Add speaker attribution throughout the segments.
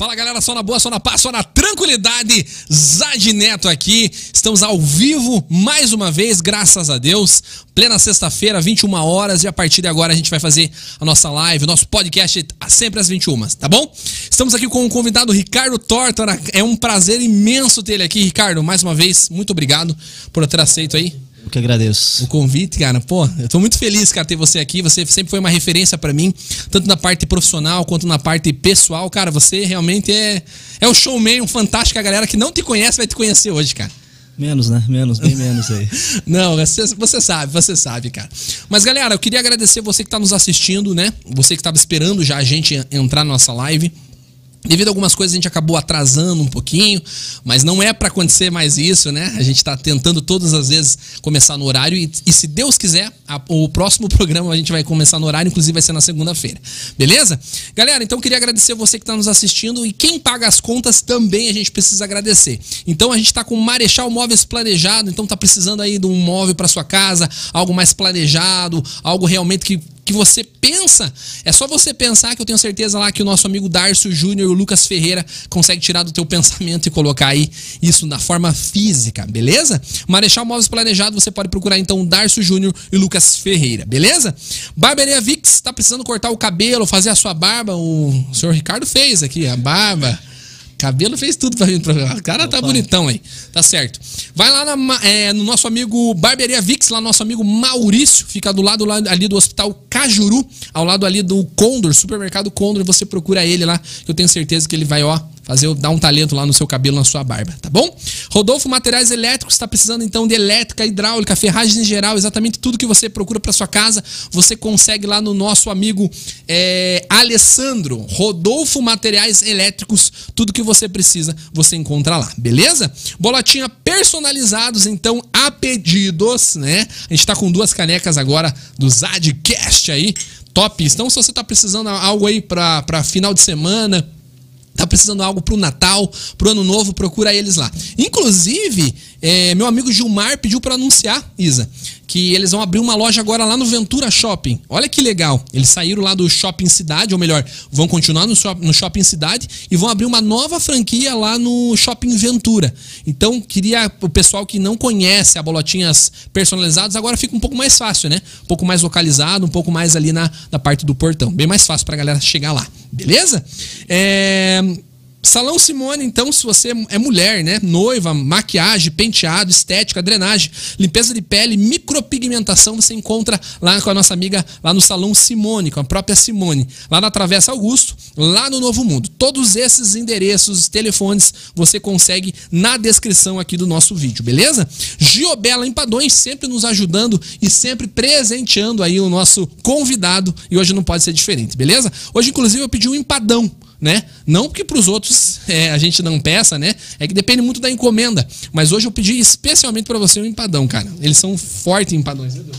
Speaker 1: Fala galera, só na boa, só na paz, só na tranquilidade. Zad Neto aqui. Estamos ao vivo mais uma vez, graças a Deus. Plena sexta-feira, 21 horas. E a partir de agora a gente vai fazer a nossa live, o nosso podcast sempre às 21, tá bom? Estamos aqui com o convidado Ricardo Tortora. É um prazer imenso ter ele aqui, Ricardo. Mais uma vez, muito obrigado por ter aceito aí.
Speaker 2: Que agradeço.
Speaker 1: O convite, cara. Pô, eu tô muito feliz, cara, ter você aqui. Você sempre foi uma referência para mim, tanto na parte profissional quanto na parte pessoal. Cara, você realmente é, é o showman, um fantástico. A galera que não te conhece vai te conhecer hoje, cara.
Speaker 2: Menos, né? Menos, bem menos aí.
Speaker 1: Não, você, você, sabe, você sabe, cara. Mas, galera, eu queria agradecer você que tá nos assistindo, né? Você que tava esperando já a gente entrar na nossa live. Devido a algumas coisas a gente acabou atrasando um pouquinho, mas não é para acontecer mais isso, né? A gente está tentando todas as vezes começar no horário e, e se Deus quiser, a, o próximo programa a gente vai começar no horário, inclusive vai ser na segunda-feira. Beleza? Galera, então queria agradecer você que está nos assistindo e quem paga as contas também a gente precisa agradecer. Então a gente está com Marechal Móveis planejado, então tá precisando aí de um móvel para sua casa, algo mais planejado, algo realmente que que você pensa, é só você pensar que eu tenho certeza lá que o nosso amigo Darcio Júnior e o Lucas Ferreira consegue tirar do teu pensamento e colocar aí isso na forma física, beleza? Marechal Móveis Planejado, você pode procurar então Darcio Júnior e Lucas Ferreira, beleza? Barbearia Vix, tá precisando cortar o cabelo, fazer a sua barba, o senhor Ricardo fez aqui a barba. Cabelo fez tudo pra mim. O cara tá Opa. bonitão aí. Tá certo. Vai lá na, é, no nosso amigo Barbearia Vix, lá no nosso amigo Maurício. Fica do lado lá, ali do Hospital Cajuru, ao lado ali do Condor, supermercado Condor. Você procura ele lá, que eu tenho certeza que ele vai, ó, fazer dar um talento lá no seu cabelo, na sua barba, tá bom? Rodolfo Materiais Elétricos está precisando então de elétrica, hidráulica, ferragens em geral, exatamente tudo que você procura para sua casa, você consegue lá no nosso amigo é, Alessandro. Rodolfo Materiais Elétricos, tudo que você precisa, você encontra lá, beleza? Bolotinha personalizados, então, a pedidos, né? A gente tá com duas canecas agora do Zadcast aí, top. Então, se você tá precisando algo aí para final de semana, tá precisando de algo pro Natal, pro Ano Novo, procura eles lá. Inclusive, é, meu amigo Gilmar pediu para anunciar, Isa, que eles vão abrir uma loja agora lá no Ventura Shopping. Olha que legal. Eles saíram lá do Shopping Cidade, ou melhor, vão continuar no, no Shopping Cidade e vão abrir uma nova franquia lá no Shopping Ventura. Então, queria o pessoal que não conhece a bolotinhas personalizadas, agora fica um pouco mais fácil, né? Um pouco mais localizado, um pouco mais ali na, na parte do portão. Bem mais fácil pra galera chegar lá. Beleza? É Salão Simone, então, se você é mulher, né? Noiva, maquiagem, penteado, estética, drenagem, limpeza de pele, micropigmentação, você encontra lá com a nossa amiga lá no Salão Simone, com a própria Simone, lá na Travessa Augusto, lá no Novo Mundo. Todos esses endereços, telefones, você consegue na descrição aqui do nosso vídeo, beleza? Giobela Empadões sempre nos ajudando e sempre presenteando aí o nosso convidado e hoje não pode ser diferente, beleza? Hoje, inclusive, eu pedi um empadão né? Não porque para os outros é, a gente não peça, né? É que depende muito da encomenda. Mas hoje eu pedi especialmente para você um empadão, cara. Eles são fortes empadões, meu Deus.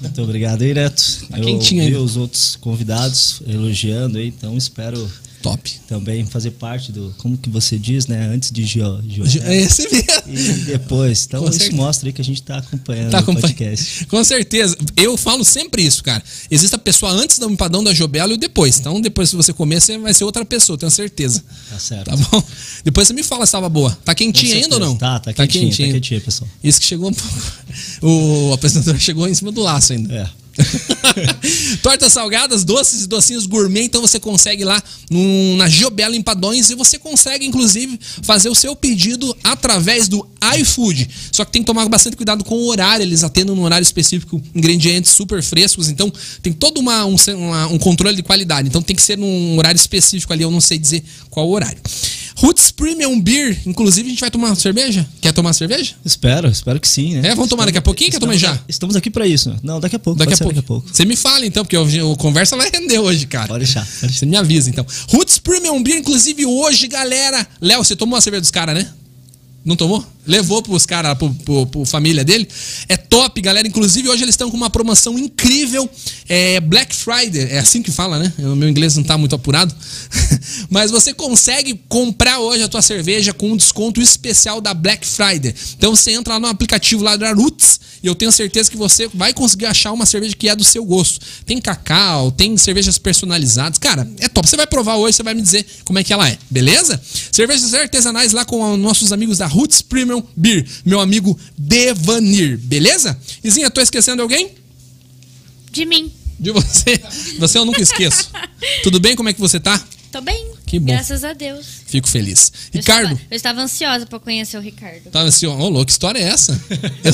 Speaker 2: Muito obrigado aí, Neto. Tá eu vi os outros convidados elogiando aí, então espero
Speaker 1: Top.
Speaker 2: Também fazer parte do, como que você diz, né? Antes de Gio. Gio
Speaker 1: é esse mesmo.
Speaker 2: E depois. Então Com isso certeza. mostra aí que a gente está acompanhando tá o podcast.
Speaker 1: Com certeza. Eu falo sempre isso, cara. Existe a pessoa antes do empadão da Jobela e depois. Então depois se você comer, você vai ser outra pessoa, tenho certeza.
Speaker 2: Tá certo.
Speaker 1: Tá bom? Depois você me fala se estava boa. Tá quentinha ainda ou não?
Speaker 2: Tá, tá, tá quentinha, quentinha. Tá quentinha, pessoal.
Speaker 1: Isso que chegou um pouco. O apresentador chegou em cima do laço ainda.
Speaker 2: É.
Speaker 1: Tortas salgadas, doces e docinhos gourmet, então você consegue lá no, na Giobela Empadões e você consegue, inclusive, fazer o seu pedido através do iFood. Só que tem que tomar bastante cuidado com o horário, eles atendem no horário específico ingredientes super frescos, então tem todo uma, um, uma, um controle de qualidade. Então tem que ser num horário específico ali, eu não sei dizer qual horário. Roots Premium Beer, inclusive a gente vai tomar cerveja? Quer tomar cerveja?
Speaker 2: Espero, espero que sim, né?
Speaker 1: É, vamos tomar daqui a pouquinho? Quer tomar já?
Speaker 2: Estamos aqui para isso. Não, daqui a pouco.
Speaker 1: Daqui a, pouco. daqui a pouco. Você me fala então, porque o, o conversa vai render hoje, cara.
Speaker 2: Pode deixar, pode
Speaker 1: deixar. Você me avisa então. Roots Premium Beer, inclusive hoje, galera. Léo, você tomou a cerveja dos caras, né? Não tomou? levou pros caras, pro, pro, pro, família dele. É top, galera. Inclusive, hoje eles estão com uma promoção incrível. É Black Friday, é assim que fala, né? O meu inglês não tá muito apurado. Mas você consegue comprar hoje a tua cerveja com um desconto especial da Black Friday. Então você entra lá no aplicativo lá da Roots e eu tenho certeza que você vai conseguir achar uma cerveja que é do seu gosto. Tem cacau, tem cervejas personalizadas. Cara, é top. Você vai provar hoje, você vai me dizer como é que ela é, beleza? Cervejas artesanais lá com nossos amigos da Roots Premium Beer, meu amigo Devanir, beleza? Izinha, tô esquecendo alguém?
Speaker 3: De mim.
Speaker 1: De você. Você eu nunca esqueço. Tudo bem? Como é que você tá?
Speaker 3: Tô bem.
Speaker 1: Que bom.
Speaker 3: Graças a Deus.
Speaker 1: Fico feliz.
Speaker 3: Eu
Speaker 1: Ricardo.
Speaker 3: Estava, eu estava ansiosa para conhecer o Ricardo.
Speaker 1: Tava ansiosa. Ô, louco, que história é essa?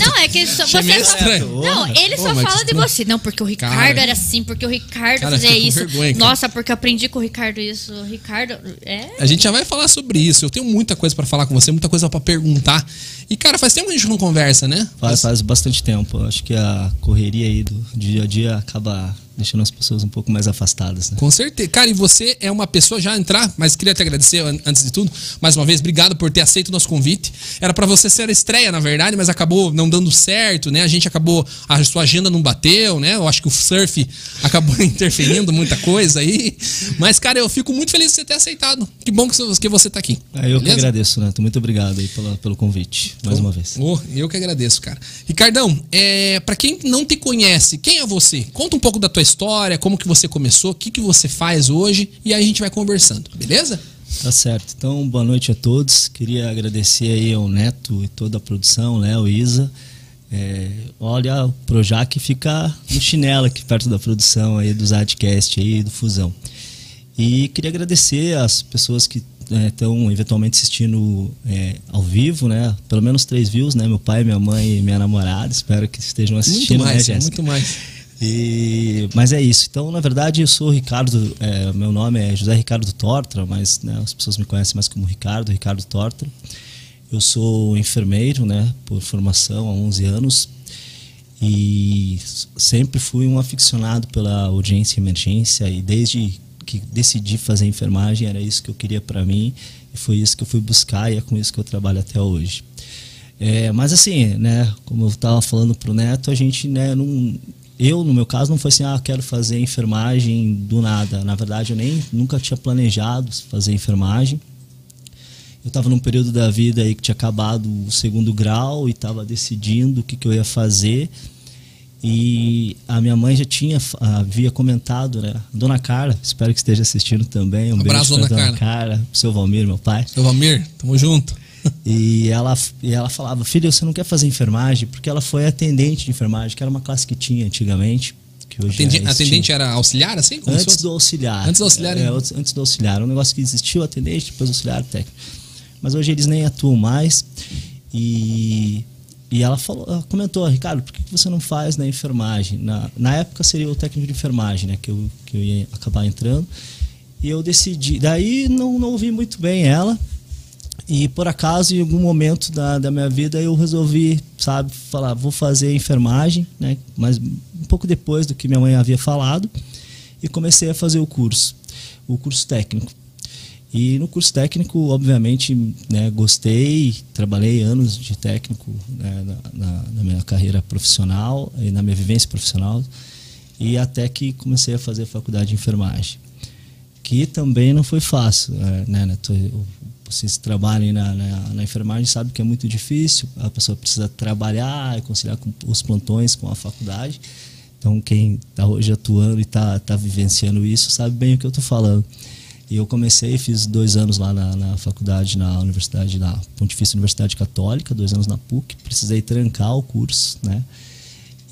Speaker 3: não, é que só, você.
Speaker 1: Estranho.
Speaker 3: Não, ele só fala de você. Não, porque o Ricardo cara, era assim, porque o Ricardo cara, fazia isso. Vergonha, Nossa, porque eu aprendi com o Ricardo isso. O Ricardo. É.
Speaker 1: A gente já vai falar sobre isso. Eu tenho muita coisa para falar com você, muita coisa para perguntar. E, cara, faz tempo que a gente não conversa, né?
Speaker 2: Faz, faz bastante tempo. Acho que a correria aí do dia a dia acaba deixando as pessoas um pouco mais afastadas. Né?
Speaker 1: Com certeza. Cara, e você é uma pessoa já entrar, mas queria te agradecer antes de tudo. Mais uma vez, obrigado por ter aceito o nosso convite. Era para você ser a estreia, na verdade, mas acabou não dando certo, né? A gente acabou, a sua agenda não bateu, né? Eu acho que o surf acabou interferindo muita coisa aí. Mas, cara, eu fico muito feliz de você ter aceitado. Que bom que você tá aqui.
Speaker 2: É, eu beleza? que agradeço, Neto. Muito obrigado aí pela, pelo convite, mais oh, uma vez.
Speaker 1: Oh, eu que agradeço, cara. Ricardão, é, para quem não te conhece, quem é você? Conta um pouco da tua tua história, como que você começou, o que, que você faz hoje e aí a gente vai conversando, beleza?
Speaker 2: Tá certo. Então, boa noite a todos. Queria agradecer aí ao Neto e toda a produção, Léo, Isa. É, olha, o Projac fica no chinelo aqui perto da produção aí dos Adcast aí do Fusão. E queria agradecer as pessoas que estão é, eventualmente assistindo é, ao vivo, né? Pelo menos três views, né? Meu pai, minha mãe e minha namorada. Espero que estejam assistindo,
Speaker 1: muito mais,
Speaker 2: né,
Speaker 1: Muito mais.
Speaker 2: E, mas é isso. Então, na verdade, eu sou Ricardo. É, meu nome é José Ricardo Tortra, mas né, as pessoas me conhecem mais como Ricardo, Ricardo Tortra. Eu sou enfermeiro, né, por formação há 11 anos. E sempre fui um aficionado pela audiência e emergência. E desde que decidi fazer enfermagem, era isso que eu queria para mim. E foi isso que eu fui buscar e é com isso que eu trabalho até hoje. É, mas assim, né, como eu estava falando pro Neto, a gente né, não eu, no meu caso, não foi assim, ah, quero fazer enfermagem do nada. Na verdade, eu nem nunca tinha planejado fazer enfermagem. Eu estava num período da vida aí que tinha acabado o segundo grau e estava decidindo o que, que eu ia fazer. E a minha mãe já tinha, havia comentado, né? Dona Carla, espero que esteja assistindo também. Um, um
Speaker 1: abraço,
Speaker 2: beijo
Speaker 1: Dona Carla.
Speaker 2: Carla, pro seu Valmir, meu pai.
Speaker 1: Seu Valmir, tamo junto.
Speaker 2: E ela, e ela falava, filho, você não quer fazer enfermagem? Porque ela foi atendente de enfermagem, que era uma classe que tinha antigamente. Que hoje
Speaker 1: Atendi, atendente era auxiliar, assim?
Speaker 2: antes do auxiliar.
Speaker 1: Antes do auxiliar,
Speaker 2: é, antes do auxiliar. Um negócio que existiu, atendente, depois auxiliar técnico. Mas hoje eles nem atuam mais. E, e ela falou, ela comentou, Ricardo, por que você não faz na enfermagem? Na, na época seria o técnico de enfermagem, né? Que eu, que eu ia acabar entrando. E eu decidi. Daí não, não ouvi muito bem ela. E por acaso, em algum momento da, da minha vida, eu resolvi, sabe, falar, vou fazer enfermagem, né? Mas um pouco depois do que minha mãe havia falado, e comecei a fazer o curso, o curso técnico. E no curso técnico, obviamente, né, gostei, trabalhei anos de técnico né, na, na, na, minha carreira profissional e na minha vivência profissional, e até que comecei a fazer faculdade de enfermagem. Que também não foi fácil, né? né vocês trabalhem na, na, na, enfermagem sabem que é muito difícil, a pessoa precisa trabalhar conciliar com os plantões com a faculdade. Então, quem está hoje atuando e está tá vivenciando isso sabe bem o que eu estou falando. E eu comecei, fiz dois anos lá na, na, faculdade, na Universidade, na Pontifícia Universidade Católica, dois anos na PUC. Precisei trancar o curso, né?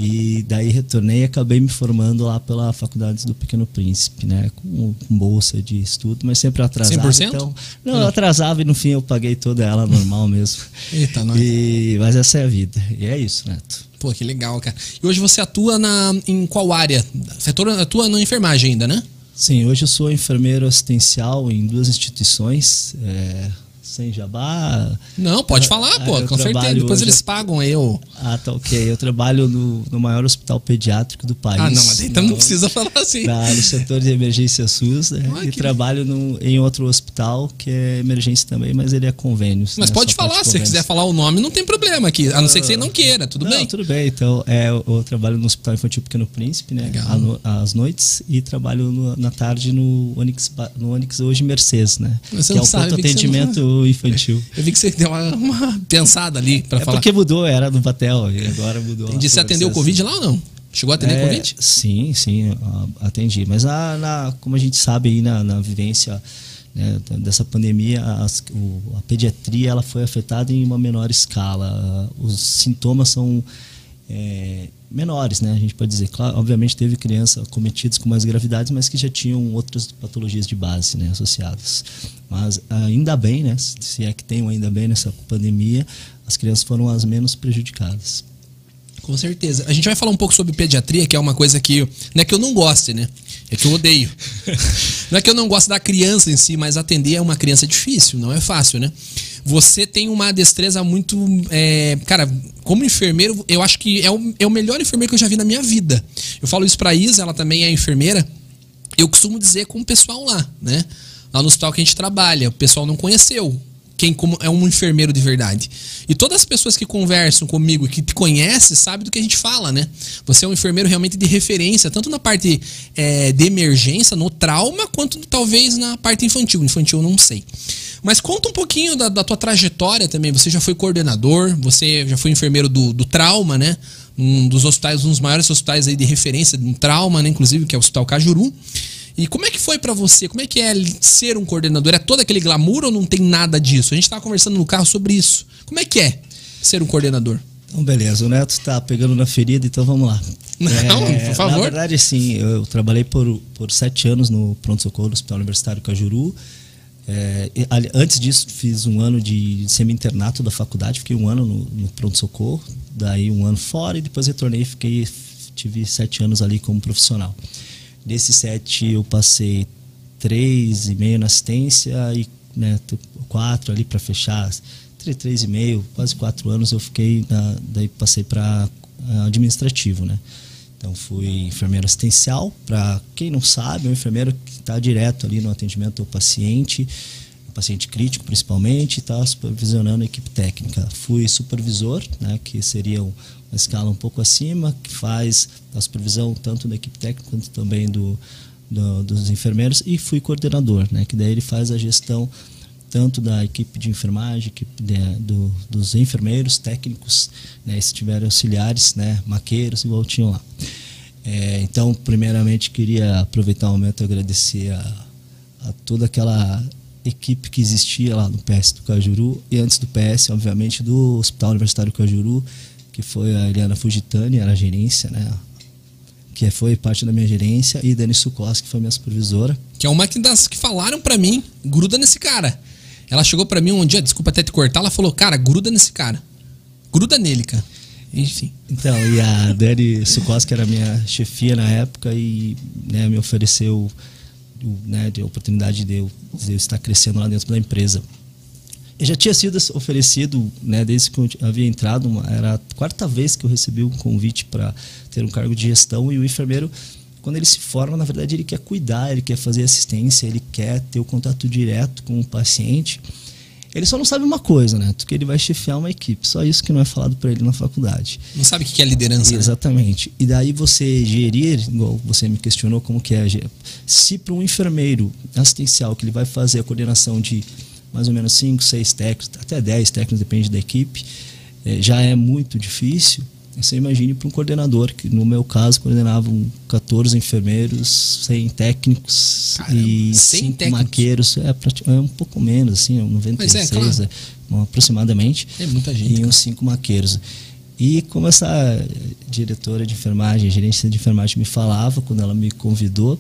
Speaker 2: E daí retornei e acabei me formando lá pela Faculdade do Pequeno Príncipe, né? Com, com bolsa de estudo, mas sempre atrasava. 100%? Então, não, eu atrasava e no fim eu paguei toda ela normal mesmo.
Speaker 1: Eita, não.
Speaker 2: E, mas essa é a vida. E é isso, Neto.
Speaker 1: Pô, que legal, cara. E hoje você atua na, em qual área? Você atua na enfermagem ainda, né?
Speaker 2: Sim, hoje eu sou enfermeiro assistencial em duas instituições. É, sem jabá.
Speaker 1: Não, pode falar, ah, pô, com certeza. Depois eles pagam o.
Speaker 2: Ah, tá ok. Eu trabalho no, no maior hospital pediátrico do país. Ah,
Speaker 1: não, mas então não precisa falar assim.
Speaker 2: Na, no setor de emergência SUS, né? Ah, e que... trabalho no, em outro hospital que é emergência também, mas ele é convênio.
Speaker 1: Mas né? pode falar, se você quiser falar o nome, não tem problema aqui. A não ser que você não queira, tudo
Speaker 2: não,
Speaker 1: bem?
Speaker 2: Tudo bem. Então, é, eu trabalho no Hospital Infantil Pequeno Príncipe, né? Legal. Às noites e trabalho no, na tarde no Onix, no Onix hoje Mercedes, né?
Speaker 1: Mas que é o
Speaker 2: sabe, atendimento infantil.
Speaker 1: Eu vi que você deu uma, uma pensada ali para
Speaker 2: é
Speaker 1: falar.
Speaker 2: porque mudou, era do Batel, e agora mudou.
Speaker 1: Entendi. Você atendeu o Covid lá ou não? Chegou a atender é, Covid?
Speaker 2: Sim, sim, atendi. Mas a, na, como a gente sabe aí na, na vivência né, dessa pandemia, as, o, a pediatria ela foi afetada em uma menor escala. Os sintomas são é, menores, né? A gente pode dizer, claro, obviamente teve crianças cometidas com mais gravidades, mas que já tinham outras patologias de base, né, associadas. Mas ainda bem, né, se é que tem ainda bem nessa pandemia, as crianças foram as menos prejudicadas.
Speaker 1: Com certeza. A gente vai falar um pouco sobre pediatria, que é uma coisa que não é que eu não goste, né? É que eu odeio. não é que eu não gosto da criança em si, mas atender a uma criança é difícil, não é fácil, né? Você tem uma destreza muito. É, cara, como enfermeiro, eu acho que é o, é o melhor enfermeiro que eu já vi na minha vida. Eu falo isso pra Isa, ela também é enfermeira. Eu costumo dizer com o pessoal lá, né? Lá no hospital que a gente trabalha, o pessoal não conheceu quem como é um enfermeiro de verdade. E todas as pessoas que conversam comigo, que te conhecem, sabem do que a gente fala, né? Você é um enfermeiro realmente de referência, tanto na parte é, de emergência, no trauma, quanto talvez na parte infantil. Infantil eu não sei. Mas conta um pouquinho da, da, tua trajetória também. Você já foi coordenador, você já foi enfermeiro do, do trauma, né? Um dos hospitais, um dos maiores hospitais aí de referência de um trauma, né? Inclusive, que é o Hospital Cajuru. E como é que foi para você? Como é que é ser um coordenador? É todo aquele glamour ou não tem nada disso? A gente estava conversando no carro sobre isso. Como é que é ser um coordenador?
Speaker 2: Então, beleza. O Neto está pegando na ferida, então vamos lá.
Speaker 1: Não, é, por favor. Na
Speaker 2: verdade, sim, eu trabalhei por, por sete anos no pronto-socorro do Hospital Universitário Cajuru. É, antes disso, fiz um ano de semi-internato da faculdade, fiquei um ano no, no pronto-socorro, daí um ano fora e depois retornei fiquei tive sete anos ali como profissional. Desses sete, eu passei três e meio na assistência e né, quatro ali para fechar. Três, três e meio, quase quatro anos eu fiquei, na, daí passei para ah, administrativo, né? Então fui enfermeiro assistencial, para quem não sabe, é um enfermeiro que está direto ali no atendimento ao paciente, paciente crítico principalmente, está supervisionando a equipe técnica. Fui supervisor, né, que seria uma escala um pouco acima, que faz a supervisão tanto da equipe técnica quanto também do, do, dos enfermeiros, e fui coordenador, né, que daí ele faz a gestão tanto da equipe de enfermagem, equipe de, do, dos enfermeiros técnicos, né, se tiverem auxiliares, né, maqueiros, igual tinham lá. É, então, primeiramente, queria aproveitar o momento e agradecer a, a toda aquela equipe que existia lá no PS do Cajuru e antes do PS, obviamente, do Hospital Universitário Cajuru, que foi a Eliana Fugitani, era a gerência, né? Que foi parte da minha gerência, e Dani Sukos, que foi minha supervisora.
Speaker 1: Que é uma das que falaram para mim, gruda nesse cara. Ela chegou para mim um dia, desculpa até te cortar, ela falou, cara, gruda nesse cara. Gruda nele, cara. Enfim.
Speaker 2: Então, e a Dani Sukos, que era minha chefia na época, e né, me ofereceu né, de oportunidade de eu, de eu, estar crescendo lá dentro da empresa. Eu já tinha sido oferecido, né, desde que eu havia entrado, uma, era a quarta vez que eu recebi um convite para ter um cargo de gestão e o enfermeiro, quando ele se forma, na verdade ele quer cuidar, ele quer fazer assistência, ele quer ter o contato direto com o paciente. Ele só não sabe uma coisa, né? Que ele vai chefiar uma equipe. Só isso que não é falado para ele na faculdade.
Speaker 1: Não sabe o que é liderança.
Speaker 2: Né? Exatamente. Né? E daí você gerir, igual você me questionou como que é. Se para um enfermeiro assistencial que ele vai fazer a coordenação de mais ou menos 5, 6 técnicos, até 10 técnicos, depende da equipe, é, já é muito difícil. Você imagine para um coordenador, que no meu caso coordenavam 14 enfermeiros, 100 técnicos Caramba, e 5 maqueiros. É, é, um pouco menos, assim, 96 é, claro. é, aproximadamente.
Speaker 1: É muita gente.
Speaker 2: E uns 5 maqueiros. E como essa diretora de enfermagem, gerente de enfermagem me falava quando ela me convidou,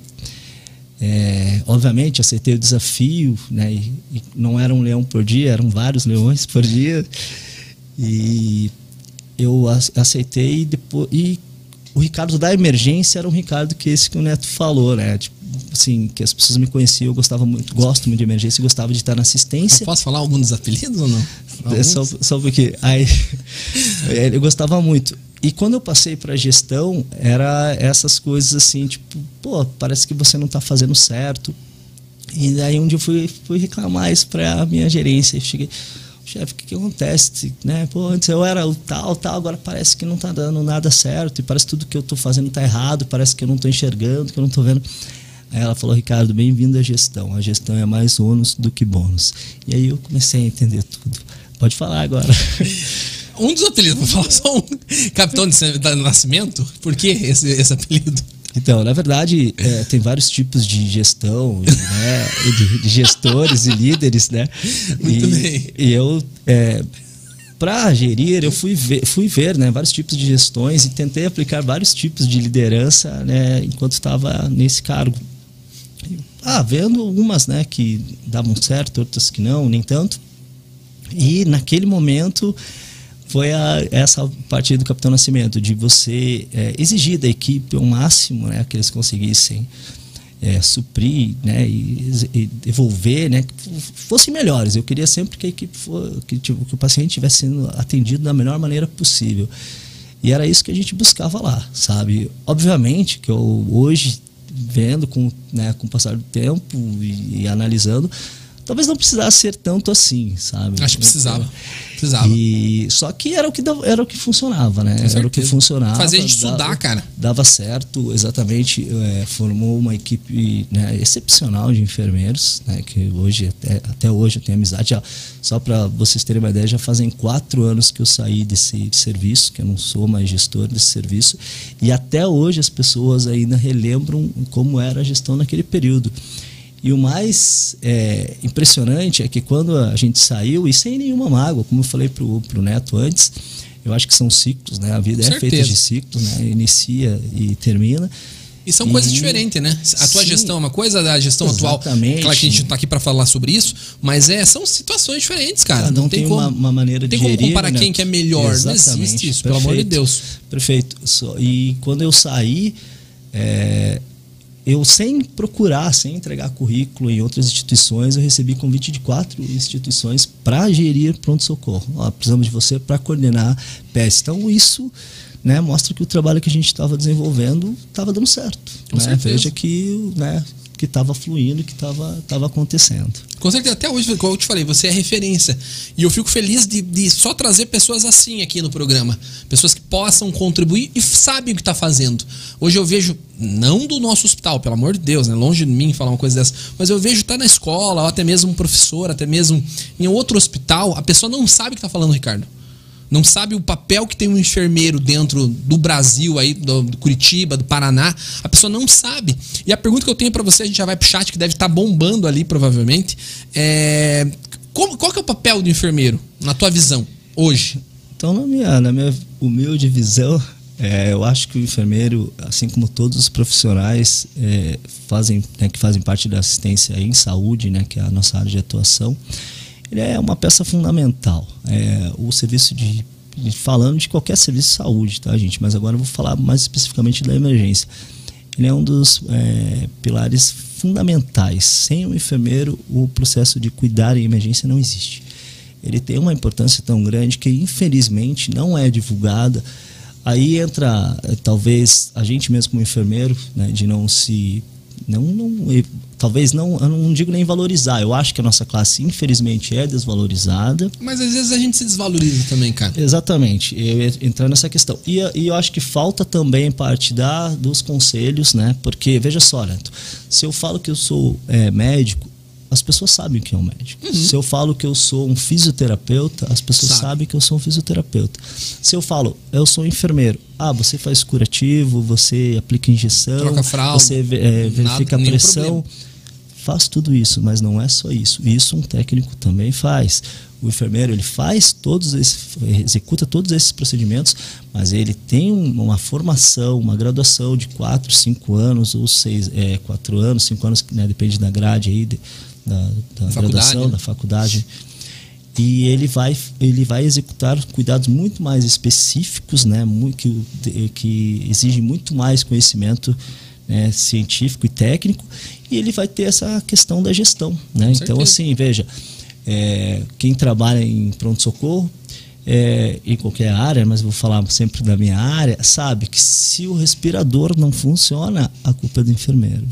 Speaker 2: é, obviamente aceitei o desafio, né? E, e não era um leão por dia, eram vários leões por dia. E eu aceitei e depois e o Ricardo da emergência era um Ricardo que esse que o Neto falou, né? Tipo, assim, que as pessoas me conheciam, eu gostava muito, gosto muito de emergência gostava de estar na assistência. Eu
Speaker 1: posso falar algum dos apelidos ou não?
Speaker 2: É só, só porque aí eu gostava muito. E quando eu passei para gestão, era essas coisas assim, tipo, pô, parece que você não está fazendo certo. E daí um dia eu fui, fui reclamar isso para a minha gerência. Cheguei, chefe, o que, que acontece? Né? Pô, antes eu era o tal, tal, agora parece que não está dando nada certo. E parece que tudo que eu estou fazendo está errado, parece que eu não estou enxergando, que eu não estou vendo. Aí ela falou, Ricardo, bem-vindo à gestão. A gestão é mais ônus do que bônus. E aí eu comecei a entender tudo. Pode falar agora.
Speaker 1: um dos apelidos, vou falar só um. Capitão de Nascimento? Por que esse, esse apelido?
Speaker 2: Então, na verdade, é, tem vários tipos de gestão, né? de, de, gestores e líderes, né? Muito e, bem. E eu, é, para gerir, eu fui ver, fui ver né, vários tipos de gestões e tentei aplicar vários tipos de liderança né, enquanto estava nesse cargo. Ah, vendo algumas né, que davam certo, outras que não, nem tanto. E naquele momento foi a, essa parte do Capitão Nascimento, de você é, exigir da equipe o máximo né, que eles conseguissem é, suprir né, e, e, devolver, né, que fossem melhores. Eu queria sempre que a equipe for, que, tipo, que o paciente estivesse sendo atendido da melhor maneira possível. E era isso que a gente buscava lá, sabe? Obviamente que eu hoje vendo com, né, com o passar do tempo e, e analisando, talvez não precisasse ser tanto assim, sabe?
Speaker 1: Acho que precisava. Precisava.
Speaker 2: E, só que era o que, dava, era o que funcionava, né? Era o que funcionava.
Speaker 1: Fazer a gente estudar, dava, cara.
Speaker 2: Dava certo, exatamente. É, formou uma equipe né, excepcional de enfermeiros, né? Que hoje, até, até hoje eu tenho amizade. Já, só para vocês terem uma ideia, já fazem quatro anos que eu saí desse de serviço, que eu não sou mais gestor desse serviço. E até hoje as pessoas ainda relembram como era a gestão naquele período. E o mais é, impressionante é que quando a gente saiu, e sem nenhuma mágoa, como eu falei pro, pro Neto antes, eu acho que são ciclos, né? A vida Com é certeza. feita de ciclos, né? Inicia e termina.
Speaker 1: E são e... coisas diferentes, né? A tua Sim, gestão é uma coisa, a gestão exatamente. atual. Claro que a gente está aqui para falar sobre isso, mas é, são situações diferentes, cara.
Speaker 2: Cada um não tem, tem como, uma, uma, maneira de
Speaker 1: tem
Speaker 2: gerir.
Speaker 1: Como comparar né? quem que é melhor. Exatamente. Não existe isso, Perfeito. pelo amor de Deus.
Speaker 2: Perfeito. E quando eu saí, é, eu sem procurar, sem entregar currículo em outras instituições, eu recebi convite de quatro instituições para gerir pronto-socorro. Precisamos de você para coordenar PES. Então, isso né, mostra que o trabalho que a gente estava desenvolvendo estava dando certo. Né? Veja que né, que estava fluindo, que estava acontecendo.
Speaker 1: Com certeza, até hoje, como eu te falei, você é referência. E eu fico feliz de, de só trazer pessoas assim aqui no programa. Pessoas que possam contribuir e sabem o que está fazendo. Hoje eu vejo, não do nosso hospital, pelo amor de Deus, né? longe de mim falar uma coisa dessa, mas eu vejo tá na escola, ou até mesmo um professor, até mesmo em outro hospital, a pessoa não sabe o que está falando, Ricardo não sabe o papel que tem um enfermeiro dentro do Brasil, aí, do, do Curitiba, do Paraná. A pessoa não sabe. E a pergunta que eu tenho para você, a gente já vai pro chat, que deve estar tá bombando ali, provavelmente. É, como, qual que é o papel do enfermeiro, na tua visão, hoje?
Speaker 2: Então, na minha, na minha humilde visão, é, eu acho que o enfermeiro, assim como todos os profissionais é, fazem, né, que fazem parte da assistência em saúde, né, que é a nossa área de atuação, ele é uma peça fundamental. É, o serviço de falando de qualquer serviço de saúde, tá, gente? Mas agora eu vou falar mais especificamente da emergência. Ele é um dos é, pilares fundamentais. Sem o enfermeiro, o processo de cuidar em emergência não existe. Ele tem uma importância tão grande que, infelizmente, não é divulgada. Aí entra, é, talvez, a gente mesmo como enfermeiro, né, de não se. Não, não talvez não, eu não digo nem valorizar. Eu acho que a nossa classe, infelizmente, é desvalorizada.
Speaker 1: Mas às vezes a gente se desvaloriza também, cara.
Speaker 2: Exatamente. Eu entrar nessa questão. E, e eu acho que falta também parte da, dos conselhos, né? Porque, veja só, Neto, se eu falo que eu sou é, médico, as pessoas sabem o que é um médico. Uhum. Se eu falo que eu sou um fisioterapeuta, as pessoas Sabe. sabem que eu sou um fisioterapeuta. Se eu falo, eu sou um enfermeiro, ah, você faz curativo, você aplica injeção,
Speaker 1: fralda,
Speaker 2: você é, verifica nada, a pressão. Faz tudo isso, mas não é só isso. Isso um técnico também faz. O enfermeiro ele faz todos esses, executa todos esses procedimentos, mas ele tem uma formação, uma graduação de 4, 5 anos ou 6, é, 4 anos, 5 anos, né, depende da grade aí, de, da, da graduação, né? da faculdade. E ele vai, ele vai executar cuidados muito mais específicos, né, que, que exigem muito mais conhecimento né, científico e técnico, e ele vai ter essa questão da gestão. Né? Então, assim, veja, é, quem trabalha em pronto-socorro, é, em qualquer área, mas vou falar sempre da minha área, sabe que se o respirador não funciona, a culpa é do enfermeiro.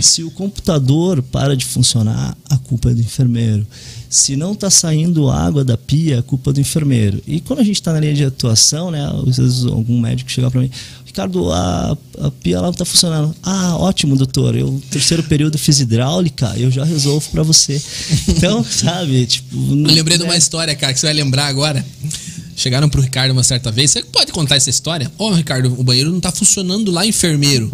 Speaker 2: Se o computador para de funcionar, a culpa é do enfermeiro. Se não está saindo água da pia, a culpa é do enfermeiro. E quando a gente está na linha de atuação, né, às vezes algum médico chega para mim, Ricardo, a, a pia lá não está funcionando. Ah, ótimo, doutor. Eu, terceiro período, fiz hidráulica, eu já resolvo para você. Então, sabe, tipo.
Speaker 1: Eu lembrei de uma né? história, cara, que você vai lembrar agora. Chegaram pro Ricardo uma certa vez. Você pode contar essa história? Ó, oh, Ricardo, o banheiro não está funcionando lá, enfermeiro.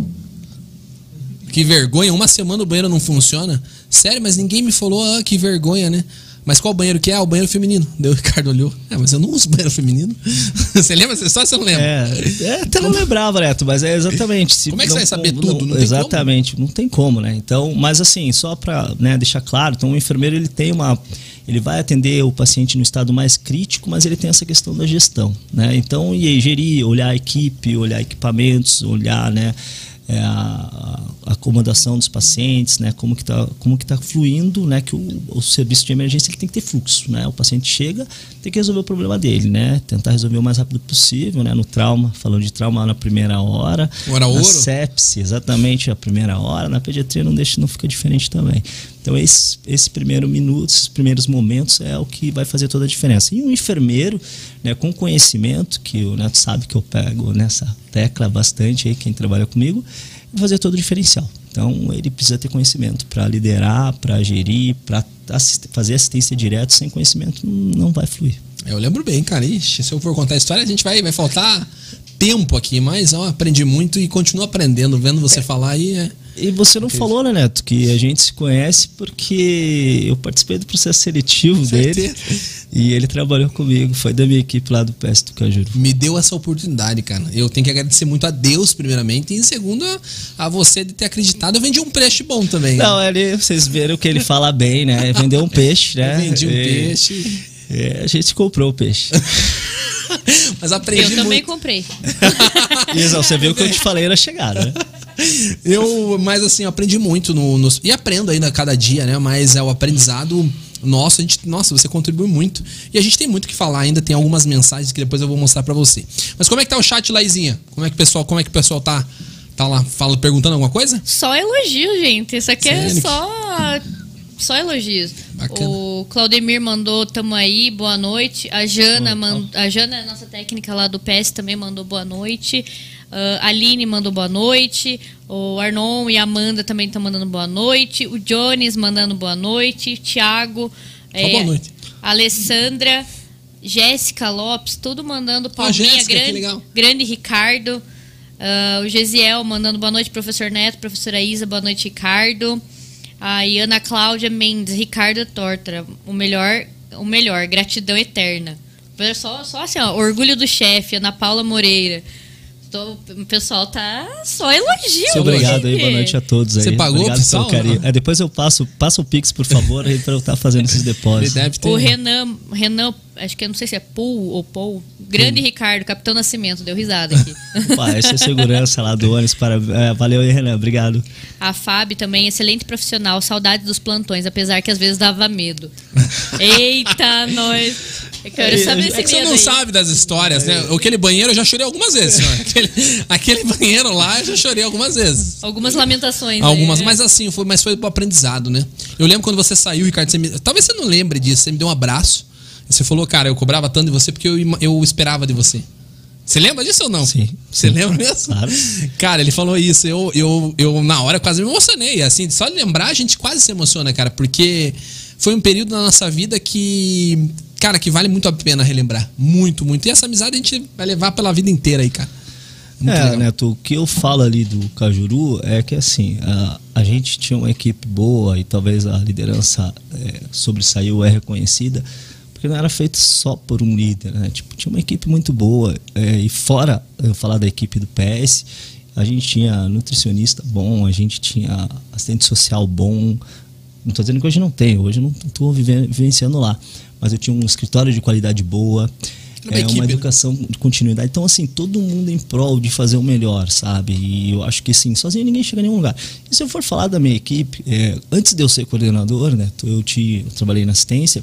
Speaker 1: Que vergonha, uma semana o banheiro não funciona. Sério, mas ninguém me falou, ah, que vergonha, né? Mas qual banheiro que é? Ah, o banheiro feminino. Deu o Ricardo olhou. É, mas eu não uso banheiro feminino. você lembra história? Você não lembra?
Speaker 2: É, é até não lembrava, Neto, mas é exatamente.
Speaker 1: Se como é que você vai saber tudo?
Speaker 2: Não, não exatamente, como. não tem como, né? Então, mas assim, só para né, deixar claro, então o enfermeiro ele tem uma. Ele vai atender o paciente no estado mais crítico, mas ele tem essa questão da gestão, né? Então, e aí, gerir, olhar a equipe, olhar equipamentos, olhar, né? É, a, a, acomodação dos pacientes, né, como que está como que tá fluindo, né, que o, o, serviço de emergência ele tem que ter fluxo, né, o paciente chega, tem que resolver o problema dele, né, tentar resolver o mais rápido possível, né, no trauma, falando de trauma na primeira hora,
Speaker 1: hora
Speaker 2: na
Speaker 1: ouro.
Speaker 2: sepse, exatamente a primeira hora, na pediatria não deixa, não fica diferente também. Então esse, esse primeiro minuto, esses primeiros momentos é o que vai fazer toda a diferença. E um enfermeiro, né, com conhecimento, que o Neto sabe que eu pego nessa tecla bastante aí, quem trabalha comigo, vai fazer todo o diferencial. Então ele precisa ter conhecimento para liderar, para gerir, para assist fazer assistência direta sem conhecimento não vai fluir.
Speaker 1: Eu lembro bem, cara. Ixi, se eu for contar a história, a gente vai, vai faltar tempo aqui, mas eu aprendi muito e continuo aprendendo, vendo você é. falar aí. É...
Speaker 2: E você não falou, né, Neto, que a gente se conhece porque eu participei do processo seletivo dele e ele trabalhou comigo, foi da minha equipe lá do PS do Cajuru.
Speaker 1: Me deu essa oportunidade, cara. Eu tenho que agradecer muito a Deus, primeiramente, e em segundo, a você de ter acreditado. Eu vendi um peixe bom também.
Speaker 2: Não, ele, vocês viram que ele fala bem, né? Vendeu um peixe, né?
Speaker 1: Eu vendi um e, peixe.
Speaker 2: É, a gente comprou o peixe.
Speaker 1: Mas aprendi
Speaker 3: Eu também
Speaker 1: muito.
Speaker 3: comprei.
Speaker 2: Isa, você viu o que eu te falei na chegada, né?
Speaker 1: Eu, mas assim, eu aprendi muito no, no, e aprendo ainda cada dia, né? Mas é o aprendizado nosso, a gente, nossa, você contribui muito. E a gente tem muito que falar ainda, tem algumas mensagens que depois eu vou mostrar para você. Mas como é que tá o chat, Laizinha? Como é que o pessoal, como é que o pessoal tá tá lá fala, perguntando alguma coisa?
Speaker 3: Só elogio, gente. Isso aqui é só só elogios. Bacana. O Claudemir mandou tamo aí, boa noite. A Jana, mand... a Jana, nossa técnica lá do PS, também mandou boa noite. Uh, a Aline mandou boa noite. O Arnon e a Amanda também estão mandando boa noite. O Jones mandando boa noite. Tiago.
Speaker 1: É, boa noite.
Speaker 3: Alessandra. Jéssica Lopes, tudo mandando palminha. Ah, Jéssica, grande, grande Ricardo. Uh, o Gesiel mandando boa noite, professor Neto, professora Isa, boa noite, Ricardo. A Ana Cláudia Mendes, Ricardo Tortra, o melhor, o melhor, gratidão eterna. Só, só assim, ó, orgulho do chefe, Ana Paula Moreira. Tô, o pessoal tá só elogio. Muito
Speaker 2: obrigado aí, boa noite a todos aí.
Speaker 1: Você pagou
Speaker 2: obrigado
Speaker 1: pessoal,
Speaker 2: pelo carinho. É, depois eu passo, passo o Pix, por favor, aí pra eu estar tá fazendo esses depósitos.
Speaker 3: O Renan, Renan, acho que eu não sei se é Paul ou Paul. Grande hum. Ricardo, Capitão Nascimento, deu risada aqui.
Speaker 2: Pá, essa é segurança lá do ônibus. Para, é, valeu aí, Renan, obrigado.
Speaker 3: A Fábio também, excelente profissional, saudade dos plantões, apesar que às vezes dava medo. Eita, nós. Eu quero é, saber
Speaker 1: é que você não aí. sabe das histórias, né? Aquele banheiro eu já chorei algumas vezes, aquele, aquele, banheiro lá eu já chorei algumas vezes.
Speaker 3: Algumas lamentações.
Speaker 1: Algumas, aí, né? mas assim, foi, mas foi pro aprendizado, né? Eu lembro quando você saiu, Ricardo, você me, talvez você não lembre disso, você me deu um abraço. Você falou, cara, eu cobrava tanto de você porque eu, eu esperava de você. Você lembra disso ou não?
Speaker 2: Sim.
Speaker 1: Você lembra mesmo? Claro. Cara, ele falou isso. Eu, eu, eu, na hora, quase me emocionei. Assim, só de lembrar, a gente quase se emociona, cara, porque foi um período na nossa vida que cara, que vale muito a pena relembrar. Muito, muito. E essa amizade a gente vai levar pela vida inteira aí, cara.
Speaker 2: Muito é, legal. Neto, o que eu falo ali do Cajuru é que assim, a, a gente tinha uma equipe boa e talvez a liderança é, sobressaiu, é reconhecida, porque não era feito só por um líder, né? Tipo, tinha uma equipe muito boa. É, e fora eu falar da equipe do PS, a gente tinha nutricionista bom, a gente tinha assistente social bom. Não estou dizendo que hoje não tem, hoje eu não estou vivenciando lá mas eu tinha um escritório de qualidade boa. é equipe, uma né? educação né? de continuidade. Então, assim, todo mundo em prol de fazer o melhor, sabe? E eu acho que, sim, sozinho ninguém chega a nenhum lugar. E se eu for falar da minha equipe, é, antes de eu ser coordenador, né? Eu, te, eu trabalhei na assistência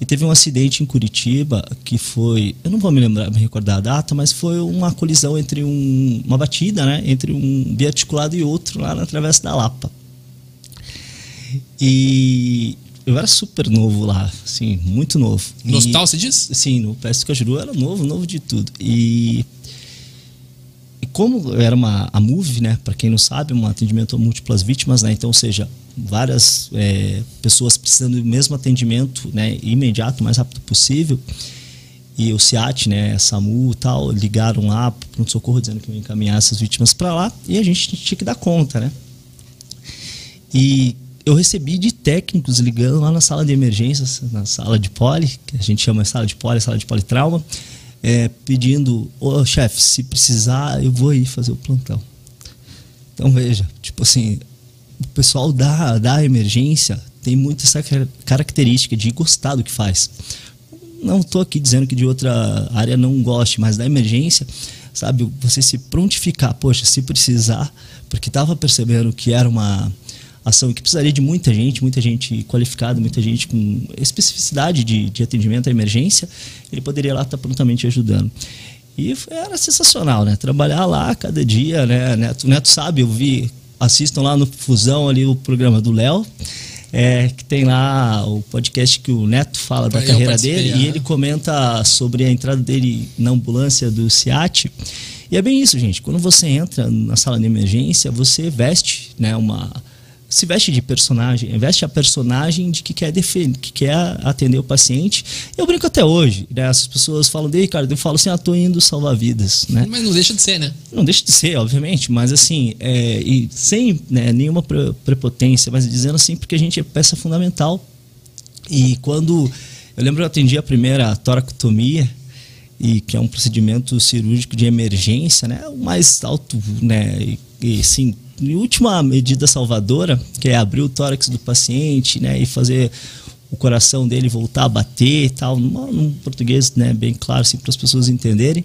Speaker 2: e teve um acidente em Curitiba que foi, eu não vou me lembrar, me recordar a data, mas foi uma colisão entre um, uma batida, né? Entre um biarticulado e outro lá na Travessa da Lapa. E eu era super novo lá, assim, muito novo.
Speaker 1: No hospital, você diz?
Speaker 2: Sim, no PS Cajuru era novo, novo de tudo. E, e como era uma a MOVE, né, para quem não sabe, um atendimento a múltiplas vítimas, né, então, ou seja, várias é, pessoas precisando do mesmo atendimento, né, imediato, o mais rápido possível. E o CIAT, né, SAMU e tal, ligaram lá para um socorro dizendo que iam encaminhar essas vítimas para lá e a gente tinha que dar conta, né? E eu recebi de técnicos ligando lá na sala de emergências, na sala de poli, que a gente chama sala de poli, sala de politrauma, é, pedindo, ô chefe, se precisar, eu vou aí fazer o plantão. Então veja, tipo assim, o pessoal da, da emergência tem muito essa característica de gostar do que faz. Não estou aqui dizendo que de outra área não goste, mas da emergência, sabe, você se prontificar, poxa, se precisar, porque estava percebendo que era uma ação que precisaria de muita gente, muita gente qualificada, muita gente com especificidade de, de atendimento à emergência, ele poderia lá estar prontamente ajudando. E era sensacional, né? Trabalhar lá cada dia, né? Neto, Neto sabe, eu vi, assistam lá no Fusão ali o programa do Léo, é, que tem lá o podcast que o Neto fala da carreira dele e ele comenta sobre a entrada dele na ambulância do SIAT. E é bem isso, gente. Quando você entra na sala de emergência, você veste né, uma, se veste de personagem, veste a personagem de que quer defender, que quer atender o paciente. Eu brinco até hoje, né? As pessoas falam, de Ricardo, eu falo assim, ah, tô indo salvar vidas, né?
Speaker 1: Mas não deixa de ser, né?
Speaker 2: Não deixa de ser, obviamente, mas assim, é, e sem né, nenhuma prepotência, mas dizendo assim, porque a gente é peça fundamental. E quando eu lembro que eu atendi a primeira toracotomia, e que é um procedimento cirúrgico de emergência, né? O mais alto, né? E, e sim, última medida salvadora, que é abrir o tórax do paciente, né, e fazer o coração dele voltar a bater e tal, num, num português, né, bem claro, assim, para as pessoas entenderem.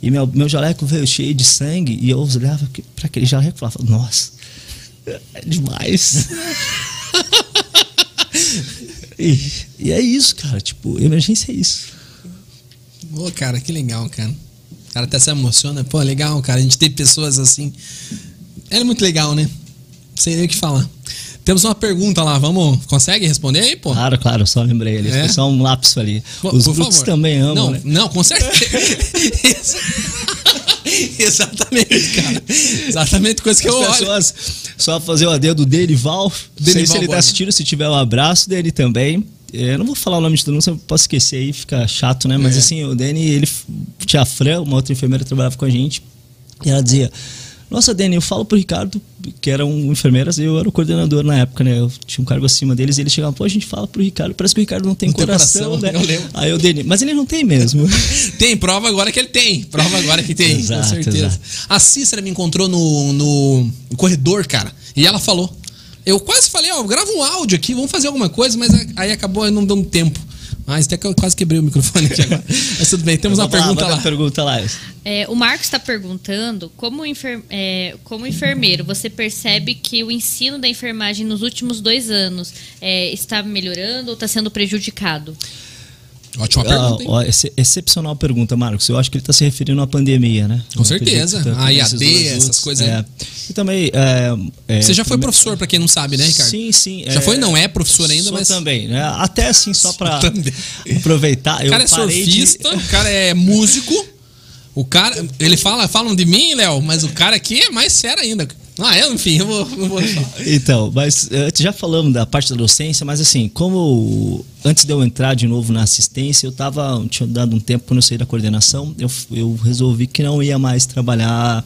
Speaker 2: E meu, meu jaleco veio cheio de sangue e eu olhava para aquele jaleco e falava, nossa, é demais. e, e, é isso, cara, tipo, emergência é isso.
Speaker 1: Pô, cara, que legal, cara. O cara até se emociona. Pô, legal, cara. A gente tem pessoas assim é muito legal, né? Sem nem o que falar. Temos uma pergunta lá, vamos. Consegue responder aí, pô?
Speaker 2: Claro, claro, só lembrei ali. É? Foi só um lápis ali. Os por brutos também amam.
Speaker 1: Não,
Speaker 2: né?
Speaker 1: não, com certeza. Exatamente, cara. Exatamente coisa que As eu pessoas,
Speaker 2: olho. Só fazer o adedo dele, Val. Não sei se ele tá assistindo, se tiver um abraço dele também. Eu não vou falar o nome de todo mundo, posso esquecer aí, fica chato, né? Mas é. assim, o Dani, ele tinha a Fran, uma outra enfermeira que trabalhava com a gente, e ela dizia: nossa, Dani, eu falo pro Ricardo, que eram enfermeiras, eu era o coordenador na época, né? Eu tinha um cargo acima deles, e eles chegavam, pô, a gente fala pro Ricardo, parece que o Ricardo não tem, não coração, tem coração, né? Eu lembro. Aí eu, Dani, mas ele não tem mesmo.
Speaker 1: tem, prova agora que ele tem. Prova agora que tem, exato, com certeza. Exato. A Cícera me encontrou no, no corredor, cara, e ela falou. Eu quase falei, ó, grava um áudio aqui, vamos fazer alguma coisa, mas aí acabou não dando tempo. Mas até que eu quase quebrei o microfone aqui agora. Mas tudo bem, temos uma pergunta lá.
Speaker 2: pergunta lá.
Speaker 3: É, o Marcos está perguntando como, enfer é, como enfermeiro você percebe que o ensino da enfermagem nos últimos dois anos é, está melhorando ou está sendo prejudicado?
Speaker 1: Ótima pergunta.
Speaker 2: Ah, excepcional pergunta, Marcos. Eu acho que ele está se referindo à pandemia, né?
Speaker 1: Com certeza. Tá, a IAD, essas coisas
Speaker 2: é. E também. É,
Speaker 1: é, Você já foi professor, para quem não sabe, né, Ricardo?
Speaker 2: Sim, sim.
Speaker 1: Já foi, não é professor ainda, mas.
Speaker 2: também, né? Até assim, só para aproveitar.
Speaker 1: O cara é surfista, de... o cara é músico. O cara, ele fala, falam de mim, Léo, mas o cara aqui é mais sério ainda. Ah, eu, enfim, eu vou, eu vou
Speaker 2: Então, mas eh, já falamos da parte da docência, mas assim, como antes de eu entrar de novo na assistência, eu tava, tinha dado um tempo quando eu saí da coordenação, eu, eu resolvi que não ia mais trabalhar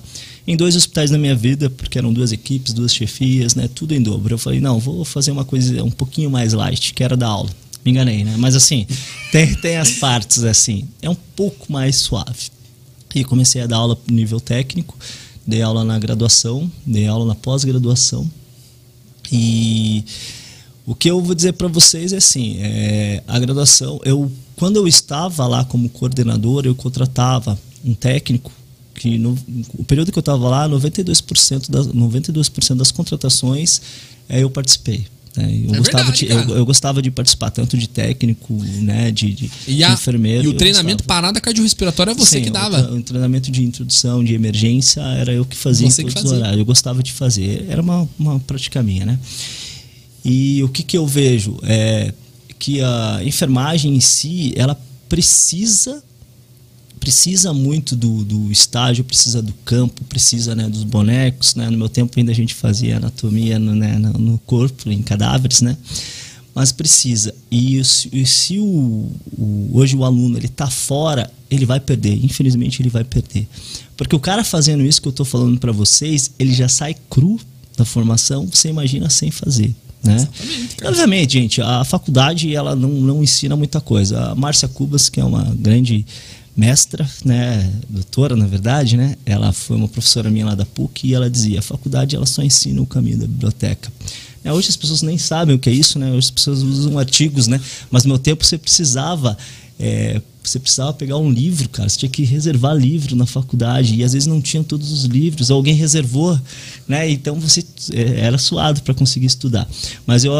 Speaker 2: em dois hospitais na minha vida, porque eram duas equipes, duas chefias, né, tudo em dobro. Eu falei, não, vou fazer uma coisa um pouquinho mais light, que era da aula. Me enganei, né? Mas assim, tem, tem as partes assim, é um pouco mais suave. E comecei a dar aula nível técnico dei aula na graduação, dei aula na pós-graduação. E O que eu vou dizer para vocês é assim, é, a graduação, eu quando eu estava lá como coordenador, eu contratava um técnico que no o período que eu estava lá, 92% das 92% das contratações é, eu participei. Né? Eu, é gostava verdade, de, eu, eu, gostava de participar tanto de técnico, né, de, de,
Speaker 1: e
Speaker 2: a, de enfermeiro.
Speaker 1: E o treinamento parada cardiorrespiratória é você Sim, que dava.
Speaker 2: O, o, treinamento de introdução, de emergência, era eu que fazia você em todos os horários. Eu gostava de fazer. Era uma, uma prática minha, né? E o que, que eu vejo? É que a enfermagem em si, ela precisa precisa muito do, do estágio, precisa do campo, precisa né, dos bonecos. Né? No meu tempo ainda a gente fazia anatomia no, né, no corpo, em cadáveres, né? mas precisa. E, e se o, o, hoje o aluno ele está fora, ele vai perder. Infelizmente ele vai perder, porque o cara fazendo isso que eu estou falando para vocês, ele já sai cru da formação. Você imagina sem fazer. Né? Obviamente, gente, a faculdade ela não, não ensina muita coisa. A Márcia Cubas, que é uma grande mestra, né, doutora na verdade, né, ela foi uma professora minha lá da PUC e ela dizia, a faculdade ela só ensina o caminho da biblioteca. É, hoje as pessoas nem sabem o que é isso, né, hoje as pessoas usam artigos, né, mas no meu tempo você precisava é, você precisava pegar um livro, cara. Você tinha que reservar livro na faculdade e às vezes não tinha todos os livros. Alguém reservou, né? Então você é, era suado para conseguir estudar. Mas eu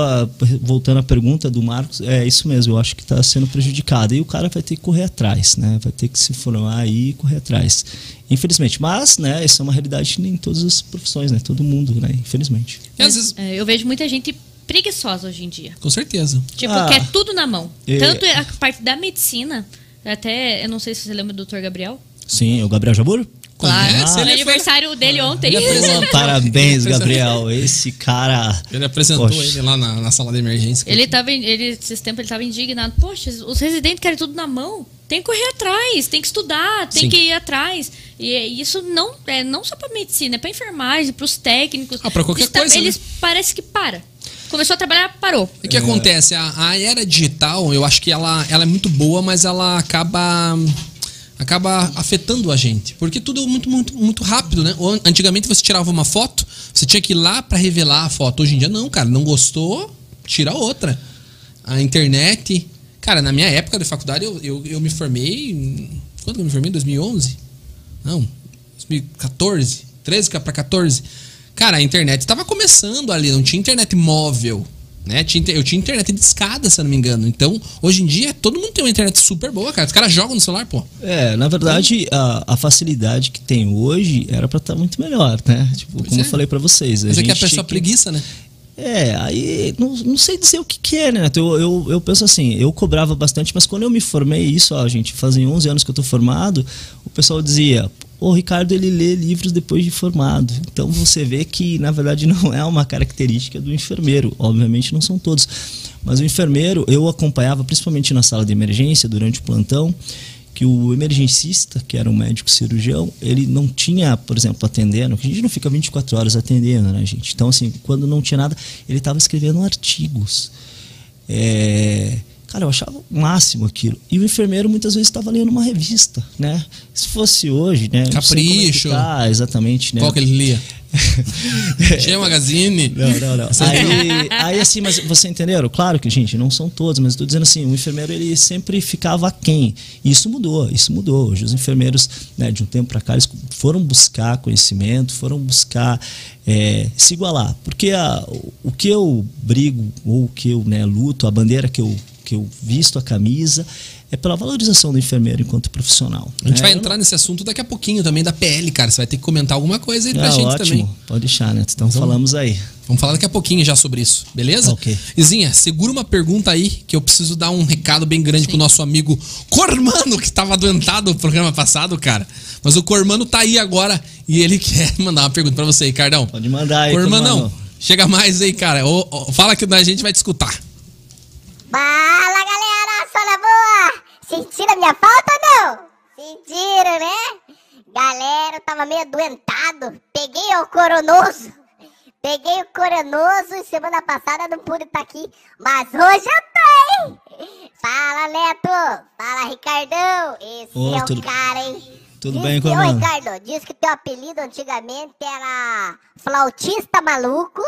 Speaker 2: voltando à pergunta do Marcos, é isso mesmo. Eu acho que está sendo prejudicado e o cara vai ter que correr atrás, né? Vai ter que se formar aí e correr atrás. Infelizmente, mas, né? Isso é uma realidade em todas as profissões, né? Todo mundo, né? Infelizmente.
Speaker 3: Vezes... É, eu vejo muita gente preguiçosa hoje em dia.
Speaker 1: Com certeza.
Speaker 3: Tipo, ah, quer tudo na mão. É... Tanto a parte da medicina, até, eu não sei se você lembra do Dr. Gabriel.
Speaker 2: Sim, o Gabriel Jabur?
Speaker 3: Claro, ah, é aniversário foi... dele ontem.
Speaker 2: Parabéns, Gabriel. Esse cara.
Speaker 1: Ele apresentou Poxa. ele lá na, na, sala de emergência.
Speaker 3: Ele tava, ele, esses tempos ele estava indignado. Poxa, os residentes querem tudo na mão. Tem que correr atrás, tem que estudar, tem Sim. que ir atrás. E isso não é não só para medicina, é para enfermagem, para os técnicos.
Speaker 1: Ah, para qualquer
Speaker 3: Está,
Speaker 1: coisa.
Speaker 3: Eles
Speaker 1: né?
Speaker 3: parece que para. Começou a trabalhar, parou.
Speaker 1: O que é. acontece? A, a, era digital, eu acho que ela, ela é muito boa, mas ela acaba acaba afetando a gente, porque tudo é muito muito muito rápido, né? Antigamente você tirava uma foto, você tinha que ir lá para revelar a foto. Hoje em dia não, cara, não gostou, tira outra. A internet, cara, na minha época de faculdade eu, eu, eu me formei, quando eu me formei? Em 2011? Não, 2014, 13 para 14. Cara, a internet estava começando ali, não tinha internet móvel. Né? Eu tinha internet de escada, se eu não me engano. Então, hoje em dia, todo mundo tem uma internet super boa, cara. Os caras jogam no celular, pô.
Speaker 2: É, na verdade, a, a facilidade que tem hoje era para estar tá muito melhor, né? Tipo, pois como é. eu falei para vocês.
Speaker 1: Mas é que a pessoa que... preguiça, né?
Speaker 2: É, aí não, não sei dizer o que, que é, né? Eu, eu, eu penso assim, eu cobrava bastante, mas quando eu me formei, isso, ó, gente, fazem 11 anos que eu tô formado, o pessoal dizia, o Ricardo ele lê livros depois de formado. Então você vê que na verdade não é uma característica do enfermeiro. Obviamente não são todos, mas o enfermeiro eu acompanhava principalmente na sala de emergência durante o plantão que o emergencista, que era um médico cirurgião, ele não tinha, por exemplo, atendendo, a gente não fica 24 horas atendendo, né, gente? Então, assim, quando não tinha nada, ele estava escrevendo artigos. É, Cara, eu achava o máximo aquilo. E o enfermeiro muitas vezes estava lendo uma revista, né? Se fosse hoje, né?
Speaker 1: Capricho.
Speaker 2: Tá, exatamente, né?
Speaker 1: Qual que ele lia? Tinha Magazine?
Speaker 2: Não, não, não. Aí, aí, assim, mas você entenderam? Claro que, gente, não são todos, mas estou dizendo assim, o enfermeiro ele sempre ficava quem? E isso mudou, isso mudou. Hoje os enfermeiros, né, de um tempo para cá, eles foram buscar conhecimento, foram buscar é, se igualar. Porque a, o que eu brigo, ou o que eu né, luto, a bandeira que eu que eu visto a camisa, é pela valorização do enfermeiro enquanto profissional.
Speaker 1: A gente é, vai entrar não... nesse assunto daqui a pouquinho também da PL, cara. Você vai ter que comentar alguma coisa aí pra é, gente ótimo. também.
Speaker 2: Pode deixar, né? Então vamos, falamos aí.
Speaker 1: Vamos falar daqui a pouquinho já sobre isso, beleza?
Speaker 2: Ok.
Speaker 1: Izinha, segura uma pergunta aí que eu preciso dar um recado bem grande Sim. pro nosso amigo Cormano, que estava adoentado no programa passado, cara. Mas o Cormano tá aí agora e ele quer mandar uma pergunta para você, Cardão.
Speaker 2: Pode mandar aí,
Speaker 1: Cormanão. Cormano. Chega mais aí, cara. fala que a gente vai te escutar.
Speaker 4: Fala galera, só na boa! Sentiram a minha falta ou não? Sentiram, né? Galera, eu tava meio adoentado. Peguei o coronoso. Peguei o coronoso e semana passada não pude estar tá aqui. Mas hoje eu tô, hein? Fala, Neto! Fala, Ricardão! Esse oh, é o
Speaker 2: tudo,
Speaker 4: cara, hein?
Speaker 2: Tudo diz bem, como? Ô,
Speaker 4: Ricardo, diz que teu apelido antigamente era flautista maluco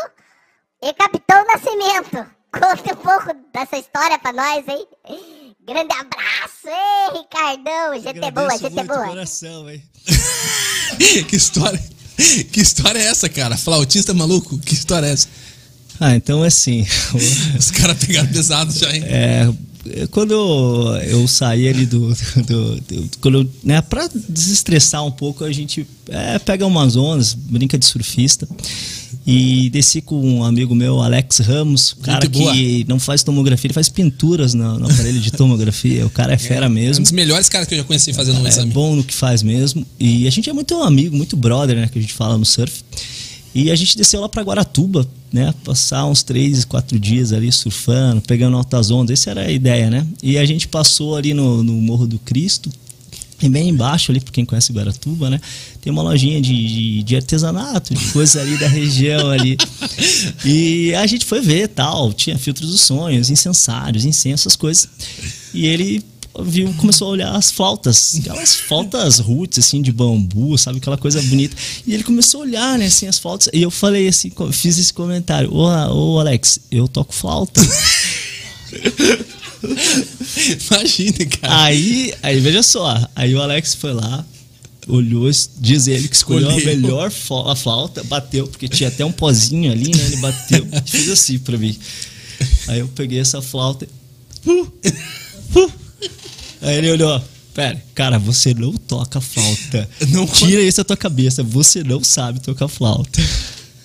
Speaker 4: e capitão nascimento. Conta um pouco dessa história pra nós, hein? Grande abraço, ei, Ricardão. Gente boa, gente boa. Coração, hein?
Speaker 1: que história. Que história é essa, cara? Flautista maluco? Que história é essa?
Speaker 2: Ah, então é assim.
Speaker 1: Os caras pegaram pesado já, hein?
Speaker 2: É. Quando eu, eu saí ali do. do, do quando eu, né, pra desestressar um pouco, a gente é, pega umas ondas, brinca de surfista. E desci com um amigo meu, Alex Ramos, cara que não faz tomografia, ele faz pinturas no, no aparelho de tomografia. O cara é fera é, mesmo. É um
Speaker 1: dos melhores caras que eu já conheci fazendo um
Speaker 2: é,
Speaker 1: exame.
Speaker 2: É bom no que faz mesmo. E a gente é muito amigo, muito brother, né? Que a gente fala no surf. E a gente desceu lá para Guaratuba, né? Passar uns três, quatro dias ali surfando, pegando altas ondas. Essa era a ideia, né? E a gente passou ali no, no Morro do Cristo. E bem embaixo ali, para quem conhece Guaratuba, né? Tem uma lojinha de, de, de artesanato, de coisas ali da região ali. E a gente foi ver tal. Tinha filtros dos sonhos, incensários, incensos, essas coisas. E ele viu, começou a olhar as flautas, aquelas flautas roots, assim, de bambu, sabe? Aquela coisa bonita. E ele começou a olhar, né, assim, as flautas. E eu falei assim, fiz esse comentário: Ô, ô Alex, eu toco flauta.
Speaker 1: Imagina, cara.
Speaker 2: Aí, aí, veja só, aí o Alex foi lá, olhou, diz ele que escolheu Escolheu. a melhor a flauta, bateu, porque tinha até um pozinho ali, né? Ele bateu fez assim pra mim. Aí eu peguei essa flauta. Uh, uh, Aí ele olhou, pera, cara, você não toca flauta. Não Tira isso da tua cabeça, você não sabe tocar flauta.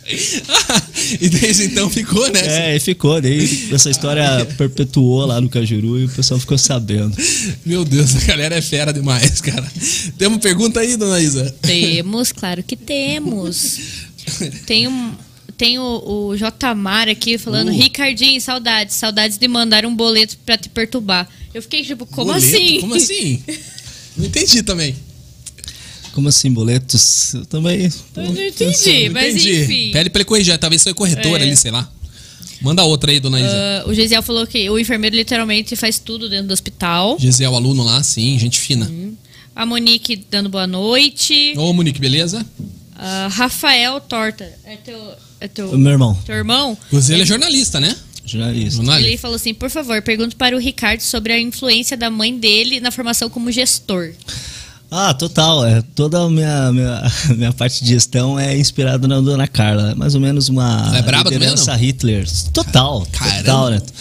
Speaker 1: e desde então ficou, né?
Speaker 2: É, ficou. Daí essa história perpetuou lá no Cajuru e o pessoal ficou sabendo.
Speaker 1: Meu Deus, a galera é fera demais, cara. Tem uma pergunta aí, dona Isa?
Speaker 3: Temos, claro que temos. Tem um, tem o, o J. aqui falando, uh. Ricardinho, saudades, saudades de mandar um boleto pra te perturbar. Eu fiquei tipo, como boleto? assim?
Speaker 1: Como assim? Não entendi também.
Speaker 2: Como assim, boletos? Eu também.
Speaker 3: Eu não entendi, mas entendi. enfim.
Speaker 1: Pede pra ele corrigir, talvez foi corretor é. ali, sei lá. Manda outra aí, dona Isa.
Speaker 3: Uh, o Gesiel falou que o enfermeiro literalmente faz tudo dentro do hospital.
Speaker 1: Gesiel, aluno lá, sim, gente fina. Uhum.
Speaker 3: A Monique dando boa noite.
Speaker 1: Ô, Monique, beleza?
Speaker 3: Uh, Rafael Torta. É teu, é teu.
Speaker 2: O meu irmão.
Speaker 3: Teu irmão?
Speaker 1: Você ele é jornalista, né?
Speaker 2: Jornalista.
Speaker 3: jornalista. Ele falou assim: por favor, pergunte para o Ricardo sobre a influência da mãe dele na formação como gestor.
Speaker 2: Ah, total. É, toda a minha, minha, minha parte de gestão é inspirada na Dona Carla. É mais ou menos uma
Speaker 1: Ela é braba liderança
Speaker 2: também, Hitler. Total. Caramba. Total, Neto.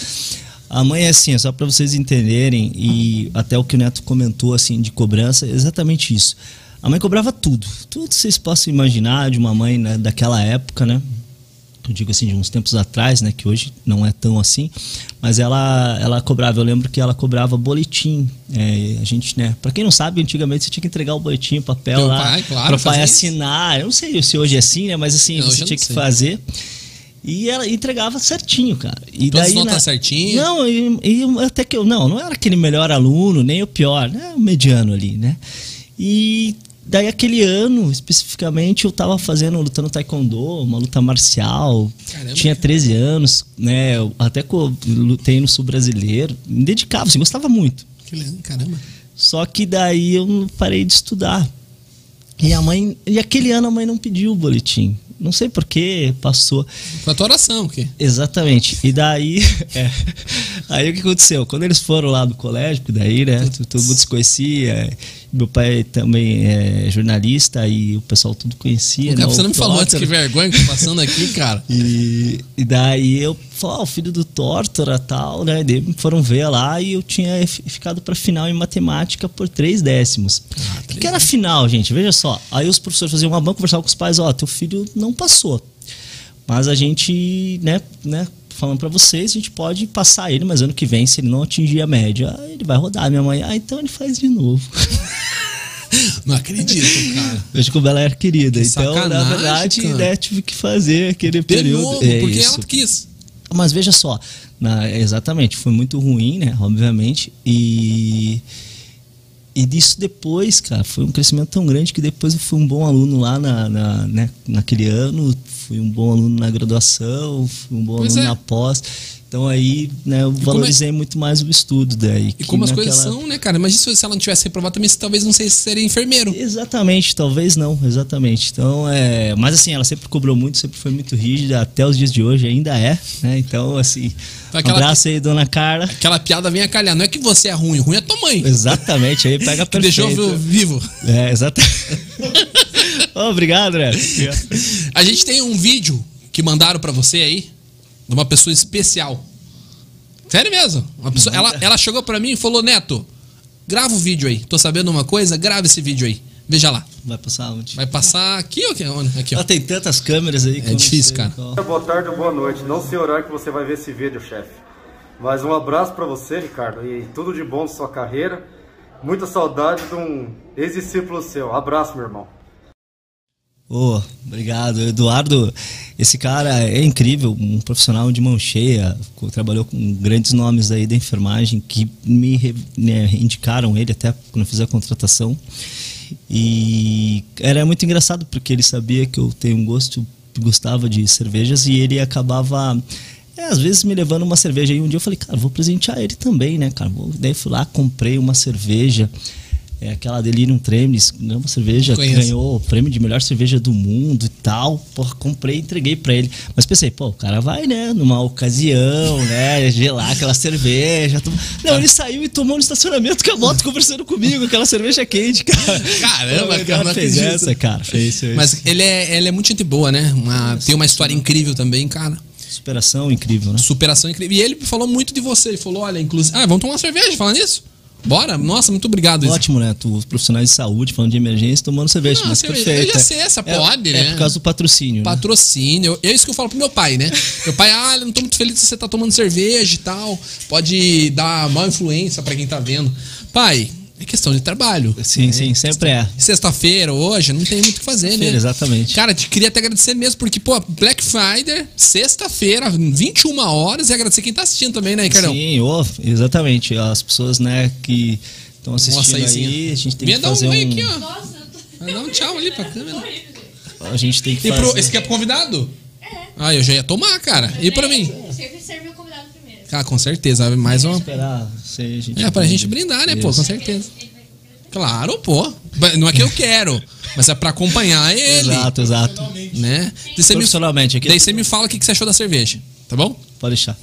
Speaker 2: A mãe é assim, é só para vocês entenderem, e até o que o Neto comentou assim de cobrança, é exatamente isso. A mãe cobrava tudo. Tudo que vocês possam imaginar de uma mãe né, daquela época, né? Eu digo assim, de uns tempos atrás, né? Que hoje não é tão assim. Mas ela, ela cobrava, eu lembro que ela cobrava boletim. É, a gente, né? Pra quem não sabe, antigamente você tinha que entregar o boletim, o papel Teu lá. Pai, claro, pra pai assinar. Eu não sei se hoje é assim, né? Mas assim, você tinha que sei. fazer. E ela entregava certinho, cara. E
Speaker 1: Todas daí notas na... certinho?
Speaker 2: Não, e, e, até que eu não, não era aquele melhor aluno, nem o pior, né? O mediano ali, né? E Daí aquele ano, especificamente, eu tava fazendo, lutando taekwondo, uma luta marcial. Caramba. Tinha 13 anos, né? Eu até lutei no sul brasileiro. Me dedicava, assim, gostava muito.
Speaker 1: Que legal, caramba.
Speaker 2: Só que daí eu parei de estudar. E a mãe. E aquele ano a mãe não pediu o boletim. Não sei porquê, passou.
Speaker 1: Foi a tua oração, o quê?
Speaker 2: Exatamente. E daí. É, aí o que aconteceu? Quando eles foram lá do colégio, daí, né? Todo mundo se conhecia. Meu pai também é jornalista e o pessoal tudo conhecia.
Speaker 1: Né? Você não me falou antes que vergonha que tá passando aqui, cara.
Speaker 2: e, e daí eu falei, oh, o filho do Tortora tal, né? Daí foram ver lá e eu tinha ficado para final em matemática por três décimos. Ah, o que era final, gente? Veja só. Aí os professores faziam uma banca, conversavam com os pais, ó, oh, teu filho não passou. Mas a gente, né, né, falando para vocês, a gente pode passar ele, mas ano que vem, se ele não atingir a média, ele vai rodar. Minha mãe, ah, então ele faz de novo.
Speaker 1: Não acredito, cara.
Speaker 2: Veja como ela era querida. Que então, na verdade, né, tive que fazer aquele de período. Novo,
Speaker 1: é porque isso. ela quis.
Speaker 2: Mas veja só, na, exatamente, foi muito ruim, né? Obviamente. E. E disso depois, cara, foi um crescimento tão grande que depois eu fui um bom aluno lá na, na né, naquele ano, fui um bom aluno na graduação, fui um bom pois aluno é. na pós. Então aí, né, eu é- valorizei é... muito mais o estudo daí.
Speaker 1: E como as naquela... coisas são, né, cara? Imagina se ela não tivesse reprovado também, talvez não sei se seria enfermeiro.
Speaker 2: Exatamente, talvez não, exatamente. Então, é... Mas assim, ela sempre cobrou muito, sempre foi muito rígida, até os dias de hoje ainda é, né? Então, assim, então, aquela... um abraço aí, dona Carla.
Speaker 1: Aquela piada vem a calhar. Não é que você é ruim, ruim é tua mãe.
Speaker 2: Exatamente, aí pega perfeito.
Speaker 1: deixou vivo.
Speaker 2: É, exatamente. obrigado, né?
Speaker 1: A gente tem um vídeo que mandaram para você aí de uma pessoa especial. Sério mesmo. Uma pessoa, ela, ela chegou para mim e falou: Neto, grava o vídeo aí. Tô sabendo uma coisa, grava esse vídeo aí. Veja lá.
Speaker 2: Vai passar onde?
Speaker 1: Vai passar aqui ou aqui? aqui
Speaker 2: ó. Ela tem tantas câmeras aí
Speaker 1: É difícil, cara.
Speaker 5: Qual. Boa tarde ou boa noite. Não sei o horário que você vai ver esse vídeo, chefe. Mas um abraço para você, Ricardo, e tudo de bom na sua carreira. Muita saudade de um ex-discípulo seu. Abraço, meu irmão.
Speaker 2: Oh, obrigado. Eduardo, esse cara é incrível, um profissional de mão cheia, trabalhou com grandes nomes aí da enfermagem que me né, indicaram ele até quando eu fiz a contratação. E era muito engraçado porque ele sabia que eu tenho um gosto, gostava de cervejas e ele acabava é, às vezes me levando uma cerveja. E um dia eu falei, cara, vou presentear ele também, né, cara? Daí fui lá, comprei uma cerveja é aquela Delirium Tremens, né, uma cerveja que ganhou o prêmio de melhor cerveja do mundo e tal. Porra, comprei e entreguei pra ele. Mas pensei, pô, o cara vai, né, numa ocasião, né, gelar aquela cerveja. Tom... Não, ele saiu e tomou no estacionamento com a moto conversando comigo, aquela cerveja quente, cara.
Speaker 1: Caramba, pô, cara,
Speaker 2: fez essa, cara. Fez, fez.
Speaker 1: Mas ele é, ele é muito gente boa, né? Uma, tem uma história incrível também, cara.
Speaker 2: Superação incrível, né?
Speaker 1: Superação incrível. E ele falou muito de você. Ele falou: olha, inclusive. Ah, vamos tomar uma cerveja falando isso? Bora? Nossa, muito obrigado.
Speaker 2: Ótimo, né? Tu, os profissionais de saúde falando de emergência tomando cerveja. Não, mas perfeito. Eu
Speaker 1: já sei, essa é, pode,
Speaker 2: é,
Speaker 1: né?
Speaker 2: É por causa do patrocínio.
Speaker 1: Né? Patrocínio. Né? É isso que eu falo pro meu pai, né? meu pai, ah, eu não tô muito feliz se você tá tomando cerveja e tal. Pode dar má influência para quem tá vendo. Pai, é questão de trabalho.
Speaker 2: Sim, né? sim, sempre é.
Speaker 1: Sexta-feira, hoje, não tem muito o que fazer, né?
Speaker 2: Exatamente.
Speaker 1: Cara, te queria até agradecer mesmo, porque, pô, Black Friday, sexta-feira, 21 horas, e agradecer quem tá assistindo também, né, Ricardo?
Speaker 2: Sim, oh, exatamente. As pessoas, né, que estão assistindo aí, a gente tem que fazer um... um... Aqui, ó.
Speaker 1: Nossa, tô... Dá um tchau ali pra câmera.
Speaker 2: A gente tem que
Speaker 1: e
Speaker 2: fazer...
Speaker 1: Pro... Esse aqui é pro convidado? É. Ah, eu já ia tomar, cara. E pra mim?
Speaker 3: Serve o convidado primeiro.
Speaker 1: Ah, com certeza. Mais uma...
Speaker 2: Esperar a gente...
Speaker 1: É, pra gente brindar, né, pô, com certeza. Claro, pô. Não é que eu quero, mas é pra acompanhar ele.
Speaker 2: Exato, exato.
Speaker 1: Né?
Speaker 2: Profissionalmente.
Speaker 1: Aqui. Daí você me fala o que você achou da cerveja, tá bom?
Speaker 2: Pode deixar.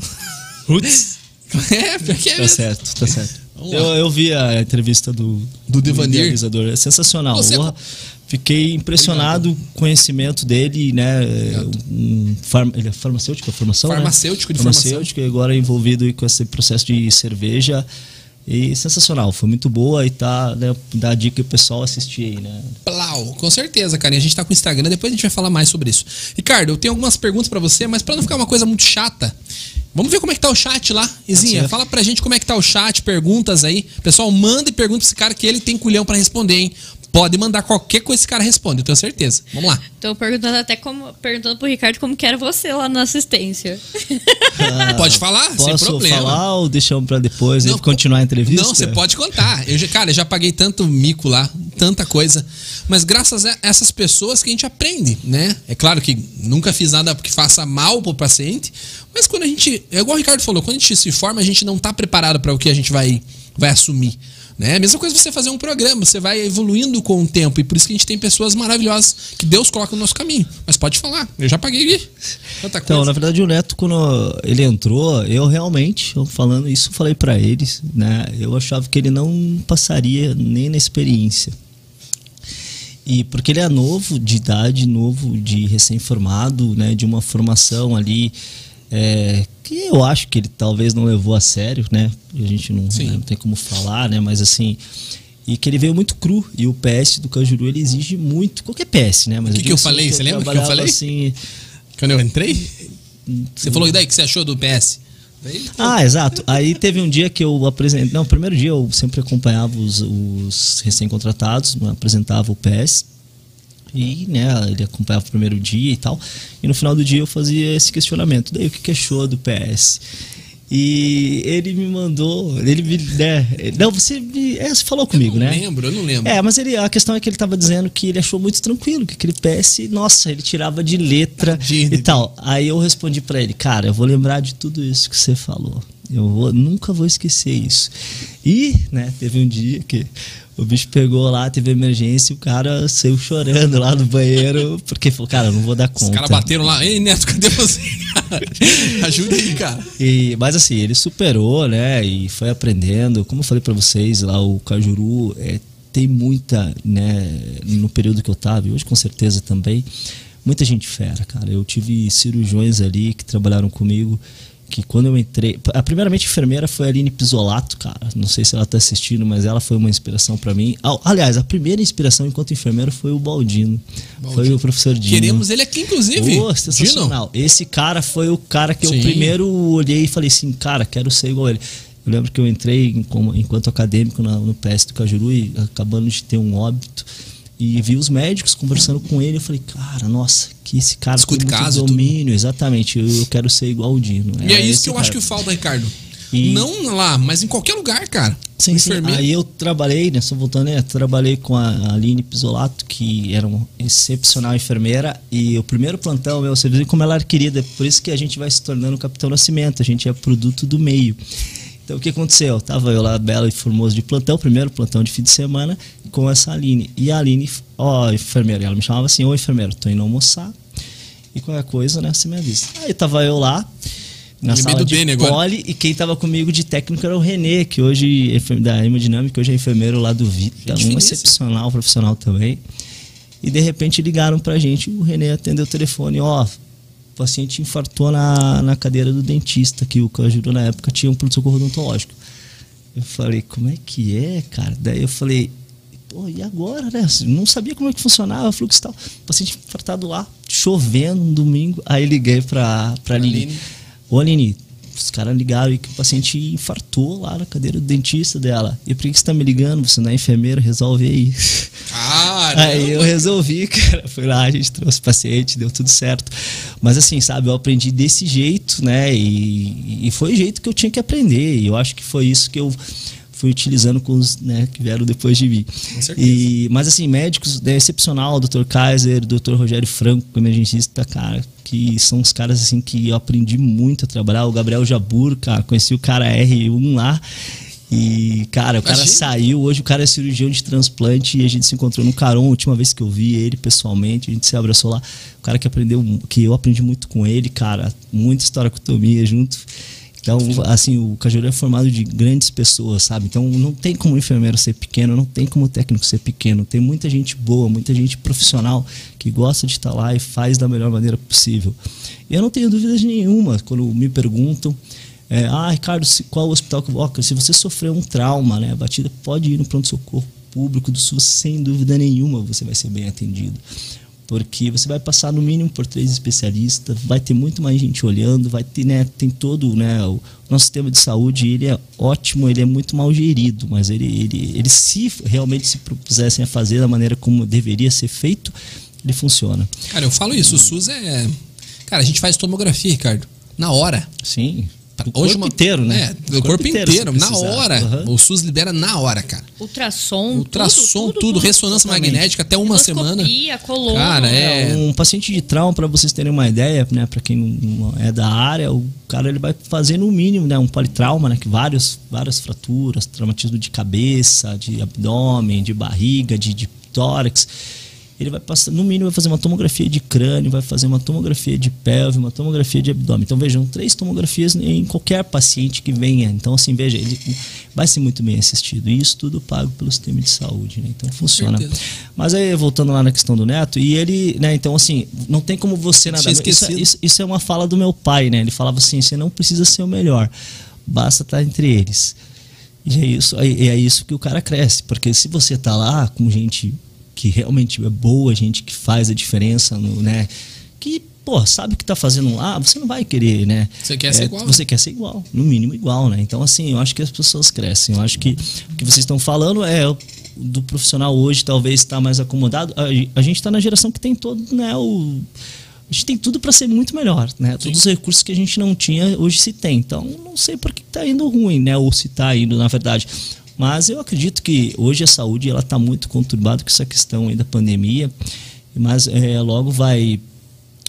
Speaker 1: Putz. é, porque é
Speaker 2: Tá certo, tá certo. Eu, eu vi a entrevista do,
Speaker 1: do Devanir.
Speaker 2: É sensacional. Você... Fiquei impressionado com o conhecimento dele, né? Um farm, ele é farmacêutico, a formação?
Speaker 1: Farmacêutico
Speaker 2: né?
Speaker 1: de
Speaker 2: farmacêutico,
Speaker 1: formação.
Speaker 2: e agora envolvido com esse processo de cerveja. E sensacional, foi muito boa e tá, né, dá a dica pro pessoal assistir aí, né?
Speaker 1: Plau, com certeza, cara. E a gente tá com o Instagram, depois a gente vai falar mais sobre isso. Ricardo, eu tenho algumas perguntas para você, mas para não ficar uma coisa muito chata, vamos ver como é que tá o chat lá. Izinha, fala pra gente como é que tá o chat, perguntas aí. Pessoal, manda e pergunta pra esse cara que ele tem culhão para responder, hein? Pode mandar qualquer coisa que esse cara responde, eu tenho certeza. Vamos lá.
Speaker 3: Tô perguntando até como. Perguntando pro Ricardo como que era você lá na assistência.
Speaker 1: Ah, pode falar, sem problema.
Speaker 2: falar ou deixamos pra depois não, continuar a entrevista?
Speaker 1: Não, você pode contar. Eu, cara, eu já paguei tanto mico lá, tanta coisa. Mas graças a essas pessoas que a gente aprende, né? É claro que nunca fiz nada que faça mal pro paciente, mas quando a gente. É igual o Ricardo falou, quando a gente se forma, a gente não tá preparado para o que a gente vai, vai assumir. Né? A mesma coisa você fazer um programa, você vai evoluindo com o tempo e por isso que a gente tem pessoas maravilhosas que Deus coloca no nosso caminho. Mas pode falar, eu já paguei.
Speaker 2: Então, na verdade, o Neto, quando ele entrou, eu realmente, eu falando isso, falei para eles, né? Eu achava que ele não passaria nem na experiência. E porque ele é novo de idade, novo de recém-formado, né? De uma formação ali é, que eu acho que ele talvez não levou a sério, né? A gente não, né, não tem como falar, né? Mas assim, e que ele veio muito cru e o PS do Cajuru ele exige muito qualquer PS, né? Mas
Speaker 1: o que, que eu falei? Você lembra que eu falei? Assim, Quando eu entrei, você falou e daí que você achou do PS?
Speaker 2: Ah, exato. Aí teve um dia que eu apresentei. Não, primeiro dia eu sempre acompanhava os, os recém-contratados, apresentava o PS. E né, ele acompanhava o primeiro dia e tal. E no final do dia eu fazia esse questionamento. Daí o que, achou do PS? E ele me mandou, ele me, né, não, você, me, é, você falou comigo,
Speaker 1: eu
Speaker 2: não
Speaker 1: né? lembro, eu não lembro.
Speaker 2: É, mas ele, a questão é que ele tava dizendo que ele achou muito tranquilo, que aquele PS, nossa, ele tirava de letra Tadinho. e tal. Aí eu respondi para ele, cara, eu vou lembrar de tudo isso que você falou. Eu vou, nunca vou esquecer isso. E, né, teve um dia que o bicho pegou lá, teve emergência e o cara saiu chorando lá no banheiro, porque falou, cara, eu não vou dar conta. Os
Speaker 1: caras bateram lá, ei Neto, cadê você? Ajuda aí, cara.
Speaker 2: E, mas assim, ele superou, né? E foi aprendendo. Como eu falei para vocês, lá o Cajuru é, tem muita, né? No período que eu tava, e hoje com certeza também, muita gente fera, cara. Eu tive cirurgiões ali que trabalharam comigo que quando eu entrei. A primeiramente enfermeira foi a Aline Pisolato, cara. Não sei se ela tá assistindo, mas ela foi uma inspiração para mim. Aliás, a primeira inspiração enquanto enfermeira foi o Baldino. Baldino. Foi o professor Dino.
Speaker 1: Queremos ele aqui, inclusive.
Speaker 2: Oh, sensacional. Dino. Esse cara foi o cara que Sim. eu primeiro olhei e falei assim, cara, quero ser igual ele. Eu lembro que eu entrei enquanto acadêmico no PS do Cajuru e acabando de ter um óbito e vi os médicos conversando com ele. Eu falei, cara, nossa, que esse cara
Speaker 1: Escute tem
Speaker 2: muito domínio. Tudo. Exatamente, eu, eu, quero ser igual o Dino.
Speaker 1: E é, é isso que eu cara. acho que falta, Ricardo. E... Não lá, mas em qualquer lugar, cara.
Speaker 2: Sim, sim. Aí eu trabalhei, né? Só voltando, né? Trabalhei com a Aline Pisolato, que era uma excepcional enfermeira. E o primeiro plantão, meu, você viu como ela era querida. Por isso que a gente vai se tornando Capitão Nascimento. A gente é produto do meio. Então o que aconteceu? Tava eu lá, bela e formoso de plantão, primeiro plantão de fim de semana, com essa Aline. E a Aline, ó, enfermeira, ela me chamava assim: Ô enfermeiro, tô indo almoçar. E qualquer coisa, né, você me avisa. Aí tava eu lá, na sala de Dene poli, e quem tava comigo de técnico era o Renê, que hoje é da hemodinâmica, hoje é enfermeiro lá do Vita, um excepcional profissional também. E de repente ligaram pra gente, o Renê atendeu o telefone, ó, paciente infartou na, na cadeira do dentista, que o Cajuru na época tinha um pronto-socorro odontológico. Eu falei, como é que é, cara? Daí eu falei, pô, e agora, né? Não sabia como é que funcionava o fluxo e tal. O paciente infartado lá, chovendo um domingo. Aí liguei pra, pra Aline. Aline. Ô, Aline, os caras ligaram e que o paciente infartou lá na cadeira do dentista dela. E por que você tá me ligando? Você não é enfermeira? Resolve aí.
Speaker 1: Ah,
Speaker 2: aí eu resolvi, cara. Fui lá, a gente trouxe o paciente, deu tudo certo. Mas assim, sabe, eu aprendi desse jeito, né? E, e foi o jeito que eu tinha que aprender. E eu acho que foi isso que eu fui utilizando com os né, que vieram depois de mim. Com certeza. E, mas assim, médicos, é excepcional, o Dr. Kaiser, o Dr. Rogério Franco, emergencista, cara, que são os caras assim que eu aprendi muito a trabalhar. O Gabriel Jabur, cara, conheci o cara R1 lá. E, cara, o cara saiu, hoje o cara é cirurgião de transplante e a gente se encontrou no Caron, a última vez que eu vi ele pessoalmente, a gente se abraçou lá. O cara que aprendeu, que eu aprendi muito com ele, cara, muita história com Tomia junto. Então, assim, o Cajuru é formado de grandes pessoas, sabe? Então, não tem como enfermeiro ser pequeno, não tem como técnico ser pequeno. Tem muita gente boa, muita gente profissional que gosta de estar lá e faz da melhor maneira possível. E eu não tenho dúvidas nenhuma quando me perguntam. É, ah, Ricardo, qual o hospital que eu vou? Se você sofreu um trauma, né, batida, pode ir no pronto-socorro público do SUS, sem dúvida nenhuma você vai ser bem atendido porque você vai passar no mínimo por três especialistas, vai ter muito mais gente olhando, vai ter, né, tem todo, né, o nosso sistema de saúde, ele é ótimo, ele é muito mal gerido, mas ele, ele, ele se realmente se propusessem a fazer da maneira como deveria ser feito, ele funciona.
Speaker 1: Cara, eu falo isso, o SUS é, cara, a gente faz tomografia, Ricardo, na hora.
Speaker 2: Sim.
Speaker 1: O Hoje corpo uma, inteiro, né? É, o, corpo, corpo inteiro, na hora. Uhum. O SUS libera na hora, cara.
Speaker 3: Ultrassom,
Speaker 1: Ultrassom, tudo, tudo, tudo ressonância magnética até uma semana.
Speaker 3: Coluna.
Speaker 2: Cara, é... é um paciente de trauma para vocês terem uma ideia, né, para quem não é da área, o cara ele vai fazer no mínimo, né, um politrauma, né, que vários várias fraturas, traumatismo de cabeça, de abdômen, de barriga, de, de tórax ele vai passar, no mínimo, vai fazer uma tomografia de crânio, vai fazer uma tomografia de pelve, uma tomografia de abdômen. Então, vejam, três tomografias em qualquer paciente que venha. Então, assim, veja, ele vai ser muito bem assistido. E isso tudo pago pelo sistema de saúde, né? Então, funciona. Mas aí, voltando lá na questão do neto, e ele, né, então, assim, não tem como você nada. Isso, isso, isso é uma fala do meu pai, né? Ele falava assim: você não precisa ser o melhor, basta estar entre eles. E é isso, é isso que o cara cresce, porque se você tá lá com gente que realmente é boa, gente que faz a diferença, no, né? Que, pô, sabe o que tá fazendo lá, você não vai querer, né?
Speaker 1: Você quer é, ser igual.
Speaker 2: Você quer ser igual, no mínimo igual, né? Então, assim, eu acho que as pessoas crescem. Eu acho que o que vocês estão falando é do profissional hoje talvez está mais acomodado. A, a gente está na geração que tem todo, né, o a gente tem tudo para ser muito melhor, né? Sim. Todos os recursos que a gente não tinha, hoje se tem. Então, não sei por que está indo ruim, né? Ou se está indo, na verdade. Mas eu acredito que hoje a saúde ela está muito conturbada com essa questão aí da pandemia. Mas é, logo vai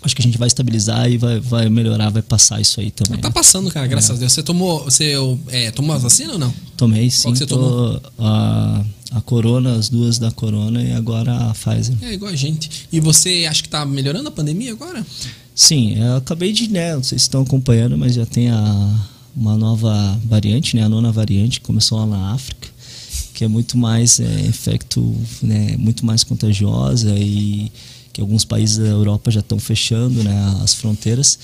Speaker 2: acho que a gente vai estabilizar e vai, vai melhorar, vai passar isso aí também.
Speaker 1: Tá passando, cara, graças é. a Deus. Você tomou, você é, tomou a vacina ou não?
Speaker 2: Tomei, sim. Qual que você tomou? A, a Corona, as duas da Corona e agora a Pfizer.
Speaker 1: É igual a gente. E você acha que tá melhorando a pandemia agora?
Speaker 2: Sim, eu acabei de, né, não sei se estão acompanhando, mas já tem a, uma nova variante, né, a nona variante, começou lá na África, que é muito mais é, infecto, né, muito mais contagiosa e que alguns países da Europa já estão fechando né, as fronteiras.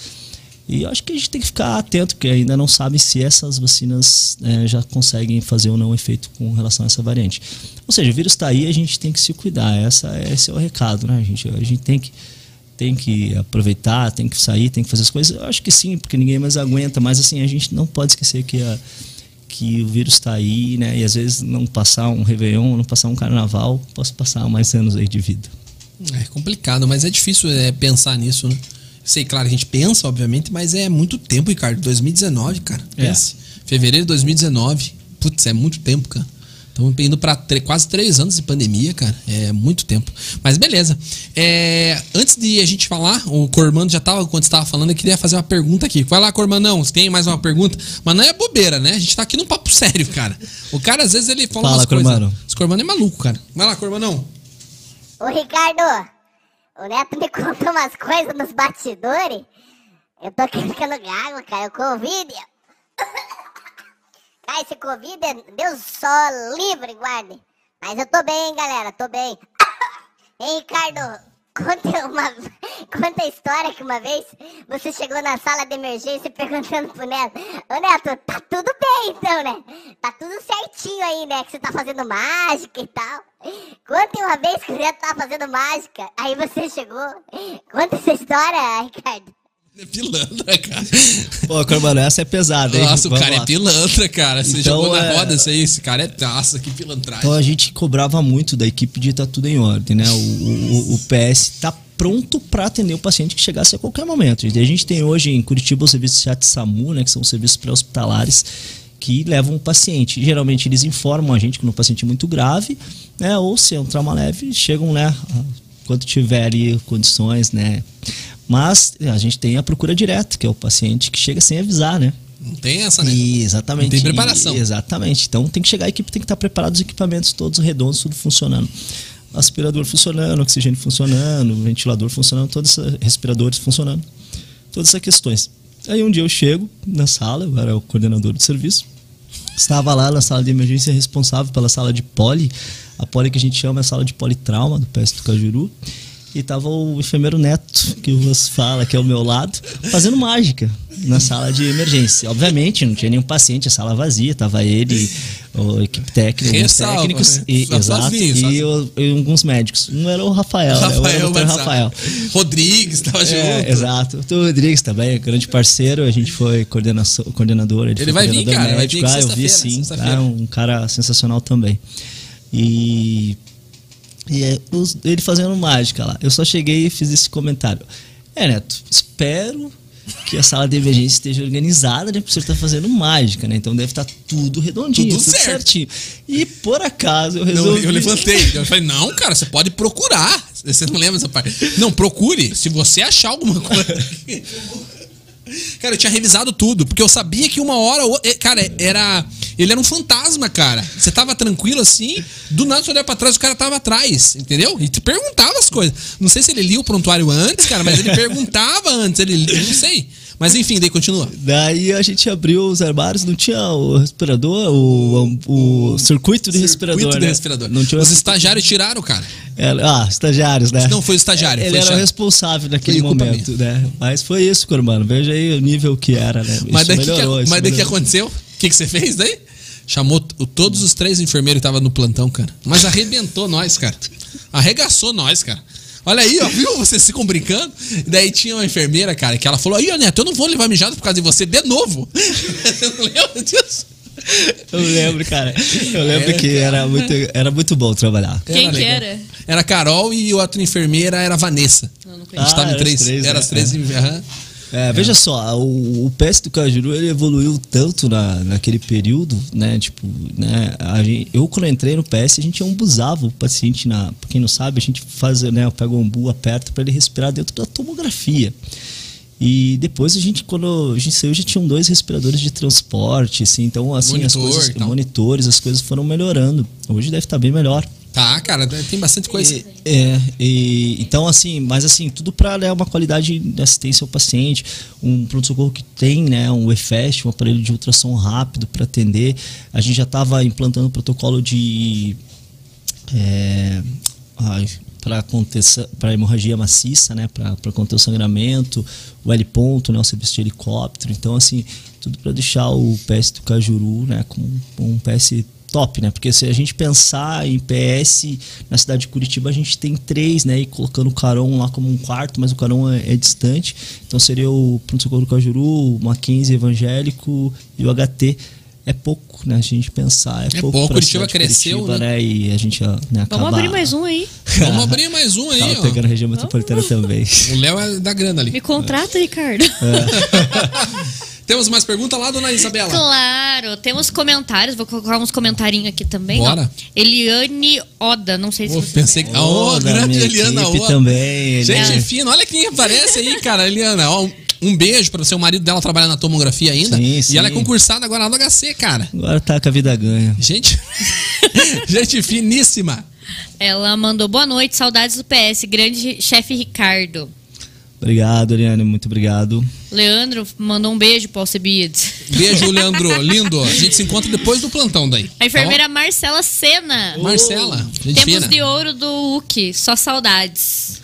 Speaker 2: E acho que a gente tem que ficar atento, porque ainda não sabe se essas vacinas é, já conseguem fazer ou não efeito com relação a essa variante. Ou seja, o vírus está aí, a gente tem que se cuidar. Essa, esse é o recado, né? Gente, a gente tem que tem que aproveitar, tem que sair, tem que fazer as coisas. Eu acho que sim, porque ninguém mais aguenta. Mas assim, a gente não pode esquecer que a, que o vírus está aí, né? E às vezes não passar um Réveillon, não passar um carnaval, posso passar mais anos aí de vida.
Speaker 1: É complicado, mas é difícil é, pensar nisso, né? Sei, claro, a gente pensa, obviamente, mas é muito tempo, Ricardo. 2019, cara. É. Pense. Fevereiro de 2019. Putz, é muito tempo, cara. Estamos indo para quase três anos de pandemia, cara. É muito tempo. Mas beleza. É, antes de a gente falar, o Cormano já estava, quando estava falando, eu queria fazer uma pergunta aqui. Vai lá, Cormanão, você tem mais uma pergunta? Mas não é bobeira, né? A gente está aqui num papo sério, cara. O cara, às vezes, ele fala,
Speaker 2: fala umas Cormano.
Speaker 1: coisas. Esse Cormano é maluco, cara. Vai lá, Cormanão.
Speaker 4: Ô Ricardo, o Neto me contou umas coisas nos bastidores. Eu tô aqui ficando gago, cara. O Covid. Cara, esse Covid. Deus só livre, guarde. Mas eu tô bem, galera. Tô bem. Ei, Ricardo, Conta uma conta a história que uma vez você chegou na sala de emergência perguntando pro Neto: Ô Neto, tá tudo bem então, né? Tá tudo certinho aí, né? Que você tá fazendo mágica e tal. Conta uma vez que o Neto tava fazendo mágica, aí você chegou. Conta essa história, Ricardo.
Speaker 1: É pilantra, cara.
Speaker 2: Pô, Cormano, essa é pesada, hein?
Speaker 1: Nossa, o cara é lá. é pilantra, cara. Você então, jogou na é... roda isso aí, esse cara é taça, que pilantragem.
Speaker 2: Então a gente cobrava muito da equipe de estar tá tudo em ordem, né? O, o, o PS tá pronto para atender o paciente que chegasse a qualquer momento. E a gente tem hoje em Curitiba os serviços chat SAMU, né? Que são serviços pré-hospitalares que levam o paciente. Geralmente eles informam a gente que no paciente é muito grave, né? Ou se é um trauma leve, chegam, né? Quando tiver ali condições, né? Mas a gente tem a procura direta, que é o paciente que chega sem avisar, né?
Speaker 1: Não tem essa, né?
Speaker 2: E, exatamente. Não
Speaker 1: tem preparação.
Speaker 2: E, exatamente. Então tem que chegar, a equipe tem que estar preparada, os equipamentos todos redondos, tudo funcionando. Aspirador funcionando, oxigênio funcionando, ventilador funcionando, todos respiradores funcionando. Todas essas questões. Aí um dia eu chego na sala, eu era o coordenador do serviço, estava lá na sala de emergência responsável pela sala de poli, a poli que a gente chama é a sala de politrauma do PS do Cajuru e tava o enfermeiro Neto, que vos fala, que é ao meu lado, fazendo mágica na sala de emergência. Obviamente, não tinha nenhum paciente, a sala vazia, tava ele, a equipe técnica, os técnicos, né? e, exato, e, o, e, alguns médicos. Um era o Rafael, Rafael, né? o Rafael.
Speaker 1: Rodrigues tava é, junto.
Speaker 2: Exato. O Rodrigues também, grande parceiro, a gente foi coordenador. Ele,
Speaker 1: ele vai vir, cara, médico. vai vir
Speaker 2: ah, eu vi sim, tá, um cara sensacional também. E e é, ele fazendo mágica lá. Eu só cheguei e fiz esse comentário. É, Neto, espero que a sala de emergência esteja organizada, né? Porque você está fazendo mágica, né? Então deve estar tá tudo redondinho, tudo, tudo certo. certinho. E por acaso eu resolvi.
Speaker 1: Não, eu levantei. Eu falei, não, cara, você pode procurar. Você não lembra essa parte? Não, procure. Se você achar alguma coisa. Cara, eu tinha revisado tudo, porque eu sabia que uma hora. Cara, era. Ele era um fantasma, cara. Você tava tranquilo assim, do nada você olhar pra trás, o cara tava atrás, entendeu? E te perguntava as coisas. Não sei se ele lia o prontuário antes, cara, mas ele perguntava antes. Ele. Não sei. Mas enfim, daí continua.
Speaker 2: Daí a gente abriu os armários, não tinha o respirador, o, o, o circuito de respirador. Circuito de né?
Speaker 1: respirador. Não tinha os estagiários tiraram, cara.
Speaker 2: É, ah, estagiários, né?
Speaker 1: Não, foi o estagiário.
Speaker 2: Ele era o responsável naquele momento, né? Mas foi isso, Cormano. Veja aí o nível que era, né?
Speaker 1: Isso mas daí melhorou, que, mas daí que aconteceu? O que, que você fez daí? Chamou todos os três enfermeiros que estavam no plantão, cara. Mas arrebentou nós, cara. Arregaçou nós, cara. Olha aí, ó, viu? Vocês ficam brincando. E daí tinha uma enfermeira, cara, que ela falou: aí, Neto, eu não vou levar mijado por causa de você de novo. Você não lembra disso?
Speaker 2: Eu lembro, cara. Eu lembro é, que era muito, era muito bom trabalhar.
Speaker 3: Quem era que era?
Speaker 1: Era Carol e a outra enfermeira era Vanessa.
Speaker 3: Não, não
Speaker 1: a gente tava em três. três era as três. É.
Speaker 2: É, veja só, o, o PS do Cajuru ele evoluiu tanto na, naquele período, né? Tipo, né? A gente, eu quando entrei no PS, a gente ambuzava o paciente na. Pra quem não sabe, a gente faz, né? Pega o ambu, aperta para ele respirar dentro da tomografia. E depois a gente, quando a gente saiu, já tinham dois respiradores de transporte, assim, então assim, Monitor, as coisas, então. monitores, as coisas foram melhorando. Hoje deve estar bem melhor.
Speaker 1: Tá, cara, tem bastante coisa.
Speaker 2: E, é, e, então assim, mas assim, tudo para né, uma qualidade de assistência ao paciente, um pronto-socorro que tem né, um EFEST, um aparelho de ultrassom rápido para atender. A gente já estava implantando protocolo de. É, para hemorragia maciça, né, para conter o sangramento, o L ponto, né, o serviço de helicóptero. Então assim, tudo para deixar o PS do Cajuru, né, com um PS top, né? Porque se a gente pensar em PS na cidade de Curitiba, a gente tem três, né? E colocando o Caron lá como um quarto, mas o Caron é, é distante. Então seria o Pronto Socorro do Cajuru, o Mackenzie Evangélico e o HT. É pouco, né? A gente pensar. É, é pouco. pouco.
Speaker 1: Curitiba cresceu, Curitiba,
Speaker 2: né? né? E a gente né,
Speaker 3: acabar... Vamos abrir mais um aí.
Speaker 1: Vamos abrir mais um aí,
Speaker 2: Tava ó. pegando a região metropolitana também.
Speaker 1: O Léo é da grana ali.
Speaker 3: Me contrata, Ricardo. É.
Speaker 1: Temos mais pergunta lá, dona Isabela?
Speaker 3: Claro, temos comentários. Vou colocar uns comentarinhos aqui também.
Speaker 1: Bora.
Speaker 3: Ó. Eliane Oda, não sei se oh, você
Speaker 1: pensei que... Oh, grande Eliana Oda.
Speaker 2: também.
Speaker 1: Gente é. fina, olha quem aparece aí, cara, Eliana. Ó, um beijo para você. O marido dela trabalha na tomografia ainda. Sim, sim. E ela é concursada agora lá no HC, cara.
Speaker 2: Agora tá com a vida ganha.
Speaker 1: Gente, gente finíssima.
Speaker 3: Ela mandou boa noite, saudades do PS, grande chefe Ricardo.
Speaker 2: Obrigado, Eliane, muito obrigado.
Speaker 3: Leandro mandou um beijo para o Alcebiades.
Speaker 1: Beijo, Leandro, lindo. A gente se encontra depois do plantão daí.
Speaker 3: A enfermeira tá Marcela Sena.
Speaker 1: Marcela, gente
Speaker 3: Temos
Speaker 1: fina.
Speaker 3: de ouro do UC, só saudades.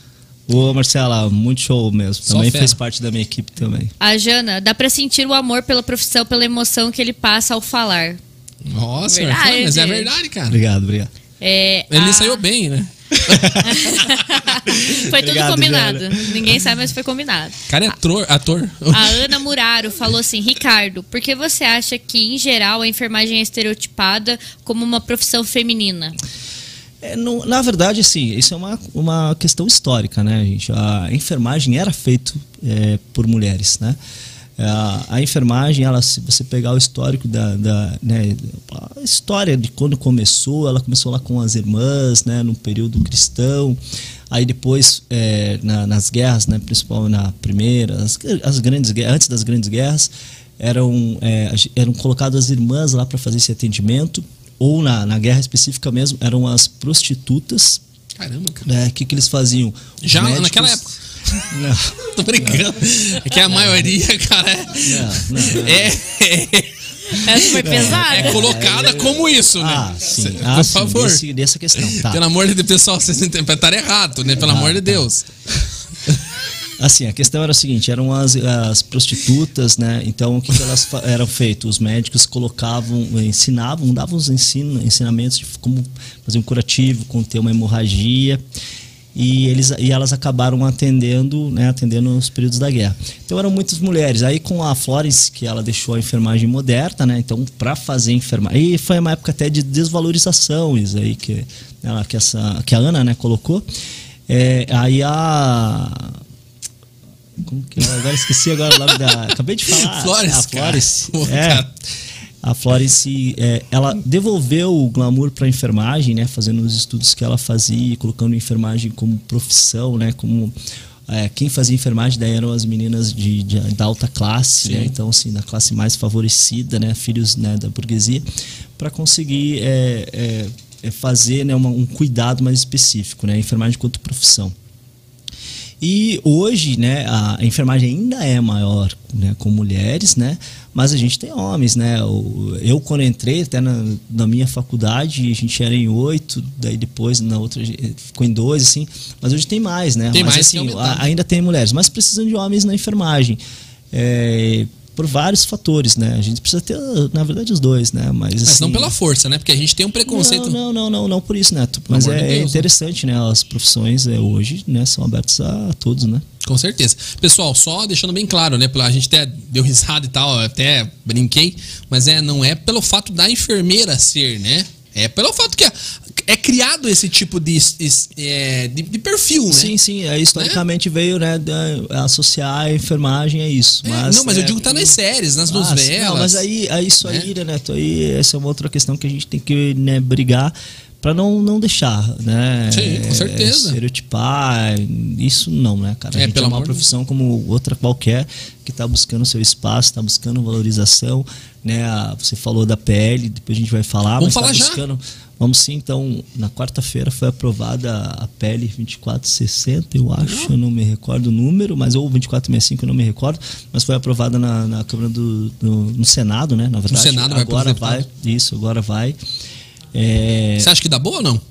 Speaker 2: Ô, Marcela, muito show mesmo. Também fez parte da minha equipe também.
Speaker 3: A Jana, dá para sentir o amor pela profissão, pela emoção que ele passa ao falar.
Speaker 1: Nossa, verdade. mas é verdade, cara.
Speaker 2: Obrigado, obrigado.
Speaker 3: É,
Speaker 1: ele a... saiu bem, né?
Speaker 3: foi tudo Obrigado, combinado. Ninguém sabe, mas foi combinado.
Speaker 1: Cara, é ator. ator.
Speaker 3: A Ana Muraro falou assim: Ricardo, por que você acha que, em geral, a enfermagem é estereotipada como uma profissão feminina?
Speaker 2: É, no, na verdade, sim, isso é uma, uma questão histórica, né, gente? A enfermagem era feita é, por mulheres, né? A, a, enfermagem, ela, se você pegar o histórico da, da né, a história de quando começou, ela começou lá com as irmãs, né, no período cristão. Aí depois, é, na, nas guerras, né, principalmente na primeira, as, as, grandes antes das grandes guerras, eram, é, eram colocadas as irmãs lá para fazer esse atendimento. Ou na, na guerra específica mesmo, eram as prostitutas.
Speaker 1: Caramba, cara.
Speaker 2: O é, que, que eles faziam?
Speaker 1: Já médicos, naquela época não. Tô brincando. É que a maioria, cara, é. Não, não,
Speaker 3: é, é, Essa foi pesada.
Speaker 1: É colocada é, como isso, né?
Speaker 2: Ah, sim. Ah, Por favor. Desse, dessa questão. Tá.
Speaker 1: Pelo amor de Deus, pessoal, vocês interpretaram errado, né? Pelo ah, amor de tá. Deus.
Speaker 2: Assim, a questão era o seguinte, eram as, as prostitutas, né? Então, o que, que elas eram feito? Os médicos colocavam, ensinavam, davam os ensino, ensinamentos de como fazer um curativo, conter uma hemorragia e, eles, e elas acabaram atendendo, né, atendendo nos períodos da guerra. Então eram muitas mulheres. Aí com a Florence, que ela deixou a enfermagem moderna, né, então para fazer enfermagem. E foi uma época até de desvalorização, isso aí que, ela, que, essa, que a Ana né, colocou. É, aí a. Como que é? Agora esqueci agora o nome da. Acabei de falar.
Speaker 1: Flores.
Speaker 2: A Flores. É, a Florence, é, ela devolveu o glamour para a enfermagem, né, fazendo os estudos que ela fazia, colocando enfermagem como profissão, né, como é, quem fazia enfermagem daí eram as meninas de, de da alta classe, né, então assim da classe mais favorecida, né, filhos né, da burguesia, para conseguir é, é, é, fazer né, uma, um cuidado mais específico, né, enfermagem quanto profissão. E hoje, né, a enfermagem ainda é maior né, com mulheres, né, mas a gente tem homens, né. Eu, quando entrei, até na, na minha faculdade, a gente era em oito, daí depois na outra ficou em dois, assim, mas hoje tem mais, né.
Speaker 1: Tem
Speaker 2: mas,
Speaker 1: mais
Speaker 2: assim, ainda tem mulheres, mas precisam de homens na enfermagem. É, por vários fatores, né? A gente precisa ter, na verdade, os dois, né? Mas,
Speaker 1: Mas
Speaker 2: assim,
Speaker 1: não pela força, né? Porque a gente tem um preconceito.
Speaker 2: Não, não, não, não, não por isso, Neto. Mas é, de Deus, interessante, né? As profissões é, hoje né, são abertas a todos, né?
Speaker 1: Com certeza. Pessoal, só deixando bem claro, né? A gente até deu risada e tal, até brinquei, mas é, não é pelo fato da enfermeira ser, né? É pelo fato que é criado esse tipo de, é, de, de, perfil, né?
Speaker 2: Sim, sim. É, historicamente né? veio, né, associar a enfermagem a isso.
Speaker 1: É,
Speaker 2: mas,
Speaker 1: não, mas eu é, digo que tá nas séries, nas ah, novelas. Não,
Speaker 2: mas aí, aí isso né? aí, Neto, aí essa é uma outra questão que a gente tem que né, brigar para não, não deixar, né?
Speaker 1: Sim, com certeza.
Speaker 2: Estereotipar, isso não, né, cara? A é, gente é uma profissão como outra qualquer que está buscando seu espaço, está buscando valorização, né? Você falou da PL, depois a gente vai falar,
Speaker 1: Vamos
Speaker 2: mas tá
Speaker 1: falar
Speaker 2: tá buscando. Já? Vamos sim, então, na quarta-feira foi aprovada a PL 2460, eu acho, eu não me recordo o número, mas ou 2465, eu não me recordo, mas foi aprovada na, na Câmara do, do, no Senado, né? Na verdade,
Speaker 1: no Senado
Speaker 2: agora vai, vai isso, agora vai.
Speaker 1: É... Você acha que dá boa ou não?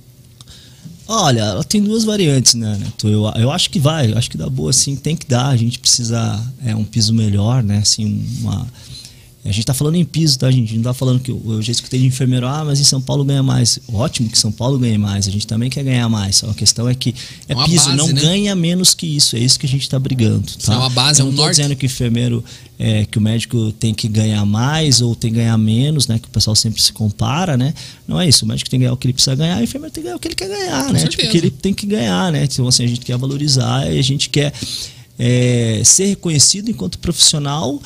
Speaker 2: Olha, ela tem duas variantes, né, Neto? Eu, eu acho que vai, eu acho que dá boa, sim, tem que dar. A gente precisa é um piso melhor, né? Assim, uma a gente está falando em piso, tá, gente? Não está falando que eu, eu já escutei de enfermeiro, ah, mas em São Paulo ganha mais. Ótimo que São Paulo ganhe mais, a gente também quer ganhar mais. A questão é que é, é piso, base, não né? ganha menos que isso. É isso que a gente está brigando. Tá?
Speaker 1: É uma base,
Speaker 2: eu
Speaker 1: é um
Speaker 2: não estou dizendo que o enfermeiro, é, que o médico tem que ganhar mais ou tem que ganhar menos, né? Que o pessoal sempre se compara, né? Não é isso. O médico tem que ganhar o que ele precisa ganhar, o enfermeiro tem que ganhar o que ele quer ganhar, Com né? Tipo, o que ele tem que ganhar, né? Então, assim, a gente quer valorizar e a gente quer é, ser reconhecido enquanto profissional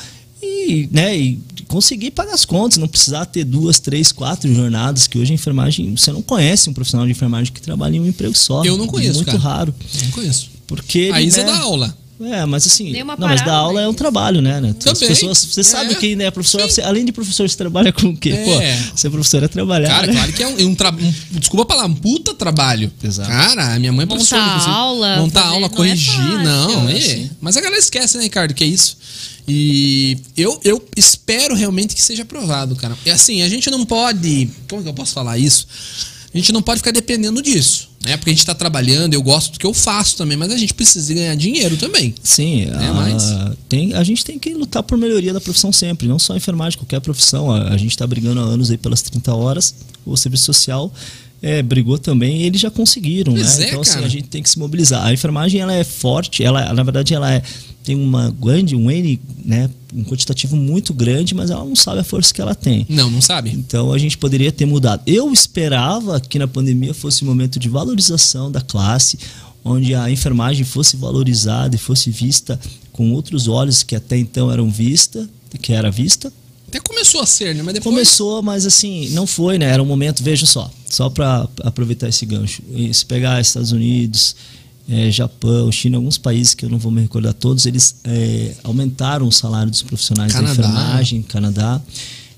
Speaker 2: e, né, e conseguir pagar as contas, não precisar ter duas, três, quatro jornadas, que hoje a enfermagem, você não conhece um profissional de enfermagem que trabalha em um emprego só.
Speaker 1: Eu não conheço,
Speaker 2: Muito
Speaker 1: cara.
Speaker 2: raro.
Speaker 1: Não conheço.
Speaker 2: Porque
Speaker 1: a Isa né, dá aula.
Speaker 2: É, mas assim, não, mas dar aula é um trabalho, né? né?
Speaker 1: Também. As pessoas,
Speaker 2: você é. sabe que né, professor, você, além de professor, você trabalha com o quê? É. Pô, ser professor é trabalhar.
Speaker 1: Cara,
Speaker 2: né?
Speaker 1: claro que é um, um, tra... um desculpa falar, um puta trabalho.
Speaker 2: Exato.
Speaker 1: Cara, minha mãe é professora.
Speaker 3: Montar aula.
Speaker 1: Montar aula, não é corrigir, é não. É. Mas a galera esquece, né, Ricardo, que é isso. E eu, eu espero realmente que seja aprovado, cara. É assim, a gente não pode. Como que eu posso falar isso? A gente não pode ficar dependendo disso. Né? Porque a gente está trabalhando, eu gosto do que eu faço também, mas a gente precisa ganhar dinheiro também.
Speaker 2: Sim, né? a, mas... tem, a gente tem que lutar por melhoria da profissão sempre, não só a enfermagem, qualquer profissão. A, a gente está brigando há anos aí pelas 30 horas, o serviço social é, brigou também e eles já conseguiram, pois né? É, então, assim, a gente tem que se mobilizar. A enfermagem, ela é forte, ela, na verdade, ela é, tem uma grande, um N, né? Um quantitativo muito grande, mas ela não sabe a força que ela tem.
Speaker 1: Não, não sabe.
Speaker 2: Então, a gente poderia ter mudado. Eu esperava que na pandemia fosse um momento de valorização da classe, onde a enfermagem fosse valorizada e fosse vista com outros olhos que até então eram vista, que era vista,
Speaker 1: até começou a ser, né? Mas depois...
Speaker 2: Começou, mas assim, não foi, né? Era um momento, veja só, só para aproveitar esse gancho. Se pegar Estados Unidos, é, Japão, China, alguns países que eu não vou me recordar todos, eles é, aumentaram o salário dos profissionais Canadá. da enfermagem, Canadá.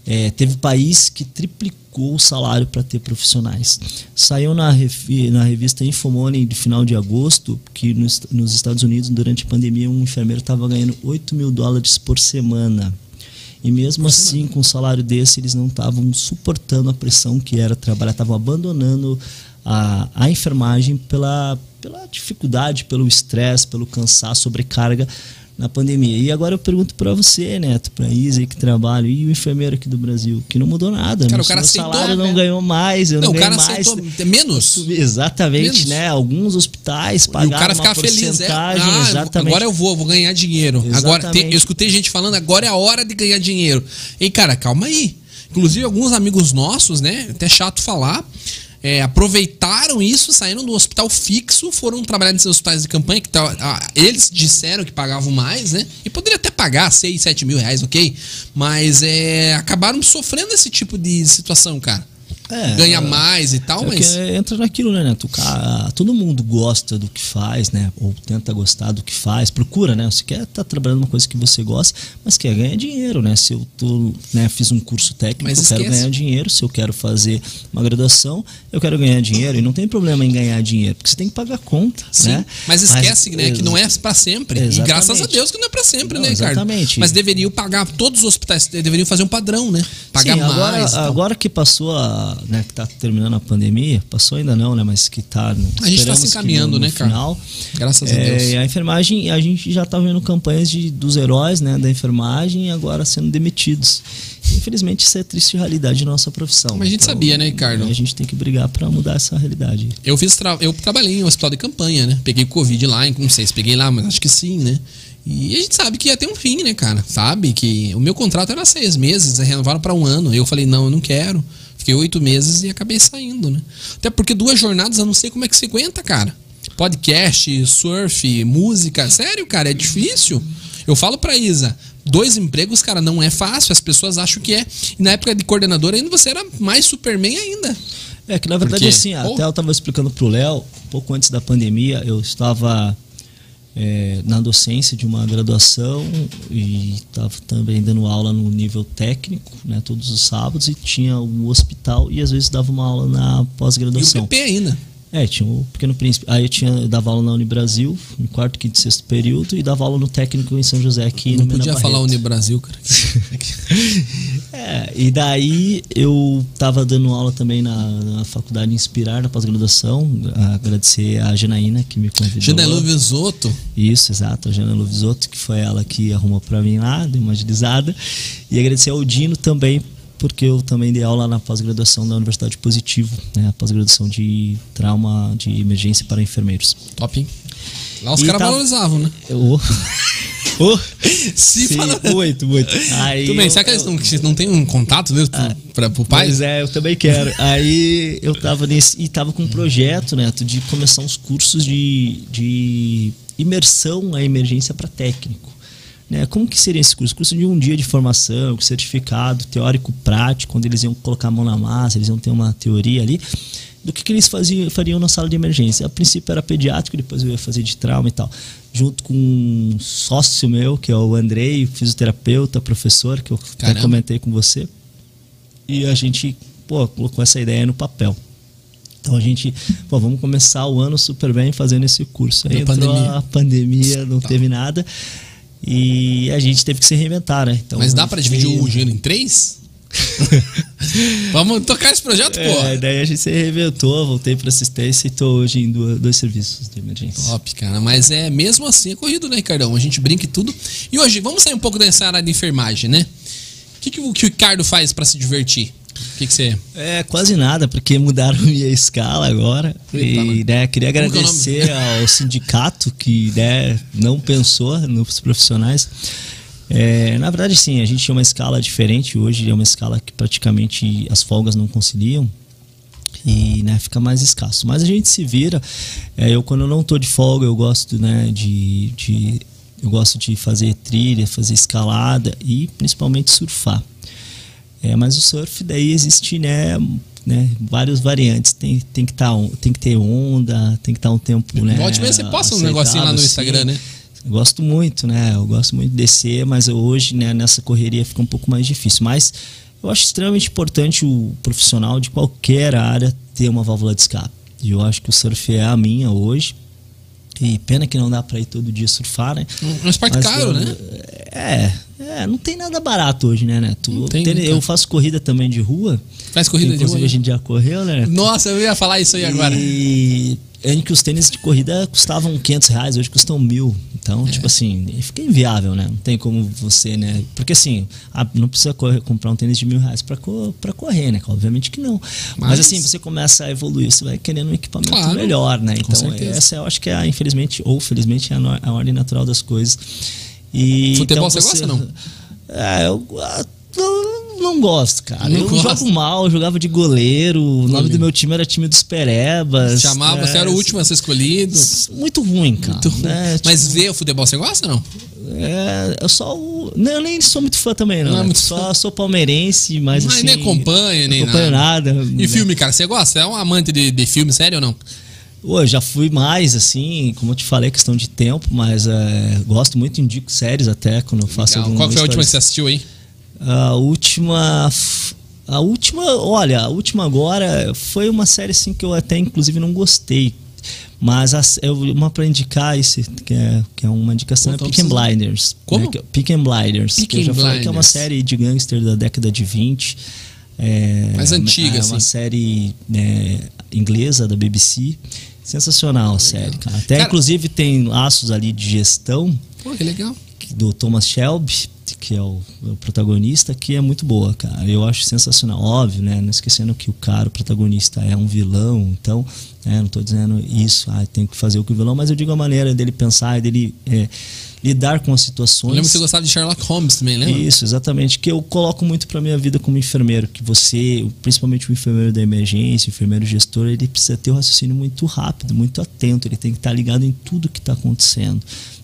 Speaker 2: É, teve país que triplicou o salário para ter profissionais. Saiu na, na revista Infomoney de final de agosto que nos, nos Estados Unidos, durante a pandemia, um enfermeiro estava ganhando 8 mil dólares por semana. E mesmo assim, com um salário desse, eles não estavam suportando a pressão que era trabalhar, estavam abandonando a, a enfermagem pela, pela dificuldade, pelo estresse, pelo cansaço, sobrecarga na pandemia. E agora eu pergunto para você, Neto, para Isa que trabalha, e o enfermeiro aqui do Brasil, que não mudou nada.
Speaker 1: Cara, o cara aceitou,
Speaker 2: salário né? não ganhou mais, eu não, não cara mais. aceitou
Speaker 1: menos.
Speaker 2: Exatamente, menos. né? Alguns hospitais pagaram e o cara ficar feliz, é. Ah, exatamente.
Speaker 1: Agora eu vou, vou ganhar dinheiro. Exatamente. Agora tem, eu escutei gente falando, agora é a hora de ganhar dinheiro. E cara, calma aí. Inclusive alguns amigos nossos, né? Até chato falar, é, aproveitaram isso, saíram do hospital fixo, foram trabalhar nesses hospitais de campanha, que ah, eles disseram que pagavam mais, né? E poderia até pagar 6, 7 mil reais, ok? Mas é, acabaram sofrendo esse tipo de situação, cara é, ganha mais e tal, é mas.
Speaker 2: Entra naquilo, né, Neto? Cara, todo mundo gosta do que faz, né? Ou tenta gostar do que faz, procura, né? Você quer estar tá trabalhando uma coisa que você gosta, mas quer ganhar dinheiro, né? Se eu tô, né, fiz um curso técnico, mas eu esquece. quero ganhar dinheiro. Se eu quero fazer uma graduação, eu quero ganhar dinheiro. E não tem problema em ganhar dinheiro, porque você tem que pagar conta, Sim, né?
Speaker 1: Mas esquece, mas, né, que não é para sempre. Exatamente. E graças a Deus que não é para sempre, não, né, Ricardo? Exatamente. Mas deveriam pagar, todos os hospitais deveriam fazer um padrão, né? Pagar
Speaker 2: Sim,
Speaker 1: agora,
Speaker 2: mais. Agora que passou a né, que tá terminando a pandemia, passou ainda não, né, mas que tá. Né,
Speaker 1: a gente está se encaminhando, né, cara? Final, Graças é, a Deus.
Speaker 2: A enfermagem, a gente já tá vendo campanhas de, dos heróis, né, da enfermagem agora sendo demitidos. Infelizmente, isso é triste realidade da nossa profissão.
Speaker 1: Mas a gente então, sabia, né, Ricardo?
Speaker 2: A gente tem que brigar para mudar essa realidade.
Speaker 1: Eu fiz tra eu trabalhei em um hospital de campanha, né? Peguei Covid lá, não sei se peguei lá, mas acho que sim, né? E a gente sabe que ia ter um fim, né, cara? Sabe que o meu contrato era seis meses, renovaram para um ano. Eu falei, não, eu não quero. Fiquei oito meses e acabei saindo, né? Até porque duas jornadas eu não sei como é que se aguenta, cara. Podcast, surf, música, sério, cara, é difícil. Eu falo pra Isa, dois empregos, cara, não é fácil, as pessoas acham que é. E na época de coordenador ainda você era mais Superman ainda.
Speaker 2: É que na verdade assim, até eu tava explicando pro Léo, um pouco antes da pandemia, eu estava é, na docência de uma graduação e estava também dando aula no nível técnico, né, todos os sábados, e tinha um hospital e às vezes dava uma aula na pós-graduação. E o
Speaker 1: PP ainda?
Speaker 2: É, tinha o Pequeno Príncipe. Aí eu tinha, eu dava aula na Unibrasil, no quarto, quinto e sexto período, e dava aula no técnico em São José aqui
Speaker 1: Não podia Mena falar Unibrasil, cara.
Speaker 2: é, e daí eu tava dando aula também na, na faculdade Inspirar, na pós-graduação. Agradecer a Janaína que me convidou.
Speaker 1: Janaína Visoto?
Speaker 2: Isso, exato, a Janaína Visoto, que foi ela que arrumou para mim lá, deu uma agilizada. E agradecer ao Dino também porque eu também dei aula na pós-graduação da Universidade Positivo, né? pós-graduação de trauma de emergência para enfermeiros.
Speaker 1: Top, hein? Lá os caras tá... valorizavam, né?
Speaker 2: Oh.
Speaker 1: oh. Se fala...
Speaker 2: Muito, muito.
Speaker 1: Aí Tudo bem, eu, será que eles não, não têm um contato mesmo ah, para o pai?
Speaker 2: Pois é, eu também quero. Aí eu tava nesse. E tava com um projeto, Neto, de começar uns cursos de, de imersão à emergência para técnico. Né? Como que seria esse curso? Curso de um dia de formação, certificado, teórico, prático, onde eles iam colocar a mão na massa, eles iam ter uma teoria ali do que, que eles faziam, fariam na sala de emergência. A princípio era pediátrico, depois eu ia fazer de trauma e tal. Junto com um sócio meu, que é o Andrei, fisioterapeuta, professor, que eu Caramba. até comentei com você. E a gente, pô, colocou essa ideia no papel. Então a gente, pô, vamos começar o ano super bem fazendo esse curso. Aí entrou pandemia. a pandemia, não tá. teve nada. E a gente teve que se reinventar, né?
Speaker 1: Então, Mas dá para dividir o dinheiro em três? Vamos tocar esse projeto, é.
Speaker 2: Daí a gente se reinventou, voltei para assistência e tô hoje em dois, dois, serviços de emergência.
Speaker 1: Top, cara. Mas é mesmo assim é corrido, né, Ricardão? A gente brinca e tudo. E hoje, vamos sair um pouco dessa área de enfermagem, né? O que, que, que o Ricardo faz para se divertir? O que, que você.
Speaker 2: É, quase nada, porque mudaram minha escala agora. Eita, e né, queria é agradecer é ao sindicato que né, não pensou nos profissionais. É, na verdade, sim, a gente tinha uma escala diferente. Hoje é uma escala que praticamente as folgas não conciliam e né, fica mais escasso. Mas a gente se vira. É, eu quando eu não estou de folga, eu gosto né, de, de eu gosto de fazer trilha, fazer escalada e principalmente surfar. É, mas o surf daí existe, né, né, várias variantes. Tem, tem, que tá, tem que ter onda, tem que estar tá um tempo, né?
Speaker 1: Volte você posta um negocinho lá no Instagram, né?
Speaker 2: Eu gosto muito, né? Eu gosto muito de descer, mas hoje, né, nessa correria fica um pouco mais difícil. Mas eu acho extremamente importante o profissional de qualquer área ter uma válvula de escape. E eu acho que o surf é a minha hoje. E pena que não dá para ir todo dia surfar, né?
Speaker 1: Um esporte Mas, caro, eu, né?
Speaker 2: É, é, não tem nada barato hoje, né, Neto? Não tem, eu faço corrida também de rua.
Speaker 1: Faz corrida de rua?
Speaker 2: a gente já correu, né? Neto?
Speaker 1: Nossa, eu ia falar isso aí agora.
Speaker 2: E em que os tênis de corrida custavam 500 reais, hoje custam mil. Então, é. tipo assim, fica inviável, né? Não tem como você, né? Porque assim, não precisa correr, comprar um tênis de mil reais pra, pra correr, né? Obviamente que não. Mas, Mas, assim, você começa a evoluir, você vai querendo um equipamento claro, melhor, né? Então, essa eu acho que é, infelizmente, ou felizmente, é a, a ordem natural das coisas. E,
Speaker 1: Futebol então, você, você gosta não?
Speaker 2: É, eu não gosto, cara. Não eu gosto. jogo mal, eu jogava de goleiro. O nome do meu time era time dos Perebas.
Speaker 1: Chamava, é, você era o último a ser escolhido.
Speaker 2: Muito ruim, cara. Muito ruim.
Speaker 1: É, tipo, Mas ver o futebol você gosta ou não?
Speaker 2: É, eu só. Não, eu nem sou muito fã também, não. não é muito só fã. sou palmeirense, mas. Mas assim,
Speaker 1: nem acompanha, nem
Speaker 2: nada. nada.
Speaker 1: E filme, cara, você gosta? É um amante de, de filme, sério ou não?
Speaker 2: Pô, já fui mais, assim, como eu te falei, questão de tempo, mas é, gosto muito, indico séries até quando eu faço
Speaker 1: algum Qual foi a última que você assistiu aí?
Speaker 2: A última. A última, olha, a última agora foi uma série assim que eu até inclusive não gostei. Mas a, eu, uma para indicar isso, que é, que é uma indicação, Pô, é Peak and Blinders.
Speaker 1: Como? Né,
Speaker 2: Peak and Blinders. Peak que eu já Blinders. falei que é uma série de gangster da década de 20. É,
Speaker 1: Mais antiga,
Speaker 2: é
Speaker 1: assim.
Speaker 2: uma série né, inglesa da BBC. Sensacional a série, cara. Até
Speaker 1: Cara-
Speaker 2: inclusive tem laços ali de gestão
Speaker 1: Pô, que legal.
Speaker 2: do Thomas Shelby, que é o, o protagonista, que é muito boa, cara. Eu acho sensacional. Óbvio, né? Não esquecendo que o cara, o protagonista, é um vilão, então, né, não tô dizendo isso, ah, tem que fazer o que o vilão, mas eu digo a maneira dele pensar dele é, lidar com as
Speaker 1: Eu
Speaker 2: situações.
Speaker 1: lembro que você gostava de Sherlock Holmes também, lembra?
Speaker 2: Isso, exatamente. Que eu coloco muito para minha vida como enfermeiro, que você, principalmente o enfermeiro da emergência, o enfermeiro gestor, ele precisa ter o raciocínio muito rápido, muito atento, ele tem que estar ligado em tudo que está acontecendo.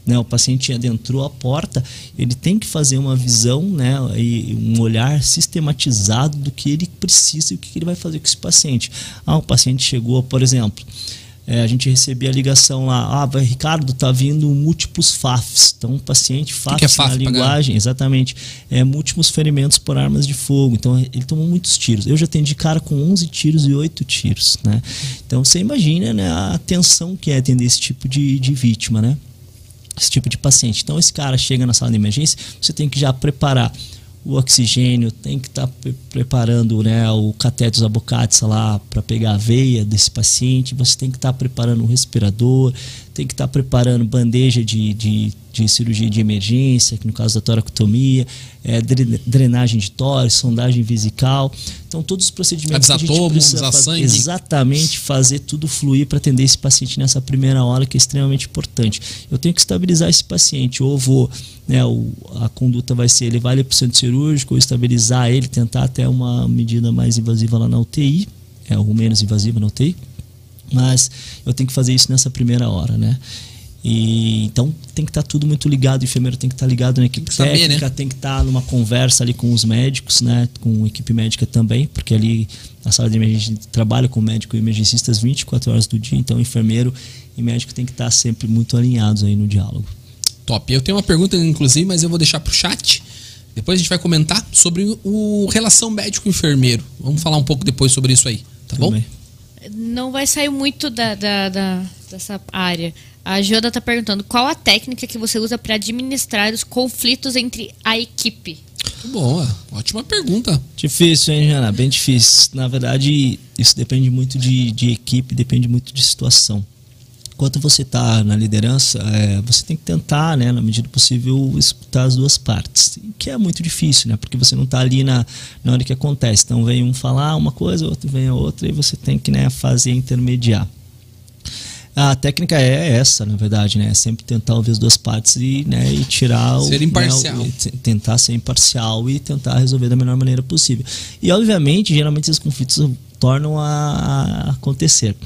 Speaker 2: Né, o paciente adentrou a porta, ele tem que fazer uma visão, né, e um olhar sistematizado do que ele precisa e o que ele vai fazer com esse paciente. Ah, o paciente chegou, por exemplo, é, a gente recebia a ligação lá, ah, vai, Ricardo, tá vindo múltiplos FAFs. Então, o paciente FAFs
Speaker 1: que é FAF,
Speaker 2: na linguagem, exatamente, é múltiplos ferimentos por armas de fogo. Então, ele tomou muitos tiros. Eu já atendi cara com 11 tiros e 8 tiros, né? Então, você imagina né, a tensão que é atender esse tipo de, de vítima, né? Esse tipo de paciente. Então, esse cara chega na sala de emergência, você tem que já preparar o oxigênio, tem que estar preparando né, o catetos abocates lá para pegar a veia desse paciente, você tem que estar preparando o respirador, tem que estar preparando bandeja de, de, de cirurgia de emergência, que no caso da toracotomia, é, dre- drenagem de tórax, sondagem vesical. Então, todos os procedimentos que a gente precisa fazer, exatamente fazer tudo fluir para atender esse paciente nessa primeira hora, que é extremamente importante. Eu tenho que estabilizar esse paciente, ou vou, né, o, a conduta vai ser levar ele para o centro cirúrgico, ou estabilizar ele, tentar até uma medida mais invasiva lá na UTI, é, ou menos invasiva na UTI, mas eu tenho que fazer isso nessa primeira hora, né? E, então tem que estar tudo muito ligado, o enfermeiro tem que estar ligado na equipe
Speaker 1: que saber,
Speaker 2: técnica,
Speaker 1: né?
Speaker 2: tem que estar numa conversa ali com os médicos, né? Com a equipe médica também, porque ali na sala de emergência trabalha com médico e emergencistas 24 horas do dia, então enfermeiro e médico tem que estar sempre muito alinhados aí no diálogo.
Speaker 1: Top. Eu tenho uma pergunta, inclusive, mas eu vou deixar pro chat. Depois a gente vai comentar sobre o relação médico-enfermeiro. Vamos falar um pouco depois sobre isso aí, tá
Speaker 2: Tudo
Speaker 1: bom?
Speaker 2: bem?
Speaker 3: Não vai sair muito da, da- da- dessa área. A Joda tá perguntando qual a técnica que você usa para administrar os conflitos entre a equipe.
Speaker 1: Boa, ótima pergunta.
Speaker 2: Difícil, hein, Jana? Bem difícil. Na verdade, isso depende muito de, de equipe, depende muito de situação. Enquanto você está na liderança, é, você tem que tentar, né, na medida possível, escutar as duas partes. Que é muito difícil, né? Porque você não está ali na, na hora que acontece. Então vem um falar uma coisa, outro vem a outra, e você tem que né, fazer intermediar. A técnica é essa, na verdade, né? É sempre tentar ouvir as duas partes e, né, e tirar o.
Speaker 1: Ser
Speaker 2: né,
Speaker 1: imparcial.
Speaker 2: o- t- tentar ser imparcial e tentar resolver da melhor maneira possível. E, obviamente, geralmente esses conflitos tornam a acontecer.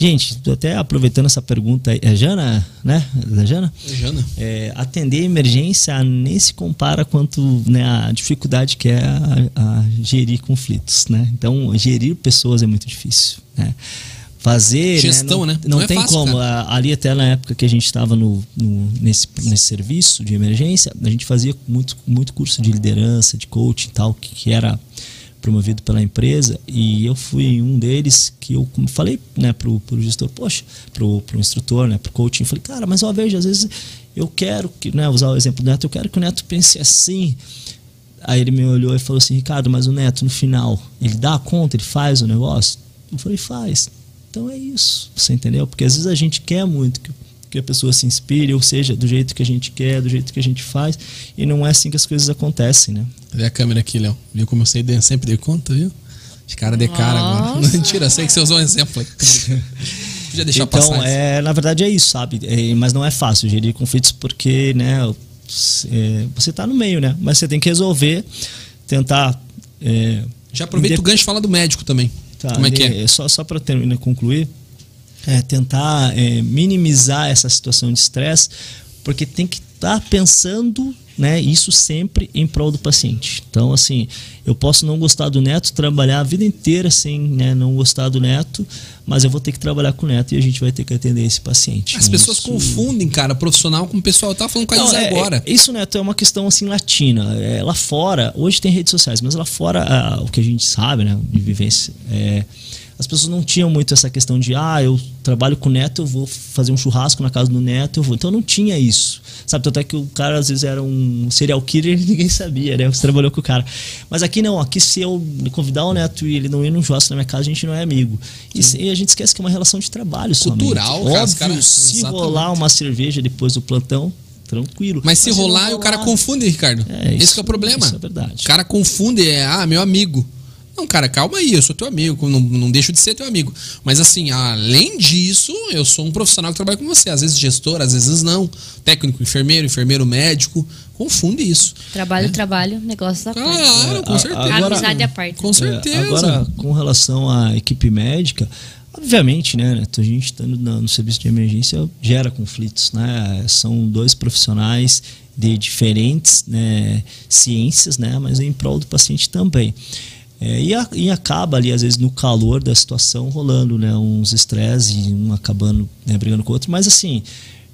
Speaker 2: Gente, tô até aproveitando essa pergunta aí, é Jana, né? Da Jana?
Speaker 1: Jana.
Speaker 2: É, atender emergência nem se compara quanto né, a dificuldade que é a, a gerir conflitos, né? Então, gerir pessoas é muito difícil, né? Fazer
Speaker 1: Gestão,
Speaker 2: né?
Speaker 1: né?
Speaker 2: Não,
Speaker 1: Não é
Speaker 2: tem
Speaker 1: fácil,
Speaker 2: como.
Speaker 1: cara.
Speaker 2: Ali até na época que a gente estava no, no- nesse, nesse serviço de emergência, a gente fazia muito, muito curso de liderança, de coaching e tal, que, que era promovido pela empresa e eu fui um deles que eu falei né pro, pro gestor poxa pro, pro instrutor né pro coaching falei cara mas ó veja às vezes eu quero que né usar o exemplo do neto eu quero que o neto pense assim aí ele me olhou e falou assim Ricardo mas o neto no final ele dá conta ele faz o negócio? Eu falei faz então é isso você entendeu? Porque às vezes a gente quer muito que que a pessoa se inspire, ou seja, do jeito que a gente quer, do jeito que a gente faz, e não é assim que as coisas acontecem, né?
Speaker 1: Cadê a câmera aqui, Léo? Viu como eu sei, de- sempre dei conta, viu? De cara de cara agora. Mentira, sei que você usou um exemplo aí. Podia deixar
Speaker 2: então,
Speaker 1: passar. isso.
Speaker 2: é, na verdade é isso, sabe? É, mas não é fácil gerir conflitos porque, né, é, você tá no meio, né? Mas você tem que resolver, tentar. é,
Speaker 1: Já aproveita
Speaker 2: inde-
Speaker 1: o gancho e fala do médico também.
Speaker 2: Tá,
Speaker 1: como é que é?
Speaker 2: Só, só para terminar, concluir, é tentar é, minimizar essa situação de estresse, porque tem que estar pensando, né, isso sempre em prol do paciente. Então, assim, eu posso não gostar do neto, trabalhar a vida inteira sem né, não gostar do neto, mas eu vou ter que trabalhar com o neto e a gente vai ter que atender esse paciente.
Speaker 1: As pessoas
Speaker 2: Isso-
Speaker 1: confundem, cara, profissional com pessoal. Eu tava falando com a
Speaker 2: não,
Speaker 1: Isa
Speaker 2: é-
Speaker 1: agora.
Speaker 2: é- isso, Neto, é uma questão assim latina. É, lá fora, hoje tem redes sociais, mas lá fora, ah, o que a gente sabe, né, de vivência, é, as pessoas não tinham muito essa questão de, ah, eu trabalho com o neto, eu vou fazer um churrasco na casa do neto, eu vou. Então não tinha isso. Sabe, tanto é que o cara às vezes era um serial killer e ninguém sabia, né? Você trabalhou com o cara. Mas aqui não, aqui se eu convidar o neto e ele não ir num churrasco na minha casa, a gente não é amigo. E, e, a gente esquece que é uma relação de trabalho
Speaker 1: Cultural,
Speaker 2: somente. Óbvio, cara, se exatamente. rolar uma cerveja depois do plantão, tranquilo.
Speaker 1: Mas se Mas rolar, rolar, o cara confunde, Ricardo. É, isso, Esse é o problema. Isso é verdade. O cara confunde, é, ah, meu amigo. Não, cara, calma aí, eu sou teu amigo, não, não deixo de ser teu amigo. Mas assim, além disso, eu sou um profissional que trabalha com você. Às vezes gestor, às vezes não. Técnico, enfermeiro, enfermeiro médico. Confunde isso.
Speaker 3: Trabalho, né? trabalho, negócio da
Speaker 1: parte. Claro, com certeza. Agora,
Speaker 3: Amizade à parte.
Speaker 1: Com certeza. É,
Speaker 2: agora, com relação à equipe médica, Obviamente, né? A gente estando no serviço de emergência gera conflitos, né? São dois profissionais de diferentes né, ciências, né? Mas em prol do paciente também. É, e, a, e, acaba ali, às vezes, no calor da situação, rolando né, uns estresses e um acabando né, brigando com o outro. Mas, assim,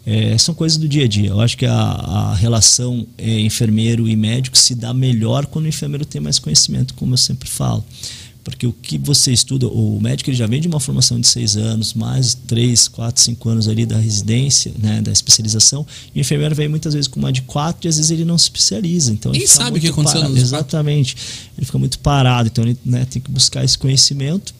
Speaker 2: é, são coisas do dia a dia. Eu acho que a, a relação é, enfermeiro e médico se dá melhor quando o enfermeiro tem mais conhecimento, como eu sempre falo. Porque o que você estuda, o médico ele já vem de uma formação de seis anos, mais três, quatro, cinco anos ali da residência, né, da especialização, e o enfermeiro vem muitas vezes com uma de quatro e às vezes ele não se especializa. Então
Speaker 1: Quem sabe o que aconteceu
Speaker 2: parado. Exatamente. Ele fica muito parado, então ele né, tem que buscar esse conhecimento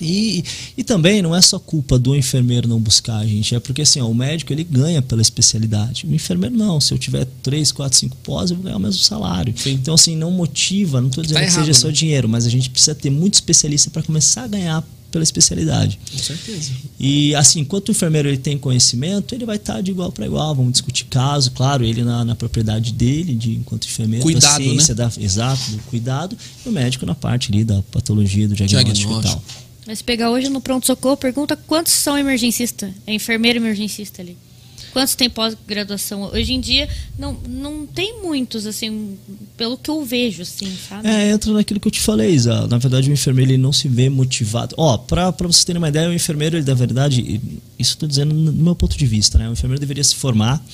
Speaker 2: e, e também não é só culpa do enfermeiro não buscar, gente. É porque assim, ó, o médico ele ganha pela especialidade. O enfermeiro não. Se eu tiver 3, 4, 5 pós, eu vou ganhar o mesmo salário. Sim. Então, assim, não motiva, não estou dizendo tá que errado, seja só né? dinheiro, mas a gente precisa ter muito especialista para começar a ganhar pela especialidade.
Speaker 1: Com certeza.
Speaker 2: E assim, enquanto o enfermeiro ele tem conhecimento, ele vai estar de igual para igual. Vamos discutir caso, claro, ele na, na propriedade dele, de enquanto enfermeiro,
Speaker 1: cuidado,
Speaker 2: da ciência,
Speaker 1: né?
Speaker 2: da, exato, do cuidado, e o médico na parte ali da patologia, do diagnóstico, diagnóstico. e tal.
Speaker 3: Mas pegar hoje no pronto-socorro, pergunta quantos são emergencistas? É enfermeiro emergencista ali. Quantos tem pós-graduação? Hoje em dia, não, não tem muitos, assim, pelo que eu vejo, assim, sabe?
Speaker 2: É, entra naquilo que eu te falei, Isa. Na verdade, o enfermeiro ele não se vê motivado. Ó, pra, pra vocês terem uma ideia, o enfermeiro, ele, na verdade, isso estou dizendo no meu ponto de vista, né? O enfermeiro deveria se formar,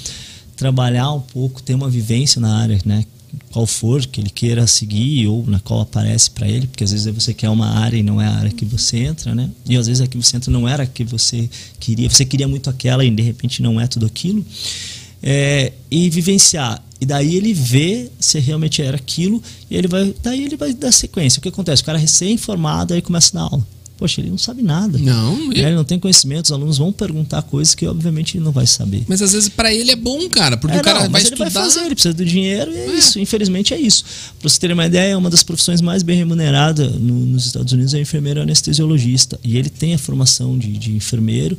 Speaker 2: trabalhar um pouco, ter uma vivência na área, né? Qual for que ele queira seguir ou na qual aparece para ele, porque às vezes você quer uma área e não é a área que você entra, né? E às vezes a que você entra não era a que você queria, você queria muito aquela e de repente não é tudo aquilo. É, e vivenciar. E daí ele vê se realmente era aquilo e ele vai, daí ele vai dar sequência. O que acontece? O cara recém-formado aí começa a dar aula poxa, ele não sabe nada.
Speaker 1: Não.
Speaker 2: Ele... ele não tem conhecimento, os alunos vão perguntar coisas que obviamente ele não vai saber.
Speaker 1: Mas às vezes para ele é bom, cara, porque é, o cara não, vai estudar.
Speaker 2: Ele vai fazer, ele precisa do dinheiro e é, é. isso. Infelizmente é isso. Para você ter uma ideia, uma das profissões mais bem remuneradas no, nos Estados Unidos é enfermeiro anestesiologista. E ele tem a formação de, de enfermeiro.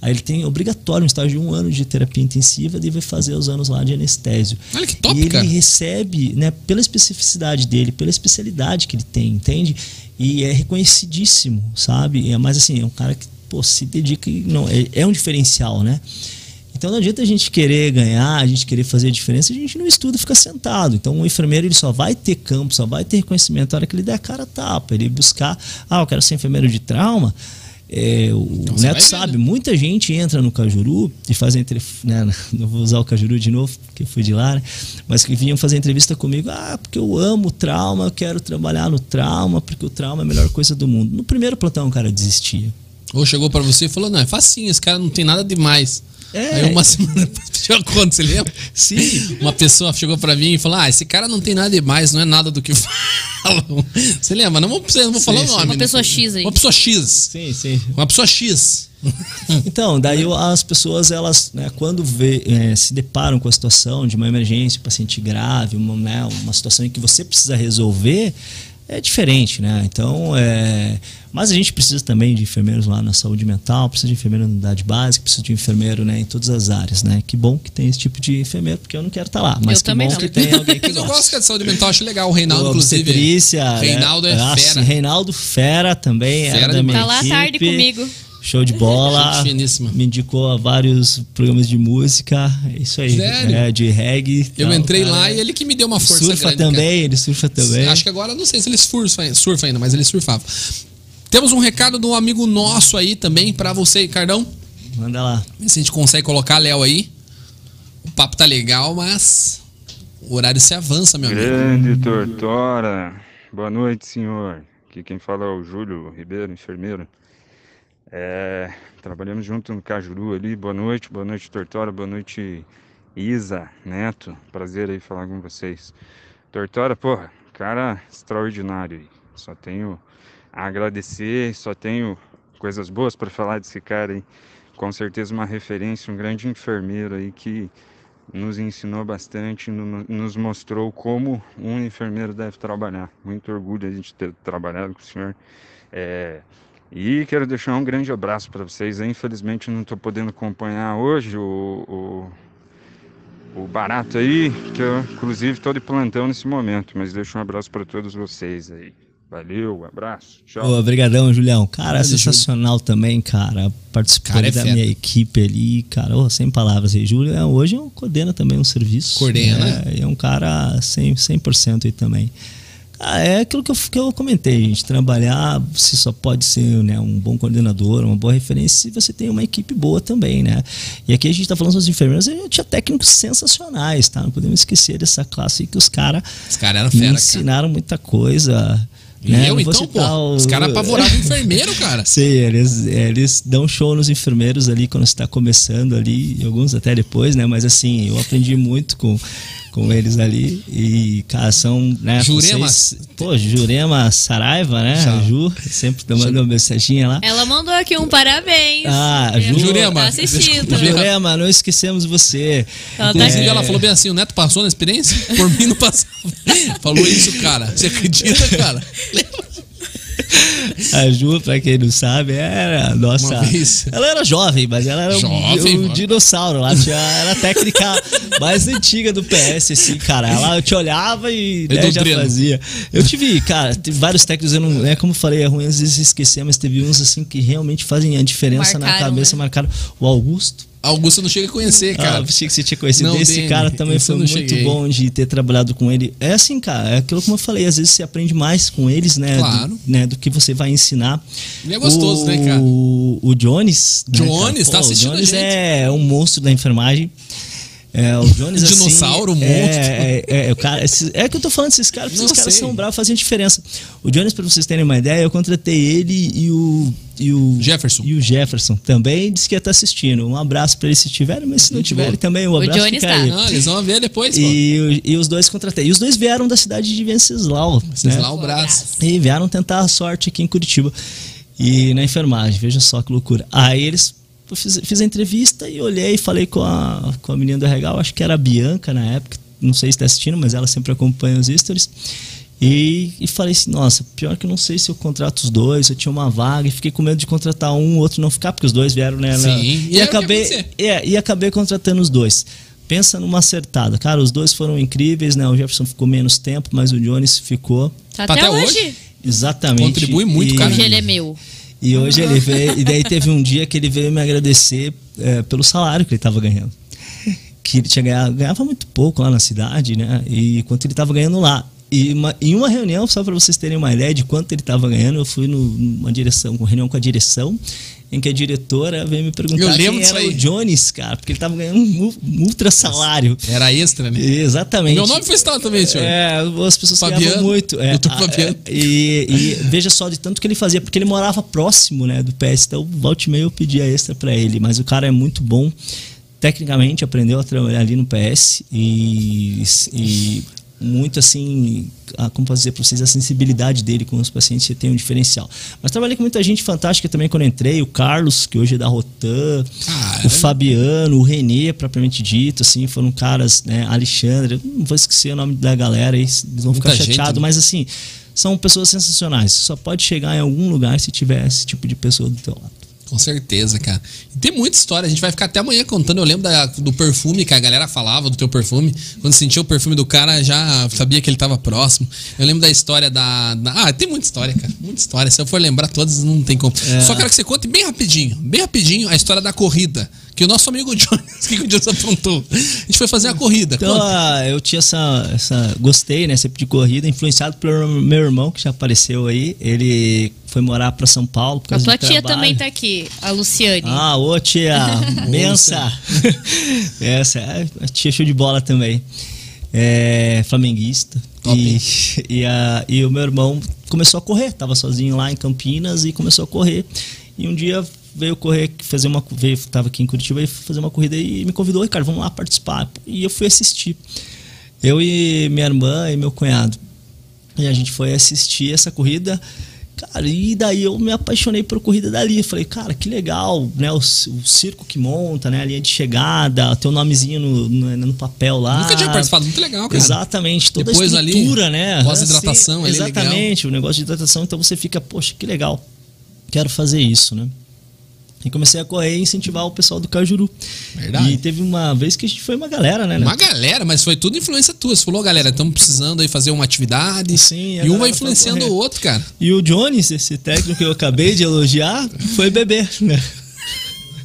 Speaker 2: Aí ele tem obrigatório um estágio de um ano de terapia intensiva e vai fazer os anos lá de anestésio.
Speaker 1: Olha que top,
Speaker 2: e ele
Speaker 1: cara.
Speaker 2: recebe, né, pela especificidade dele, pela especialidade que ele tem, entende? E é reconhecidíssimo, sabe? É, mas assim, é um cara que pô, se dedica. Não, é, é um diferencial, né? Então não adianta a gente querer ganhar, a gente querer fazer a diferença, a gente não estuda, fica sentado. Então o enfermeiro ele só vai ter campo, só vai ter reconhecimento na hora que ele der a cara a tapa, ele buscar, ah, eu quero ser enfermeiro de trauma. É, o então, Neto sabe, né? muita gente entra no Cajuru e faz entre, né, não vou usar o Cajuru de novo, porque eu fui de lá, né, mas que vinham fazer entrevista comigo, ah, porque eu amo o trauma, eu quero trabalhar no trauma, porque o trauma é a melhor coisa do mundo. No primeiro plantão o cara desistia.
Speaker 1: Ou chegou para você e falou, não, é facinho, esse cara não tem nada demais. É. Aí uma semana depois pediu a conta, você lembra?
Speaker 2: Sim.
Speaker 1: Uma pessoa chegou para mim e falou: Ah, esse cara não tem nada demais, não é nada do que falam. Você lembra? Não vou, não vou falar o nome.
Speaker 3: Uma né? pessoa X aí.
Speaker 1: Uma pessoa X.
Speaker 2: Sim, sim.
Speaker 1: Uma pessoa X.
Speaker 2: Então, daí as pessoas, elas, né, quando vê, é, se deparam com a situação de uma emergência, um paciente grave, uma, né, uma situação em que você precisa resolver, é diferente, né? Então, é... mas a gente precisa também de enfermeiros lá na saúde mental, precisa de enfermeiro na unidade básica, precisa de enfermeiro né, em todas as áreas, né? Que bom que tem esse tipo de enfermeiro, porque eu não quero estar tá lá, mas eu que bom não. que tem alguém que.
Speaker 1: Eu gosto de saúde mental, acho legal. O Reinaldo, inclusive.
Speaker 2: Obstetrícia.
Speaker 1: Reinaldo é, é fera.
Speaker 2: Reinaldo Fera também, fera da minha Tá lá
Speaker 3: tarde comigo.
Speaker 2: Show de bola. Me indicou a vários programas de música. É isso aí. Sério? É, de reggae.
Speaker 1: Eu tal, entrei cara. lá e ele que me deu uma força
Speaker 2: surfa grande, também, cara. ele surfa também.
Speaker 1: Acho que agora, não sei se ele surfa, surfa ainda, mas ele surfava. Temos um recado de um amigo nosso aí também para você, Cardão.
Speaker 2: Manda lá.
Speaker 1: Vê se a gente consegue colocar Léo aí. O papo tá legal, mas o horário se avança, meu
Speaker 6: Grande amigo. Grande Tortora. Boa noite, senhor. Aqui quem fala é o Júlio Ribeiro, enfermeiro. É, trabalhamos junto no Cajuru ali. Boa noite, boa noite, Tortora, boa noite, Isa, Neto. Prazer aí falar com vocês. Tortora, porra, cara extraordinário. Só tenho a agradecer, só tenho coisas boas para falar desse cara aí. Com certeza uma referência, um grande enfermeiro aí que nos ensinou bastante, nos mostrou como um enfermeiro deve trabalhar. Muito orgulho a gente ter trabalhado com o senhor. É, e quero deixar um grande abraço para vocês. Infelizmente não estou podendo acompanhar hoje o, o, o, barato aí, que eu inclusive estou de plantão nesse momento, mas deixo um abraço para todos vocês aí. Valeu, abraço. Tchau.
Speaker 2: obrigadão, Julião. Cara, Valeu, sensacional também, cara. Participou cara, é da fera. minha equipe ali, cara. Oh, sem palavras aí. Julião, é, hoje coordena também um serviço.
Speaker 1: Coordena. Né?
Speaker 2: É um cara 100%, 100 aí também. Ah, é aquilo que eu, que eu comentei, gente. Trabalhar, você só pode ser né, um bom coordenador, uma boa referência se você tem uma equipe boa também, né? E aqui a gente está falando dos enfermeiros, eu tinha técnicos sensacionais, tá? Não podemos esquecer dessa classe que os caras
Speaker 1: os cara fera,
Speaker 2: ensinaram cara. muita coisa.
Speaker 1: E né? eu, então, pô, o... os caras apavoravam o enfermeiro, cara.
Speaker 2: Sim, eles, eles dão show nos enfermeiros ali quando está começando ali, alguns até depois, né? Mas assim, eu aprendi muito com, com eles ali. E, cara, são. Né,
Speaker 1: Jurema.
Speaker 2: Vocês, pô, Jurema Saraiva, né? A Ju, sempre mandando uma mensaginha lá.
Speaker 3: Ela mandou aqui um parabéns.
Speaker 2: Ah, Ju,
Speaker 1: Jurema.
Speaker 3: Tá assistindo.
Speaker 2: Jurema, não esquecemos você.
Speaker 1: Ela, tá Inclusive, é... ela falou bem assim: o Neto passou na experiência? Por mim não passava. falou isso, cara. Você acredita, cara?
Speaker 2: A Ju, pra quem não sabe, era nossa. Ela era jovem, mas ela era jovem, um, um dinossauro lá. Tinha, era a técnica mais antiga do PS, assim, cara. Ela te olhava e né, já fazia. Eu tive, cara, teve vários técnicos, eu não. É como eu falei, é ruim às vezes esquecer, mas teve uns assim que realmente fazem a diferença marcaram, na cabeça, né? marcaram. O Augusto
Speaker 1: Augusto não cheguei a conhecer, cara. Ah,
Speaker 2: achei que você tinha conhecido. Não, Esse cara também foi muito cheguei. bom de ter trabalhado com ele. É assim, cara, é aquilo como eu falei, às vezes você aprende mais com eles, né? Claro. Do, né, do que você vai ensinar.
Speaker 1: Ele é gostoso, o, né, cara?
Speaker 2: O Jones.
Speaker 1: Jones,
Speaker 2: né,
Speaker 1: tá assistindo
Speaker 2: o Jones é um monstro da enfermagem. É, o Jones
Speaker 1: assim, Dinossauro,
Speaker 2: monstro. É, é, é, o cara, esse, é que eu tô falando desses caras, porque esses caras são bravos, fazem diferença. O Jones, pra vocês terem uma ideia, eu contratei ele e o. E o
Speaker 1: Jefferson.
Speaker 2: E o Jefferson também disse que ia estar assistindo. Um abraço para eles se tiverem, mas se não tiverem também, um abraço.
Speaker 3: O Jones tá.
Speaker 1: Não, eles vão ver depois.
Speaker 2: E, e, os dois contratei. E os dois vieram da cidade de Venceslau.
Speaker 1: Venceslau, né? Brás.
Speaker 2: E vieram tentar a sorte aqui em Curitiba. E na enfermagem, veja só que loucura. Aí eles fiz, fiz a entrevista e olhei e falei com a, com a menina do Regal, acho que era a Bianca na época, não sei se está assistindo, mas ela sempre acompanha os stories. E, e falei assim, nossa, pior que eu não sei se eu contrato os dois, eu tinha uma vaga e fiquei com medo de contratar um, o outro não ficar, porque os dois vieram, né?
Speaker 1: Sim,
Speaker 2: e, e acabei, é, e acabei contratando os dois. Pensa numa acertada. Cara, os dois foram incríveis, né? O Jefferson ficou menos tempo, mas o Jones ficou.
Speaker 3: Tá até, até hoje? hoje?
Speaker 2: Exatamente.
Speaker 1: Contribui muito,
Speaker 3: e,
Speaker 1: cara.
Speaker 3: Hoje ele é meu.
Speaker 2: E hoje ele veio, e daí teve um dia que ele veio me agradecer é, pelo salário que ele estava ganhando. Que ele tinha ganhado, ganhava muito pouco lá na cidade, né? E quanto ele estava ganhando lá. E uma, em uma reunião, só para vocês terem uma ideia de quanto ele estava ganhando, eu fui numa direção, uma reunião com a direção, em que a diretora veio me perguntar quem era o Jones, cara, porque ele tava ganhando um, ultra salário.
Speaker 1: Era extra, né?
Speaker 2: Exatamente.
Speaker 1: Meu nome foi citado também, senhor.
Speaker 2: É, as pessoas Fabiano, muito. É,
Speaker 1: a, Fabiano.
Speaker 2: É, e, e, veja só de tanto que ele fazia, porque ele morava próximo, né, do PS, então volte meio eu pedia extra para ele, mas o cara é muito bom tecnicamente aprendeu a trabalhar ali no PS e, e muito assim, a, como posso dizer para vocês, a sensibilidade dele com os pacientes tem um diferencial. Mas trabalhei com muita gente fantástica também quando entrei, o Carlos, que hoje é da Rotan, o Fabiano, o Renê, propriamente dito, assim, foram caras, né, Alexandre, não vou esquecer o nome da galera, eles vão muita ficar chateados, né? mas assim, são pessoas sensacionais. Você só pode chegar em algum lugar se tiver esse tipo de pessoa do teu lado.
Speaker 1: Com certeza, cara. E tem muita história. A gente vai ficar até amanhã contando. Eu lembro da, do perfume que a galera falava do teu perfume. Quando sentia o perfume do cara, já sabia que ele tava próximo. Eu lembro da história da. da ah, tem muita história, cara. Muita história. Se eu for lembrar todas, não tem como. É. Só quero que você conte bem rapidinho, bem rapidinho, a história da corrida. Que o nosso amigo Jones, que o Jones apontou? A gente foi fazer a corrida.
Speaker 2: Então, ah, eu tinha essa, essa. Gostei, né? Sempre de corrida, influenciado pelo meu irmão, que já apareceu aí. Ele foi morar para São Paulo.
Speaker 3: a tua tia trabalho. também tá aqui, a Luciane.
Speaker 2: Ah, ô tia, bença. Essa, é, a tia show de bola também. é, flamenguista. E, e, a, e o meu irmão começou a correr, tava sozinho lá em Campinas e começou a correr. E um dia veio correr, fazer uma. Veio, tava aqui em Curitiba e fazer uma corrida e me convidou, Ricardo, vamos lá participar. E eu fui assistir. Eu e minha irmã e meu cunhado. E a gente foi assistir essa corrida. Cara, e daí eu me apaixonei por corrida dali. Falei, cara, que legal, né? O, o circo que monta, né? A linha de chegada, teu nomezinho no, no, no papel lá.
Speaker 1: Nunca tinha participado, muito legal, cara.
Speaker 2: Exatamente, toda Depois a estrutura, ali, né?
Speaker 1: Pós-hidratação,
Speaker 2: ali Exatamente, legal. o negócio de hidratação. Então você fica, poxa, que legal. Quero fazer isso, né? E comecei a correr e incentivar o pessoal do Cajuru. Verdade. E teve uma vez que a gente foi uma galera, né?
Speaker 1: Uma galera, mas foi tudo influência tua. Você falou, galera, estamos precisando aí fazer uma atividade. Sim, e um vai influenciando o outro, cara.
Speaker 2: E o Jones, esse técnico que eu acabei de elogiar, foi beber, né?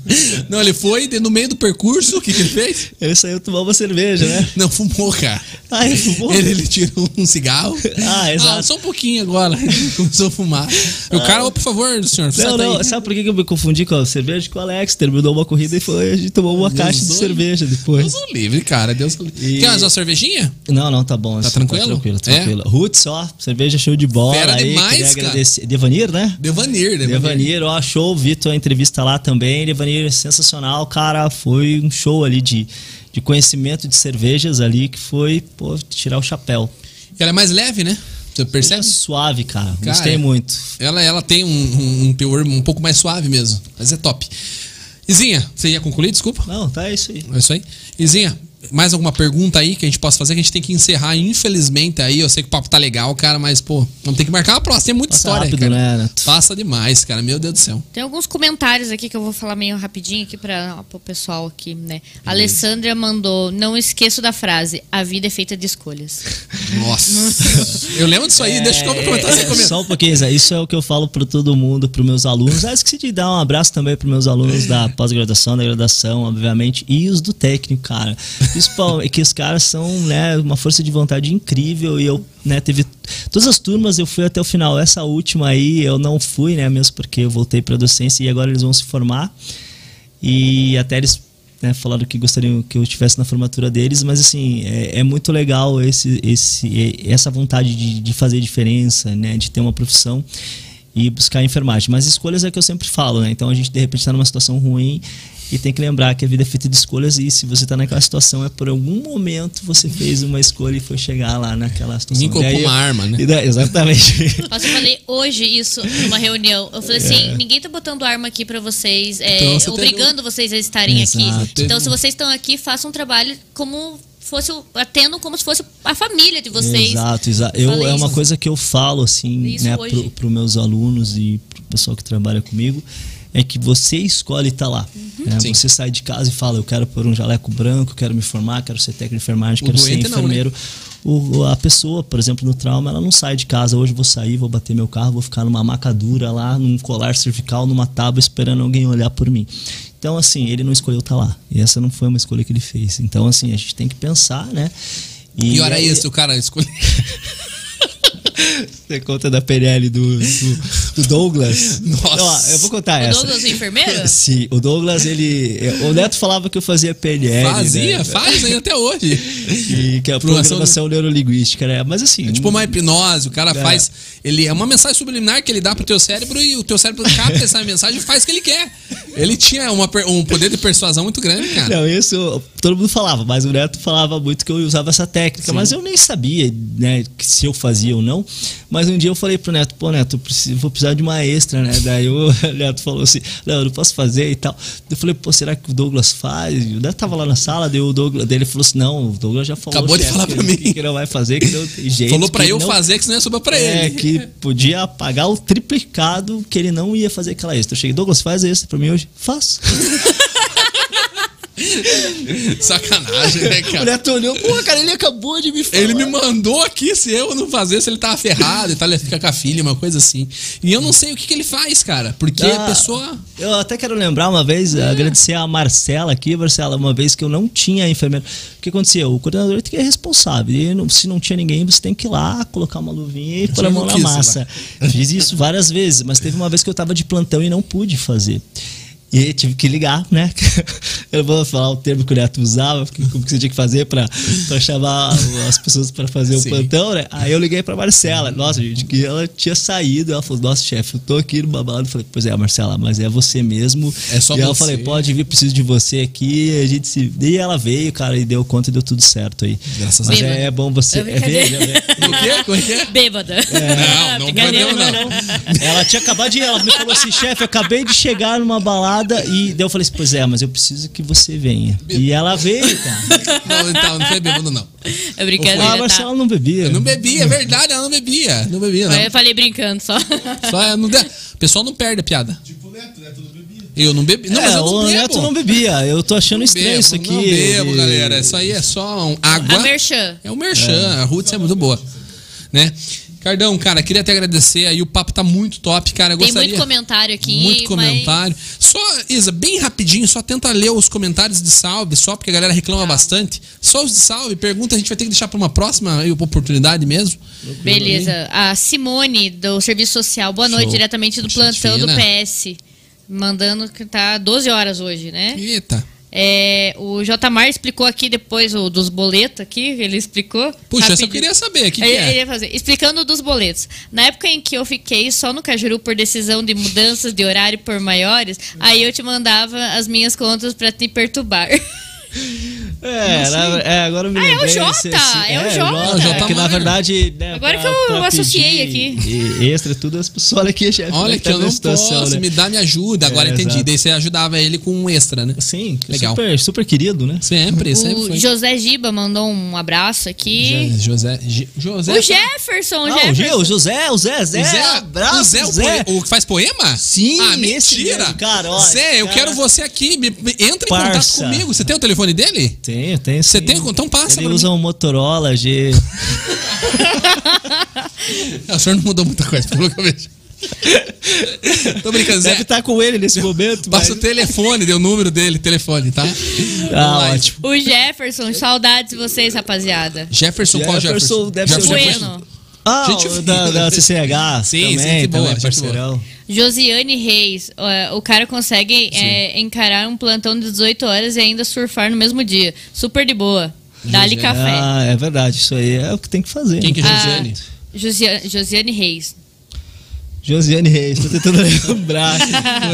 Speaker 1: Não, ele foi no meio do percurso, o que, que ele fez?
Speaker 2: Ele saiu tomar uma cerveja, né?
Speaker 1: Não, fumou, cara.
Speaker 2: Ah, ele fumou?
Speaker 1: Ele, ele tirou um cigarro.
Speaker 2: Ah, exato. Ah,
Speaker 1: só um pouquinho agora. Começou a fumar. Ah. O cara, oh, por favor, senhor,
Speaker 2: Não, não, aí. sabe por que eu me confundi com a cerveja? Com o Alex. Terminou uma corrida e foi, a gente tomou uma Deus caixa de cerveja depois.
Speaker 1: Deus livre, cara. Deus e... Quer mais uma cervejinha?
Speaker 2: Não, não, tá bom.
Speaker 1: Tá assim, tranquilo? Tá
Speaker 2: tranquilo, tranquilo. É? Roots, ó, cerveja show de bola. Fera aí, demais, cara. Agradecer. Devanir, né?
Speaker 1: Devanir,
Speaker 2: Devanir. Devanir, ó, show. Vi tua entrevista lá também. Devanir, sensacional cara, foi um show ali de, de conhecimento de cervejas ali que foi, pô, tirar o chapéu.
Speaker 1: Ela é mais leve, né? Você percebe? É
Speaker 2: suave, cara. cara. Gostei muito.
Speaker 1: Ela, ela tem um, um, um, teor um pouco mais suave mesmo. Mas é top. Izinha, você ia concluir? Desculpa.
Speaker 2: Não, tá é isso aí.
Speaker 1: É isso aí. Izinha, mais alguma pergunta aí que a gente possa fazer? Que a gente tem que encerrar, infelizmente, aí. Eu sei que o papo tá legal, cara, mas, pô, vamos ter que marcar uma próxima. Tem muita Passa história, rápido, cara. Né? Passa demais, cara. Meu Deus do céu.
Speaker 3: Tem alguns comentários aqui que eu vou falar meio rapidinho aqui para o pessoal aqui, né? A Alessandra mandou: Não esqueço da frase, a vida é feita de escolhas.
Speaker 1: Nossa. eu lembro disso aí, é, deixa eu comentar
Speaker 2: é, Só um pouquinho, isso é o que eu falo para todo mundo, para meus alunos. Ah, esqueci de dar um abraço também para meus alunos da pós-graduação, da graduação, obviamente, e os do técnico, cara. Principalmente que os caras são, né, uma força de vontade incrível e eu, né, teve todas as turmas eu fui até o final. Essa última aí eu não fui, né, mesmo porque eu voltei para docência e agora eles vão se formar. E até eles né, falaram que gostariam que eu estivesse na formatura deles, mas assim, é, é muito legal esse, esse, essa vontade de, de fazer diferença, né, de ter uma profissão e buscar enfermagem. Mas escolhas é que eu sempre falo, né? Então a gente de repente está numa situação ruim e tem que lembrar que a vida é feita de escolhas e se você está naquela situação é por algum momento você fez uma escolha e foi chegar lá naquela situação.
Speaker 1: Ninguém colocou uma arma, né?
Speaker 2: Daí, exatamente.
Speaker 3: Nossa, eu falei hoje isso numa reunião. Eu falei assim, é. ninguém está botando arma aqui para vocês, é, então, você obrigando vocês a estarem Exato. aqui. Então, se vocês estão aqui, façam um trabalho como fosse atendo como se fosse a família de vocês.
Speaker 2: Exato, exato. Eu, é uma coisa que eu falo assim, isso né, para os meus alunos e para o pessoal que trabalha comigo é que você escolhe estar tá lá. Uhum. Né? Você sai de casa e fala, eu quero pôr um jaleco branco, quero me formar, quero ser técnico de enfermagem, o quero ser enfermeiro. Não, né? o, a pessoa, por exemplo, no trauma, ela não sai de casa. Hoje vou sair, vou bater meu carro, vou ficar numa macadura lá, num colar cervical, numa tábua, esperando alguém olhar por mim. Então, assim, ele não escolheu estar tá lá. E essa não foi uma escolha que ele fez. Então, assim, a gente tem que pensar, né?
Speaker 1: E, e hora aí, isso, o cara escolheu.
Speaker 2: Você conta da PNL do, do, do Douglas.
Speaker 1: Nossa.
Speaker 2: eu vou contar
Speaker 3: o
Speaker 2: essa.
Speaker 3: O Douglas, o enfermeiro?
Speaker 2: Sim, o Douglas, ele. O Neto falava que eu fazia PNL.
Speaker 1: Fazia, né? faz ainda até hoje.
Speaker 2: E que é a programação neurolinguística, né? Mas assim. É
Speaker 1: tipo uma hipnose, o cara é. faz. Ele é uma mensagem subliminar que ele dá pro teu cérebro e o teu cérebro capta essa mensagem e faz o que ele quer. Ele tinha uma, um poder de persuasão muito grande, cara.
Speaker 2: Não, isso todo mundo falava, mas o Neto falava muito que eu usava essa técnica, Sim. mas eu nem sabia, né, se eu fazia ou não. Mas um dia eu falei pro Neto, pô, Neto, preciso, vou precisar de uma extra, né? Daí o Neto falou assim, não, eu não posso fazer e tal. Eu falei, pô, será que o Douglas faz? O Neto tava lá na sala, deu o Douglas, dele falou assim, não, o Douglas já falou.
Speaker 1: Acabou de falar pra mim.
Speaker 2: Que, não vai fazer, que não tem jeito.
Speaker 1: Falou pra eu
Speaker 2: não,
Speaker 1: fazer, que senão ia sobrar pra
Speaker 2: é,
Speaker 1: ele.
Speaker 2: que podia pagar o triplicado que ele não ia fazer aquela extra. Eu cheguei, Douglas, faz extra pra mim hoje. Faço.
Speaker 1: Sacanagem, né, cara?
Speaker 2: O Neto olhou, pô, cara, ele acabou de me falar.
Speaker 1: Ele me mandou aqui, se eu não fazer, se ele tava ferrado e tal, ele fica com a filha, uma coisa assim. E eu não sei o que, que ele faz, cara, porque ah, a pessoa.
Speaker 2: Eu até quero lembrar uma vez, é. agradecer a Marcela aqui, Marcela, uma vez que eu não tinha enfermeiro. O que acontecia? O coordenador tem que ser responsável. E se não tinha ninguém, você tem que ir lá, colocar uma luvinha e pôr a mão na massa. Fiz isso várias vezes, mas teve uma vez que eu tava de plantão e não pude fazer. E tive que ligar, né? Eu vou falar o termo que o Neto usava, como que você tinha que fazer para chamar as pessoas para fazer Sim. o plantão, né? Aí eu liguei para Marcela. Nossa, gente, que ela tinha saído. Ela falou: Nossa, chefe, eu tô aqui no balada. Eu falei: Pois é, Marcela, mas é você mesmo.
Speaker 1: É só
Speaker 2: e
Speaker 1: você.
Speaker 2: ela falei: Pode vir, preciso de você aqui. A gente se. E ela veio, cara, e deu conta e deu tudo certo aí.
Speaker 1: Graças
Speaker 2: mas
Speaker 1: a
Speaker 2: Deus. É, é, bom você. É, veja,
Speaker 1: O quê? É é?
Speaker 3: Bêbada.
Speaker 1: É. Não, não, não, não.
Speaker 2: Ela tinha acabado de. Ela me falou assim: Chefe, eu acabei de chegar numa balada e daí eu falei assim, pois é, mas eu preciso que você venha. E ela veio, cara.
Speaker 1: Não, então, não foi bêbado, não.
Speaker 3: É brincadeira.
Speaker 2: Ah, a Marcela tá? não bebia.
Speaker 1: Eu não bebia, é verdade, ela não bebia. Não bebia, não.
Speaker 3: Eu falei brincando só.
Speaker 1: Só não O pessoal não perde a piada. Tipo o Neto, Neto não bebia. Eu não bebi. Não,
Speaker 2: é,
Speaker 1: mas eu não
Speaker 2: o
Speaker 1: bebo.
Speaker 2: Neto não bebia. Eu tô achando estranho
Speaker 1: bebo,
Speaker 2: isso aqui.
Speaker 1: Não bebo, galera. Isso aí é só um água.
Speaker 3: A merchan.
Speaker 1: É o merchan. É. A Roots é muito boa. Né? Cardão, cara, queria te agradecer aí. O papo tá muito top, cara. Eu
Speaker 3: Tem
Speaker 1: gostaria...
Speaker 3: muito comentário aqui.
Speaker 1: Muito comentário. Mas... Só, Isa, bem rapidinho, só tenta ler os comentários de salve, só porque a galera reclama tá. bastante. Só os de salve, pergunta, a gente vai ter que deixar para uma próxima oportunidade mesmo.
Speaker 3: Beleza. A Simone, do Serviço Social. Boa Show. noite, diretamente do plantão do PS. Mandando que tá 12 horas hoje, né?
Speaker 1: Eita.
Speaker 3: É, o Jmar explicou aqui depois o dos boletos aqui, ele explicou.
Speaker 1: Puxa, rapidinho. eu queria saber o que, que é.
Speaker 3: Ele fazer, explicando dos boletos. Na época em que eu fiquei só no Cajuru por decisão de mudanças de horário por maiores, aí eu te mandava as minhas contas para te perturbar.
Speaker 2: É, na, é, agora eu me lembrei.
Speaker 3: Ah, é o Jota!
Speaker 2: Esse,
Speaker 3: esse, é, o Jota!
Speaker 2: É, é que na verdade. Né,
Speaker 3: agora pra, que eu associei aqui.
Speaker 2: E extra, tudo as pessoas aqui, chefe.
Speaker 1: Olha que tá eu não situação, posso, né? me dá, me ajuda. Agora é, entendi. Exato. Daí você ajudava ele com um extra, né?
Speaker 2: Sim, legal. Super, super querido, né?
Speaker 1: Sempre, sempre.
Speaker 3: O José Giba mandou um abraço aqui.
Speaker 1: José. José.
Speaker 3: O Jefferson,
Speaker 2: o
Speaker 3: Jefferson.
Speaker 2: o José, o Zé, Zé. O Zé,
Speaker 1: abraço, o, Zé, Zé. O, o, que faz poema?
Speaker 2: Sim,
Speaker 1: ah, mentira.
Speaker 2: Mesmo, cara, olha,
Speaker 1: Zé, eu cara. quero você aqui. Me, me, entra em Parça. contato comigo. Você tem o telefone dele?
Speaker 2: Tenho, tenho.
Speaker 1: Você tem? Então passa.
Speaker 2: Ele usa
Speaker 1: mim.
Speaker 2: um Motorola G.
Speaker 1: o senhor não mudou muita coisa, pelo que eu vejo. Tô brincando.
Speaker 2: Deve estar tá com ele nesse momento.
Speaker 1: Passa mas... o telefone, deu o número dele, telefone, tá?
Speaker 2: Ah, ótimo.
Speaker 3: O Jefferson, saudades de vocês, rapaziada.
Speaker 1: Jefferson, Jefferson qual Jefferson?
Speaker 2: Deve
Speaker 1: Jefferson
Speaker 2: ser bueno. Ah, gente, da, da CCH.
Speaker 1: Sim,
Speaker 2: também,
Speaker 1: sim, que boa,
Speaker 2: também, parceirão.
Speaker 3: Josiane Reis, o cara consegue é, encarar um plantão de 18 horas e ainda surfar no mesmo dia. Super de boa. Dá-lhe café.
Speaker 2: Ah, é verdade. Isso aí é o que tem que fazer.
Speaker 1: Quem que é Josiane?
Speaker 3: Ah, Josiane, Josiane Reis.
Speaker 2: Josiane Reis, tô tentando lembrar.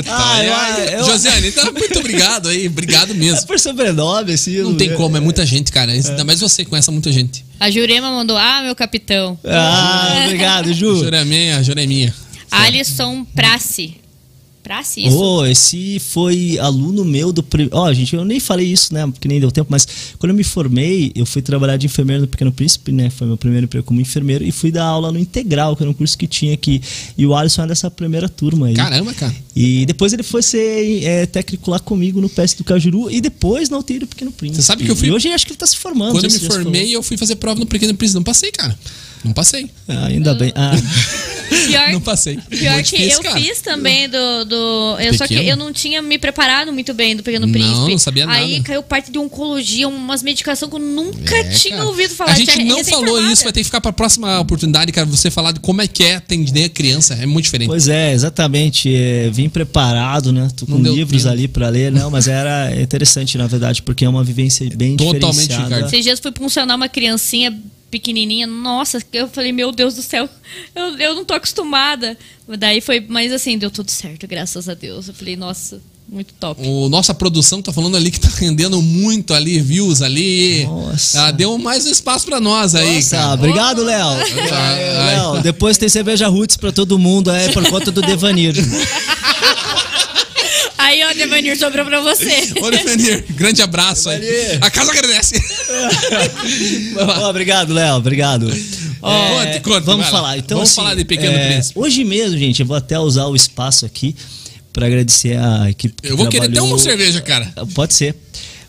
Speaker 1: ah, eu, eu, Josiane, então muito obrigado aí, obrigado mesmo. É
Speaker 2: por sobrenome, assim.
Speaker 1: Não, não tem como, é muita gente, cara. É. Ainda mais você conhece muita gente.
Speaker 3: A Jurema mandou, ah, meu capitão.
Speaker 2: Ah, obrigado, Ju.
Speaker 1: Jureminha, Jureminha.
Speaker 3: Alisson Prace. Praça isso?
Speaker 2: Oh, esse foi aluno meu do. Ó, oh, gente, eu nem falei isso, né? Porque nem deu tempo, mas quando eu me formei, eu fui trabalhar de enfermeiro no Pequeno Príncipe, né? Foi meu primeiro emprego como enfermeiro e fui dar aula no Integral, que era um curso que tinha aqui. E o Alisson é dessa primeira turma aí.
Speaker 1: Caramba, cara.
Speaker 2: E depois ele foi ser é, técnico lá comigo no PS do Cajuru e depois na UTI do Pequeno Príncipe.
Speaker 1: Você sabe que eu fui.
Speaker 2: E hoje acho que ele tá se formando.
Speaker 1: Quando eu me formei, eu fui fazer prova no Pequeno Príncipe. Não passei, cara. Não passei.
Speaker 2: Ah, ainda bem. Ah.
Speaker 3: Pior,
Speaker 1: não passei.
Speaker 3: Pior que eu cara. fiz também do. do eu, só que eu não tinha me preparado muito bem do Pequeno Príncipe.
Speaker 1: Não, não sabia nada.
Speaker 3: Aí caiu parte de oncologia, umas medicações que eu nunca é, tinha cara. ouvido falar.
Speaker 1: A gente não falou isso, vai ter que ficar pra próxima oportunidade, cara, você falar de como é que é atender a criança. É muito diferente.
Speaker 2: Pois é, exatamente. É, vim preparado, né? Tô com livros tempo. ali pra ler, não, mas era interessante, na verdade, porque é uma vivência bem Totalmente, diferenciada. Ricardo.
Speaker 3: Esses dias fui funcionar uma criancinha pequenininha, nossa, eu falei, meu Deus do céu, eu, eu não tô acostumada. Daí foi, mas assim, deu tudo certo, graças a Deus. Eu falei, nossa, muito top.
Speaker 1: O, nossa produção tá falando ali que tá rendendo muito ali, views ali.
Speaker 2: Nossa.
Speaker 1: Ah, deu mais um espaço para nós aí.
Speaker 2: Nossa, cara. obrigado, Léo. Léo, depois tem cerveja Roots para todo mundo aí por conta do Devanir.
Speaker 3: Aí, ó, Devanir, sobrou pra você.
Speaker 1: Ô, Devanir, grande abraço aí. A casa agradece.
Speaker 2: obrigado, Léo, obrigado.
Speaker 1: Oh, é, conte, conte,
Speaker 2: vamos falar. Então,
Speaker 1: vamos
Speaker 2: assim,
Speaker 1: falar de Pequeno é, Príncipe.
Speaker 2: Hoje mesmo, gente, eu vou até usar o espaço aqui para agradecer a equipe
Speaker 1: que Eu vou trabalhou... querer até uma cerveja, cara.
Speaker 2: Pode ser.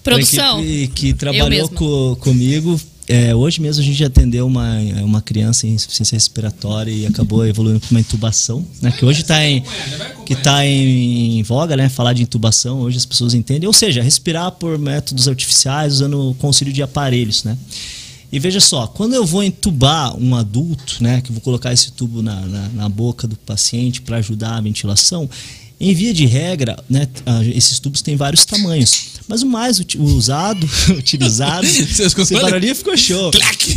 Speaker 3: Produção.
Speaker 2: Que, que trabalhou co, comigo é, hoje mesmo a gente atendeu uma, uma criança em insuficiência respiratória e acabou evoluindo para uma intubação, né? Que hoje está em, que tá em, em voga, né? Falar de intubação, hoje as pessoas entendem. Ou seja, respirar por métodos artificiais usando o auxílio de aparelhos, né? E veja só, quando eu vou entubar um adulto, né? Que eu vou colocar esse tubo na, na, na boca do paciente para ajudar a ventilação, Em via de regra, né, esses tubos têm vários tamanhos. Mas o mais usado, utilizado. Esse barulhinho ficou show.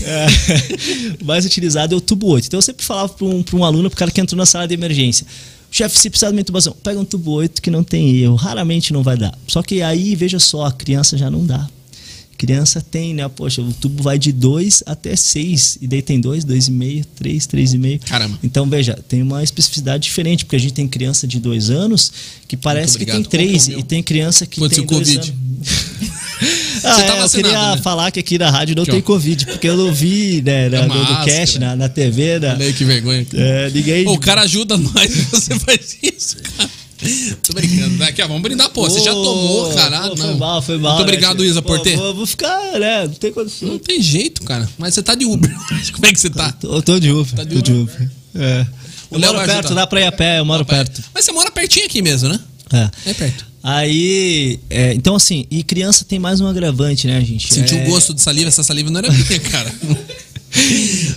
Speaker 2: É, o mais utilizado é o tubo 8. Então eu sempre falava para um, um aluno, para o cara que entrou na sala de emergência. Chefe, se precisar de uma intubação, pega um tubo 8 que não tem erro. Raramente não vai dar. Só que aí, veja só, a criança já não dá criança tem, né? Poxa, o tubo vai de 2 até 6. E daí tem 2, 2,5, 3, 3,5.
Speaker 1: Caramba.
Speaker 2: Então, veja, tem uma especificidade diferente, porque a gente tem criança de 2 anos que parece que tem 3. E tem criança que Pode tem 2 anos. ah, Você tá é, eu queria né? falar que aqui na rádio não que tem Covid, porque eu não vi né, na, é no, no cast, na, na TV. Na,
Speaker 1: Olha aí que vergonha.
Speaker 2: É, ninguém...
Speaker 1: O cara ajuda nós você faz isso, cara. Tô brincando. Aqui, ó, vamos brindar, pô. Você já tomou, caralho.
Speaker 2: Foi mal, foi mal.
Speaker 1: Muito obrigado,
Speaker 2: né?
Speaker 1: Isa, por ter.
Speaker 2: Vou, vou, ficar, né? Não tem condição.
Speaker 1: Não tem jeito, cara. Mas você tá de Uber. Como é que você tá?
Speaker 2: Eu tô de Uber. Tá de Uber. de Uber. É. Eu moro perto, ajudar. dá pra ir a pé, eu moro perto.
Speaker 1: Mas você mora pertinho aqui mesmo, né?
Speaker 2: É.
Speaker 1: É perto.
Speaker 2: Aí, é, então assim, e criança tem mais um agravante, né, gente?
Speaker 1: Sentiu
Speaker 2: é...
Speaker 1: o gosto de saliva, essa saliva não era minha, cara.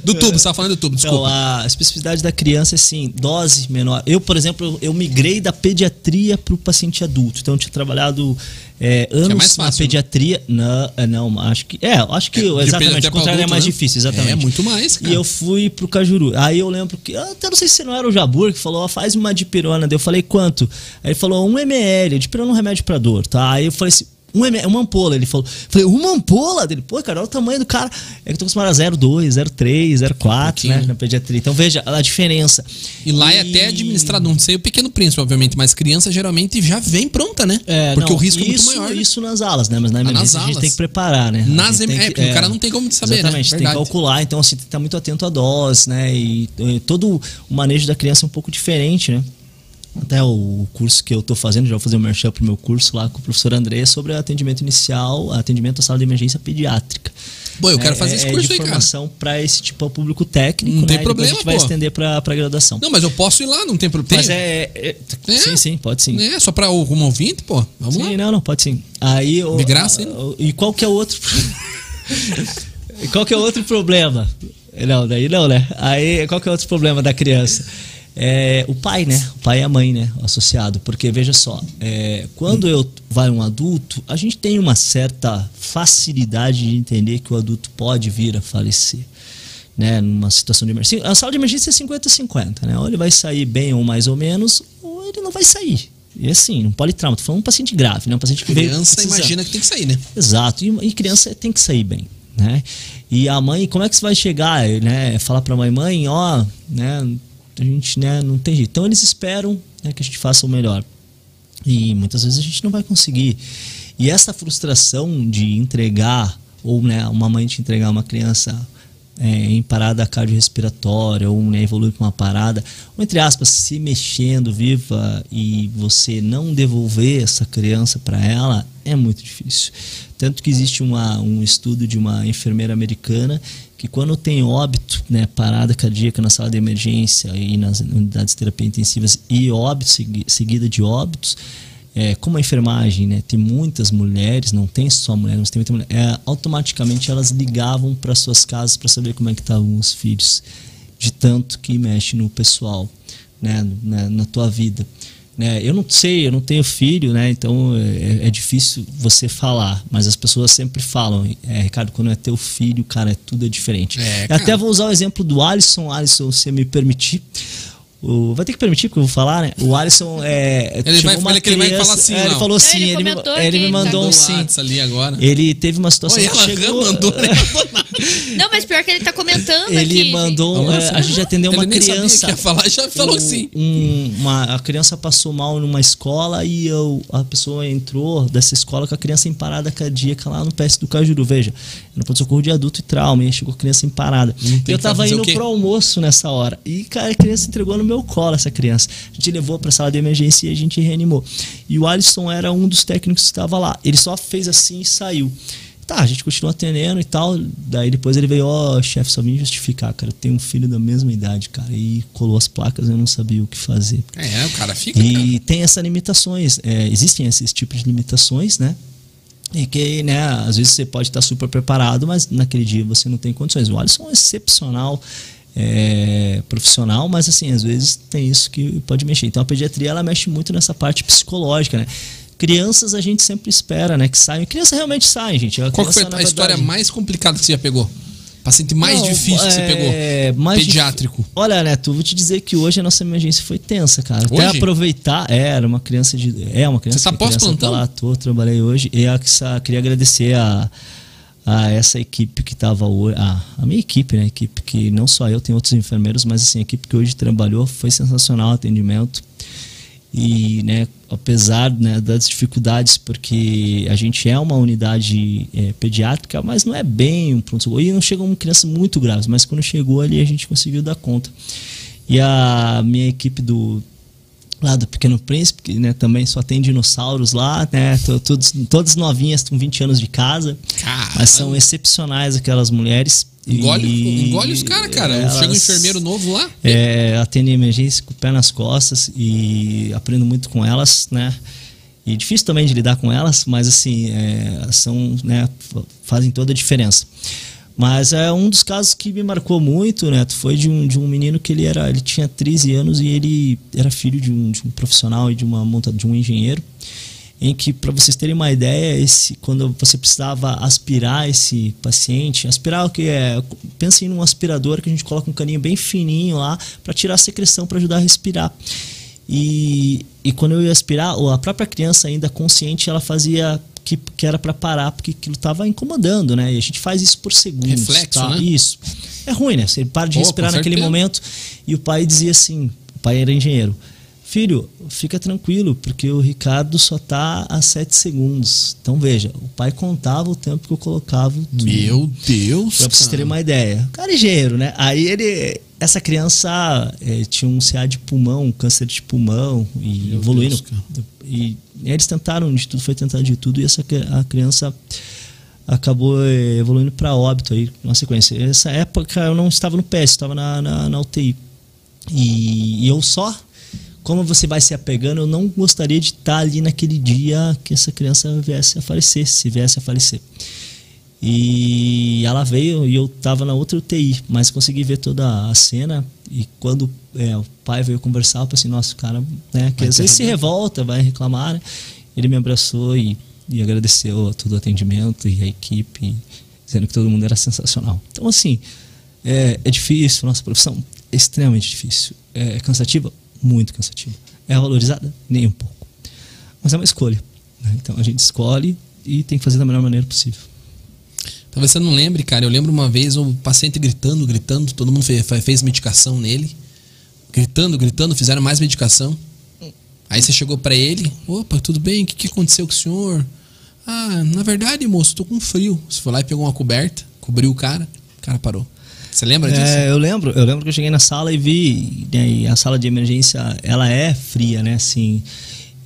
Speaker 1: Do tubo, você tava falando do tubo, desculpa. Então,
Speaker 2: a especificidade da criança é assim, dose menor. Eu, por exemplo, eu migrei da pediatria para o paciente adulto. Então, eu tinha trabalhado é, anos é fácil, na né? pediatria. Né? Não, é, não, acho que. É, acho que é, exatamente. O contrário é adulto, é mais né? difícil, exatamente. É
Speaker 1: muito mais. Cara.
Speaker 2: E eu fui pro Cajuru. Aí eu lembro que. Até não sei se não era o Jabur que falou, faz uma dipirona. Daí eu falei, quanto? Aí ele falou, 1 ml. Dipirona é um remédio para dor, tá? Aí eu falei assim, um, uma ampola, ele falou. Falei, uma ampola? Dele, pô, cara, olha o tamanho do cara. É que eu tô acostumado a 0,2, 0,3, 0,4, né? Na pediatria. Então veja a diferença.
Speaker 1: E lá e... é até administrado, não sei o pequeno príncipe, obviamente, mas criança geralmente já vem pronta, né?
Speaker 2: É,
Speaker 1: Porque
Speaker 2: não,
Speaker 1: o risco
Speaker 2: isso,
Speaker 1: é muito maior.
Speaker 2: Né? Isso nas alas, né? Mas na emergência ah, a gente tem que preparar, né?
Speaker 1: Nas em... é, porque é, o cara não tem como saber,
Speaker 2: exatamente,
Speaker 1: né?
Speaker 2: tem que calcular, então assim, tem que estar muito atento à dose, né? E, e todo o manejo da criança é um pouco diferente, né? Até o curso que eu estou fazendo, já vou fazer o um merchan para o meu curso lá com o professor André sobre atendimento inicial, atendimento à sala de emergência pediátrica.
Speaker 1: Bom, eu quero fazer é, esse curso é
Speaker 2: de
Speaker 1: aí,
Speaker 2: formação para esse tipo de público técnico.
Speaker 1: Não né? tem problema, a
Speaker 2: gente vai estender para a graduação.
Speaker 1: Não, mas eu posso ir lá, não tem problema.
Speaker 2: Mas é, é, é, Sim, sim, pode sim.
Speaker 1: É, só para o como ouvinte, pô. Vamos
Speaker 2: sim,
Speaker 1: lá.
Speaker 2: não, não, pode sim. Aí,
Speaker 1: De graça, hein?
Speaker 2: E qual que é o outro... qual que é o outro problema? Não, daí não, né? Aí, qual que é o outro problema da criança? É o pai, né? O pai e a mãe, né? O associado. Porque veja só, é, quando eu vai um adulto, a gente tem uma certa facilidade de entender que o adulto pode vir a falecer. Né, numa situação de emergência. A sala de emergência é 50-50, né? Ou ele vai sair bem ou mais ou menos, ou ele não vai sair. E assim, um politrauma, tô falando um paciente grave, né? Um paciente que
Speaker 1: criança imagina que tem que sair, né?
Speaker 2: Exato, e, e criança tem que sair bem, né? E a mãe, como é que você vai chegar, né? Falar para a mãe, mãe, ó, né? A gente né, não tem jeito. Então eles esperam né, que a gente faça o melhor. E muitas vezes a gente não vai conseguir. E essa frustração de entregar, ou né, uma mãe te entregar uma criança é, em parada cardiorrespiratória, ou né, evoluir com uma parada, ou entre aspas, se mexendo viva e você não devolver essa criança para ela, é muito difícil. Tanto que existe uma, um estudo de uma enfermeira americana que quando tem óbito, né, parada cardíaca na sala de emergência e nas unidades de terapia intensivas e óbito seguida de óbitos, é, como a enfermagem né, tem muitas mulheres, não tem só mulheres, mas tem muita mulher, é, automaticamente elas ligavam para suas casas para saber como é que estavam os filhos, de tanto que mexe no pessoal, né, na, na tua vida. Né? Eu não sei, eu não tenho filho, né? Então é, é difícil você falar, mas as pessoas sempre falam, é, Ricardo, quando é teu filho, cara, é tudo é diferente. É, Até vou usar o exemplo do Alisson, Alisson, se me permitir. O, vai ter que permitir que eu vou falar, né? O Alisson é.
Speaker 1: Ele vai, uma criança, ele vai falar assim, é,
Speaker 2: ele falou sim, ele, ele, me, ele me mandou tá um sim.
Speaker 1: Ali agora.
Speaker 2: Ele teve uma situação. Oi,
Speaker 1: ela chegou, mandou, né?
Speaker 3: Não, mas pior que ele tá comentando
Speaker 2: ele
Speaker 3: aqui.
Speaker 2: mandou. É, a gente atendeu uma
Speaker 1: ele
Speaker 2: criança.
Speaker 1: Que ia falar, já falou um, sim.
Speaker 2: Um, uma, a criança passou mal numa escola e eu, a pessoa entrou dessa escola com a criança em parada cardíaca lá no PS do Cajuru. Veja, no pronto-socorro de adulto e trauma, e chegou a criança em parada. Eu tava indo pro almoço nessa hora. E, cara, a criança entregou no meu colo essa criança criança. A gente levou para a sala de emergência e a gente reanimou. E o Alisson era um dos técnicos que estava lá. Ele só fez assim e saiu. Tá, a gente continuou atendendo e tal. Daí depois ele veio, ó, oh, chefe, só vim justificar, cara. Eu tenho um filho da mesma idade, cara. E colou as placas, eu não sabia o que fazer.
Speaker 1: É, o cara fica.
Speaker 2: E
Speaker 1: cara.
Speaker 2: tem essas limitações. É, existem esses tipos de limitações, né? E que, né, às vezes você pode estar super preparado, mas naquele dia você não tem condições. O Alisson é excepcional é, profissional, mas assim, às vezes tem isso que pode mexer. Então a pediatria ela mexe muito nessa parte psicológica, né? Crianças a gente sempre espera, né, que saiam. Criança realmente sai, gente.
Speaker 1: A Qual foi a verdade, história mais complicada que você já pegou? Paciente mais Não, difícil que você
Speaker 2: é,
Speaker 1: pegou? Pediátrico.
Speaker 2: Dif... Olha, Neto, vou te dizer que hoje a nossa emergência foi tensa, cara. Hoje? Até aproveitar. É, era uma criança de. É uma criança.
Speaker 1: Você tá pós-plantão?
Speaker 2: Tá lá, tô, trabalhei hoje. E a, queria agradecer a, a essa equipe que estava hoje. A, a minha equipe, né? A equipe que não só eu, tem outros enfermeiros, mas assim, a equipe que hoje trabalhou foi sensacional o atendimento e né, apesar né, das dificuldades, porque a gente é uma unidade é, pediátrica, mas não é bem um pronto-socorro. E não chegam crianças muito graves, mas quando chegou ali a gente conseguiu dar conta. E a minha equipe do lá do Pequeno Príncipe, que né, também só tem dinossauros lá, né? Todos, todas novinhas com 20 anos de casa. Caramba. Mas são excepcionais aquelas mulheres.
Speaker 1: Engole, e, engole os caras, cara. Elas, Chega um enfermeiro novo lá.
Speaker 2: É, atende emergência com o pé nas costas e aprendo muito com elas, né? E difícil também de lidar com elas, mas assim, é, são, né, fazem toda a diferença. Mas é um dos casos que me marcou muito, Neto, foi de um, de um menino que ele era, ele tinha 13 anos e ele era filho de um, de um profissional e de uma monta de um engenheiro, em que para vocês terem uma ideia, esse quando você precisava aspirar esse paciente, aspirar o que é, pensem num aspirador que a gente coloca um caninho bem fininho lá para tirar a secreção para ajudar a respirar. E, e quando eu ia aspirar, a própria criança ainda consciente, ela fazia que, que era para parar porque aquilo estava incomodando, né? E a gente faz isso por segundos.
Speaker 1: Reflexo,
Speaker 2: tá?
Speaker 1: né?
Speaker 2: Isso. É ruim, né? Você para de respirar naquele momento e o pai dizia assim, o pai era engenheiro, filho, fica tranquilo, porque o Ricardo só tá a 7 segundos. Então veja, o pai contava o tempo que eu colocava.
Speaker 1: Meu Deus!
Speaker 2: Pra vocês terem uma ideia. O cara é engenheiro, né? Aí ele. Essa criança é, tinha um CA de pulmão, um câncer de pulmão, e Meu evoluindo. Deus, e eles tentaram de tudo, foi tentar de tudo, e essa a criança acabou eh, evoluindo para óbito aí na sequência. Nessa época eu não estava no PS, estava na, na, na UTI. E, e, eu só, como você vai se apegando, eu não gostaria de estar ali naquele dia que essa criança viesse a falecer, se viesse a falecer. E ela veio e eu estava na outra UTI, mas consegui ver toda a cena. E quando é, o pai veio conversar, eu pensei, nossa, o cara, né, que às vezes se revolta, vai reclamar, né? Ele me abraçou e, e agradeceu todo o atendimento e a equipe, dizendo que todo mundo era sensacional. Então, assim, é, é difícil, nossa profissão é extremamente difícil. É cansativa? Muito cansativa. É valorizada? Nem um pouco. Mas é uma escolha. Né? Então a gente escolhe e tem que fazer da melhor maneira possível.
Speaker 1: Talvez você não lembre, cara. Eu lembro uma vez o paciente gritando, gritando, todo mundo fez, fez medicação nele. Gritando, gritando, fizeram mais medicação. Aí você chegou para ele, opa, tudo bem? O que, que aconteceu com o senhor? Ah, na verdade, moço, tô com frio. Você foi lá e pegou uma coberta, cobriu o cara, o cara parou. Você lembra disso?
Speaker 2: É, eu lembro, eu lembro que eu cheguei na sala e vi, né, e a sala de emergência, ela é fria, né, assim.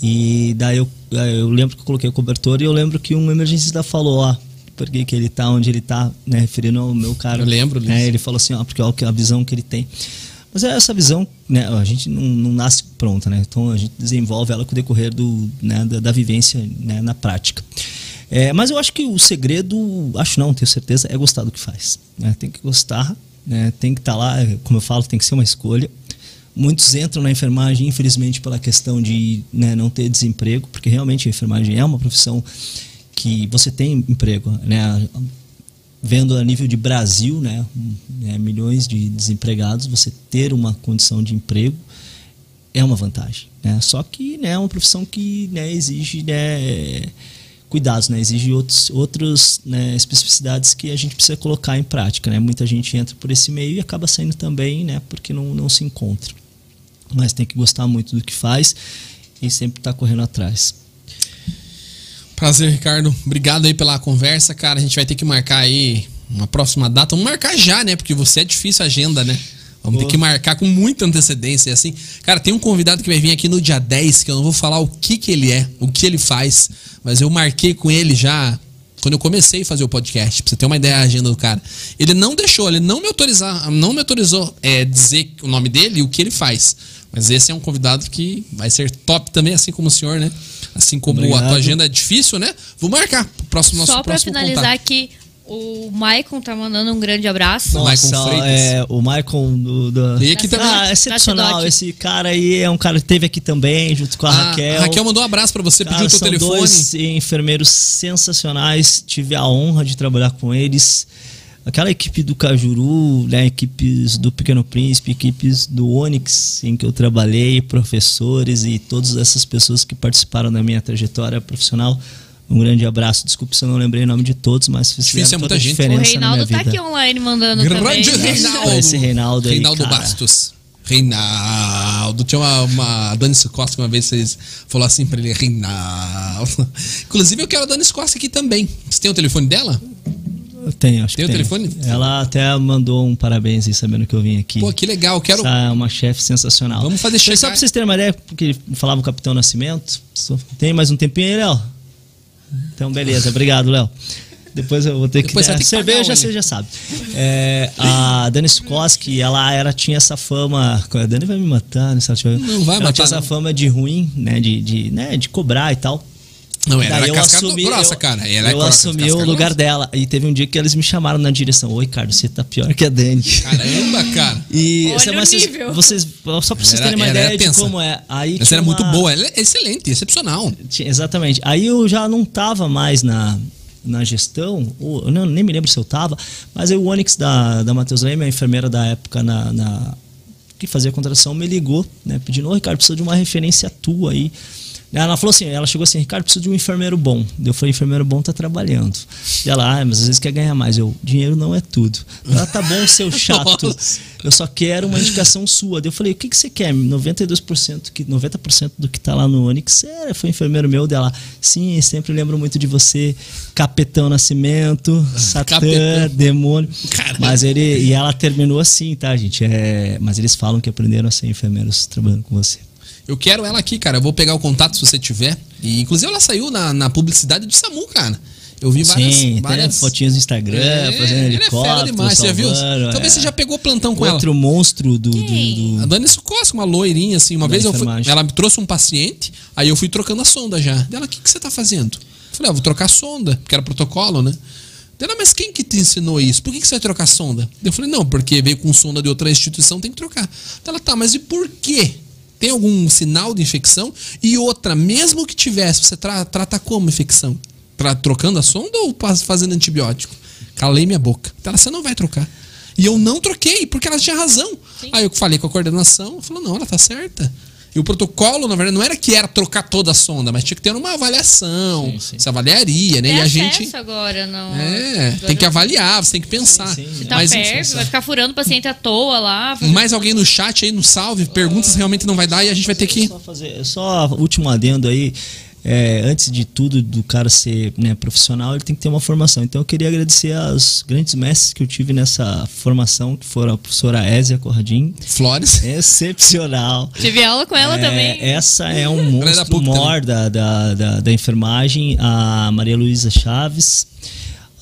Speaker 2: E daí eu, eu lembro que eu coloquei o cobertor e eu lembro que um emergencista falou, ó, porque que ele tá onde ele tá, né, referindo ao meu cara.
Speaker 1: Eu lembro,
Speaker 2: né, Ele falou assim, ó, porque ó, a visão que ele tem. Mas é essa visão, né, a gente não, não, nasce pronta, né? Então a gente desenvolve ela com o decorrer do, né, da, da vivência né, na prática. É, mas eu acho que o segredo, acho não, tenho certeza, é gostar do que faz. Né? Tem que gostar, né? tem que estar tá lá, como eu falo, tem que ser uma escolha. Muitos entram na enfermagem, infelizmente, pela questão de né, não ter desemprego, porque realmente a enfermagem é uma profissão que você tem emprego, né? Vendo a nível de Brasil, né, né, milhões de desempregados, você ter uma condição de emprego é uma vantagem. Né? Só que né, é uma profissão que né, exige né, cuidados, né? exige outros, outras né, especificidades que a gente precisa colocar em prática. Né? Muita gente entra por esse meio e acaba saindo também né, porque não, não se encontra. Mas tem que gostar muito do que faz e sempre estar tá correndo atrás.
Speaker 1: Prazer, Ricardo. Obrigado aí pela conversa, cara. A gente vai ter que marcar aí uma próxima data. Vamos marcar já, né? Porque você é difícil a agenda, né? Vamos ter que marcar com muita antecedência, assim. Cara, tem um convidado que vai vir aqui no dia 10, que eu não vou falar o que que ele é, o que ele faz, mas eu marquei com ele já quando eu comecei a fazer o podcast, pra você ter uma ideia da agenda do cara. Ele não deixou, ele não me autorizar, não me autorizou é, dizer o nome dele e o que ele faz. Mas esse é um convidado que vai ser top também, assim como o senhor, né? Assim como Obrigado. a tua agenda é difícil, né? Vou marcar o próximo nosso
Speaker 3: Só
Speaker 1: para
Speaker 3: finalizar
Speaker 1: contato.
Speaker 3: aqui, O Maicon tá mandando um grande abraço.
Speaker 2: Nossa, Maicon é, o Maicon do, do...
Speaker 1: E aqui também.
Speaker 2: Ah, excepcional. Esse cara aí é um cara que teve aqui também, junto com a ah, Raquel.
Speaker 1: A Raquel mandou um abraço para você, cara, pediu o teu
Speaker 2: são
Speaker 1: telefone.
Speaker 2: dois enfermeiros sensacionais. Tive a honra de trabalhar com eles. Aquela equipe do Cajuru, né, equipes do Pequeno Príncipe, equipes do Onix, em que eu trabalhei, professores e todas essas pessoas que participaram da minha trajetória profissional um grande abraço. Desculpe se eu não lembrei o nome de todos, mas fizeram
Speaker 1: Difícil, é
Speaker 2: toda a
Speaker 1: gente.
Speaker 2: diferença
Speaker 3: O Reinaldo
Speaker 2: tá
Speaker 3: aqui online mandando
Speaker 1: grande
Speaker 3: também.
Speaker 1: Reinaldo.
Speaker 2: Esse Reinaldo aí,
Speaker 1: Reinaldo
Speaker 2: cara.
Speaker 1: Bastos. Reinaldo. Tinha uma, uma Dani Costa que uma vez vocês falou assim pra ele, Reinaldo. Inclusive, eu quero a Dani Costa aqui também. Você tem o telefone dela?
Speaker 2: Eu tenho, acho
Speaker 1: Tem
Speaker 2: que
Speaker 1: o
Speaker 2: tenho.
Speaker 1: telefone?
Speaker 2: Ela até mandou um parabéns aí, sabendo que eu vim aqui.
Speaker 1: Pô, que legal. Quero.
Speaker 2: Essa é uma chefe sensacional.
Speaker 1: Vamos fazer chegar-
Speaker 2: Só pra vocês terem uma ideia, porque falava o Capitão Nascimento. Tem mais um tempinho aí, Léo? Então, beleza. Obrigado, Léo. Depois eu vou ter
Speaker 1: Depois
Speaker 2: que
Speaker 1: ter que pagar
Speaker 2: cerveja, você já sabe. É, a Dani Sukoski, ela era, tinha essa fama. A Dani vai me matar, né? Se ela tiver-
Speaker 1: Não vai
Speaker 2: ela
Speaker 1: matar,
Speaker 2: tinha essa
Speaker 1: não.
Speaker 2: fama de ruim, né? De, de, né? de cobrar e tal.
Speaker 1: Não, ela
Speaker 2: Daí
Speaker 1: era
Speaker 2: eu
Speaker 1: casca
Speaker 2: assumi,
Speaker 1: grossa,
Speaker 2: eu,
Speaker 1: cara. Ela é
Speaker 2: eu
Speaker 1: casca-
Speaker 2: assumi o lugar
Speaker 1: grossa.
Speaker 2: dela. E teve um dia que eles me chamaram na direção. Oi, Ricardo, você tá pior que a Dani.
Speaker 1: Caramba, cara.
Speaker 2: E
Speaker 3: Olha
Speaker 2: sabe,
Speaker 3: o
Speaker 2: mas vocês,
Speaker 3: nível.
Speaker 2: vocês- só pra vocês terem uma ideia de
Speaker 1: tensa.
Speaker 2: como é. Aí
Speaker 1: Essa era muito
Speaker 2: uma-
Speaker 1: boa. Ela é excelente, excepcional.
Speaker 2: tinha- Exatamente. Aí eu já não tava mais na, na gestão, ou, eu não, nem me lembro se eu tava, mas aí o Onyx da, da Matheus Leme, a enfermeira da época na, na- que fazia a contratação, me ligou, né, pedindo, ô Ricardo, precisa de uma referência tua aí. Ela falou assim, ela chegou assim, Ricardo, preciso de um enfermeiro bom. Eu falei, enfermeiro bom tá trabalhando. E ela, ah, mas às vezes quer ganhar mais. Eu, dinheiro não é tudo. Ela, tá bom, seu chato.
Speaker 1: Nossa.
Speaker 2: Eu só quero uma indicação sua. Eu falei, o que, que você quer? 92%, que, 90% do que tá lá no Onix é, foi enfermeiro meu dela. Sim, sempre lembro muito de você, Capitão Nascimento, Satã,
Speaker 1: Capitão.
Speaker 2: demônio.
Speaker 1: Caramba.
Speaker 2: Mas ele. E ela terminou assim, tá, gente? É, mas eles falam que aprenderam a ser enfermeiros trabalhando com você.
Speaker 1: Eu quero ela aqui, cara. Eu vou pegar o contato se você tiver. E inclusive ela saiu na, na publicidade do SAMU, cara. Eu vi várias.
Speaker 2: Sim, tem
Speaker 1: várias...
Speaker 2: fotinhos no Instagram,
Speaker 1: É,
Speaker 2: fazendo
Speaker 1: ela é
Speaker 2: helicóptero.
Speaker 1: fera demais, você já viu?
Speaker 2: salvando,
Speaker 1: Talvez
Speaker 2: é.
Speaker 1: você já pegou plantão com ela.
Speaker 2: Outro monstro do. do- do-
Speaker 1: A Dani Sucosco, uma loirinha, assim. Uma
Speaker 2: Da
Speaker 1: vez eu fui, ela me trouxe um paciente, aí eu fui trocando a sonda já. Dela, o que, que você tá fazendo? Eu falei, ah, vou trocar a sonda, porque era protocolo, né? Dela, mas quem que te ensinou isso? Por que, que você vai trocar a sonda? Eu falei, não, porque veio com sonda de outra instituição, tem que trocar. Ela, tá, mas e por quê? Tem algum sinal de infecção? E outra, mesmo que tivesse, você tra- trata como infecção? Tra- trocando a sonda ou fazendo antibiótico? Calei minha boca. Ela, você não vai trocar. E eu não troquei, porque ela tinha razão. Aí eu falei com a coordenação, ela falou, não, ela tá certa. E o protocolo, na verdade, não era que era trocar toda a sonda, mas tinha que ter uma avaliação.
Speaker 2: Sim, sim.
Speaker 1: Se avaliaria, né?
Speaker 3: Tem
Speaker 1: e a gente.
Speaker 3: agora, não.
Speaker 1: É, tem que avaliar, você tem que pensar.
Speaker 2: Sim, sim.
Speaker 3: Tá
Speaker 1: Mas,
Speaker 3: perto, vai ficar furando o paciente à toa lá. fazendo-
Speaker 1: mais alguém no chat aí, no salve, perguntas realmente não vai dar e a gente vai ter que.
Speaker 2: Só fazer, só último adendo aí. É, antes de tudo, do cara ser né, profissional, ele tem que ter uma formação. Então eu queria agradecer aos grandes mestres que eu tive nessa formação, que foram a professora Ésia Corradin,
Speaker 1: Flores.
Speaker 2: excepcional.
Speaker 3: Tive aula com ela
Speaker 2: É,
Speaker 3: também.
Speaker 2: Essa é um monstro
Speaker 1: PUC
Speaker 2: mor da, da, da, da enfermagem, a Maria Luísa Chaves,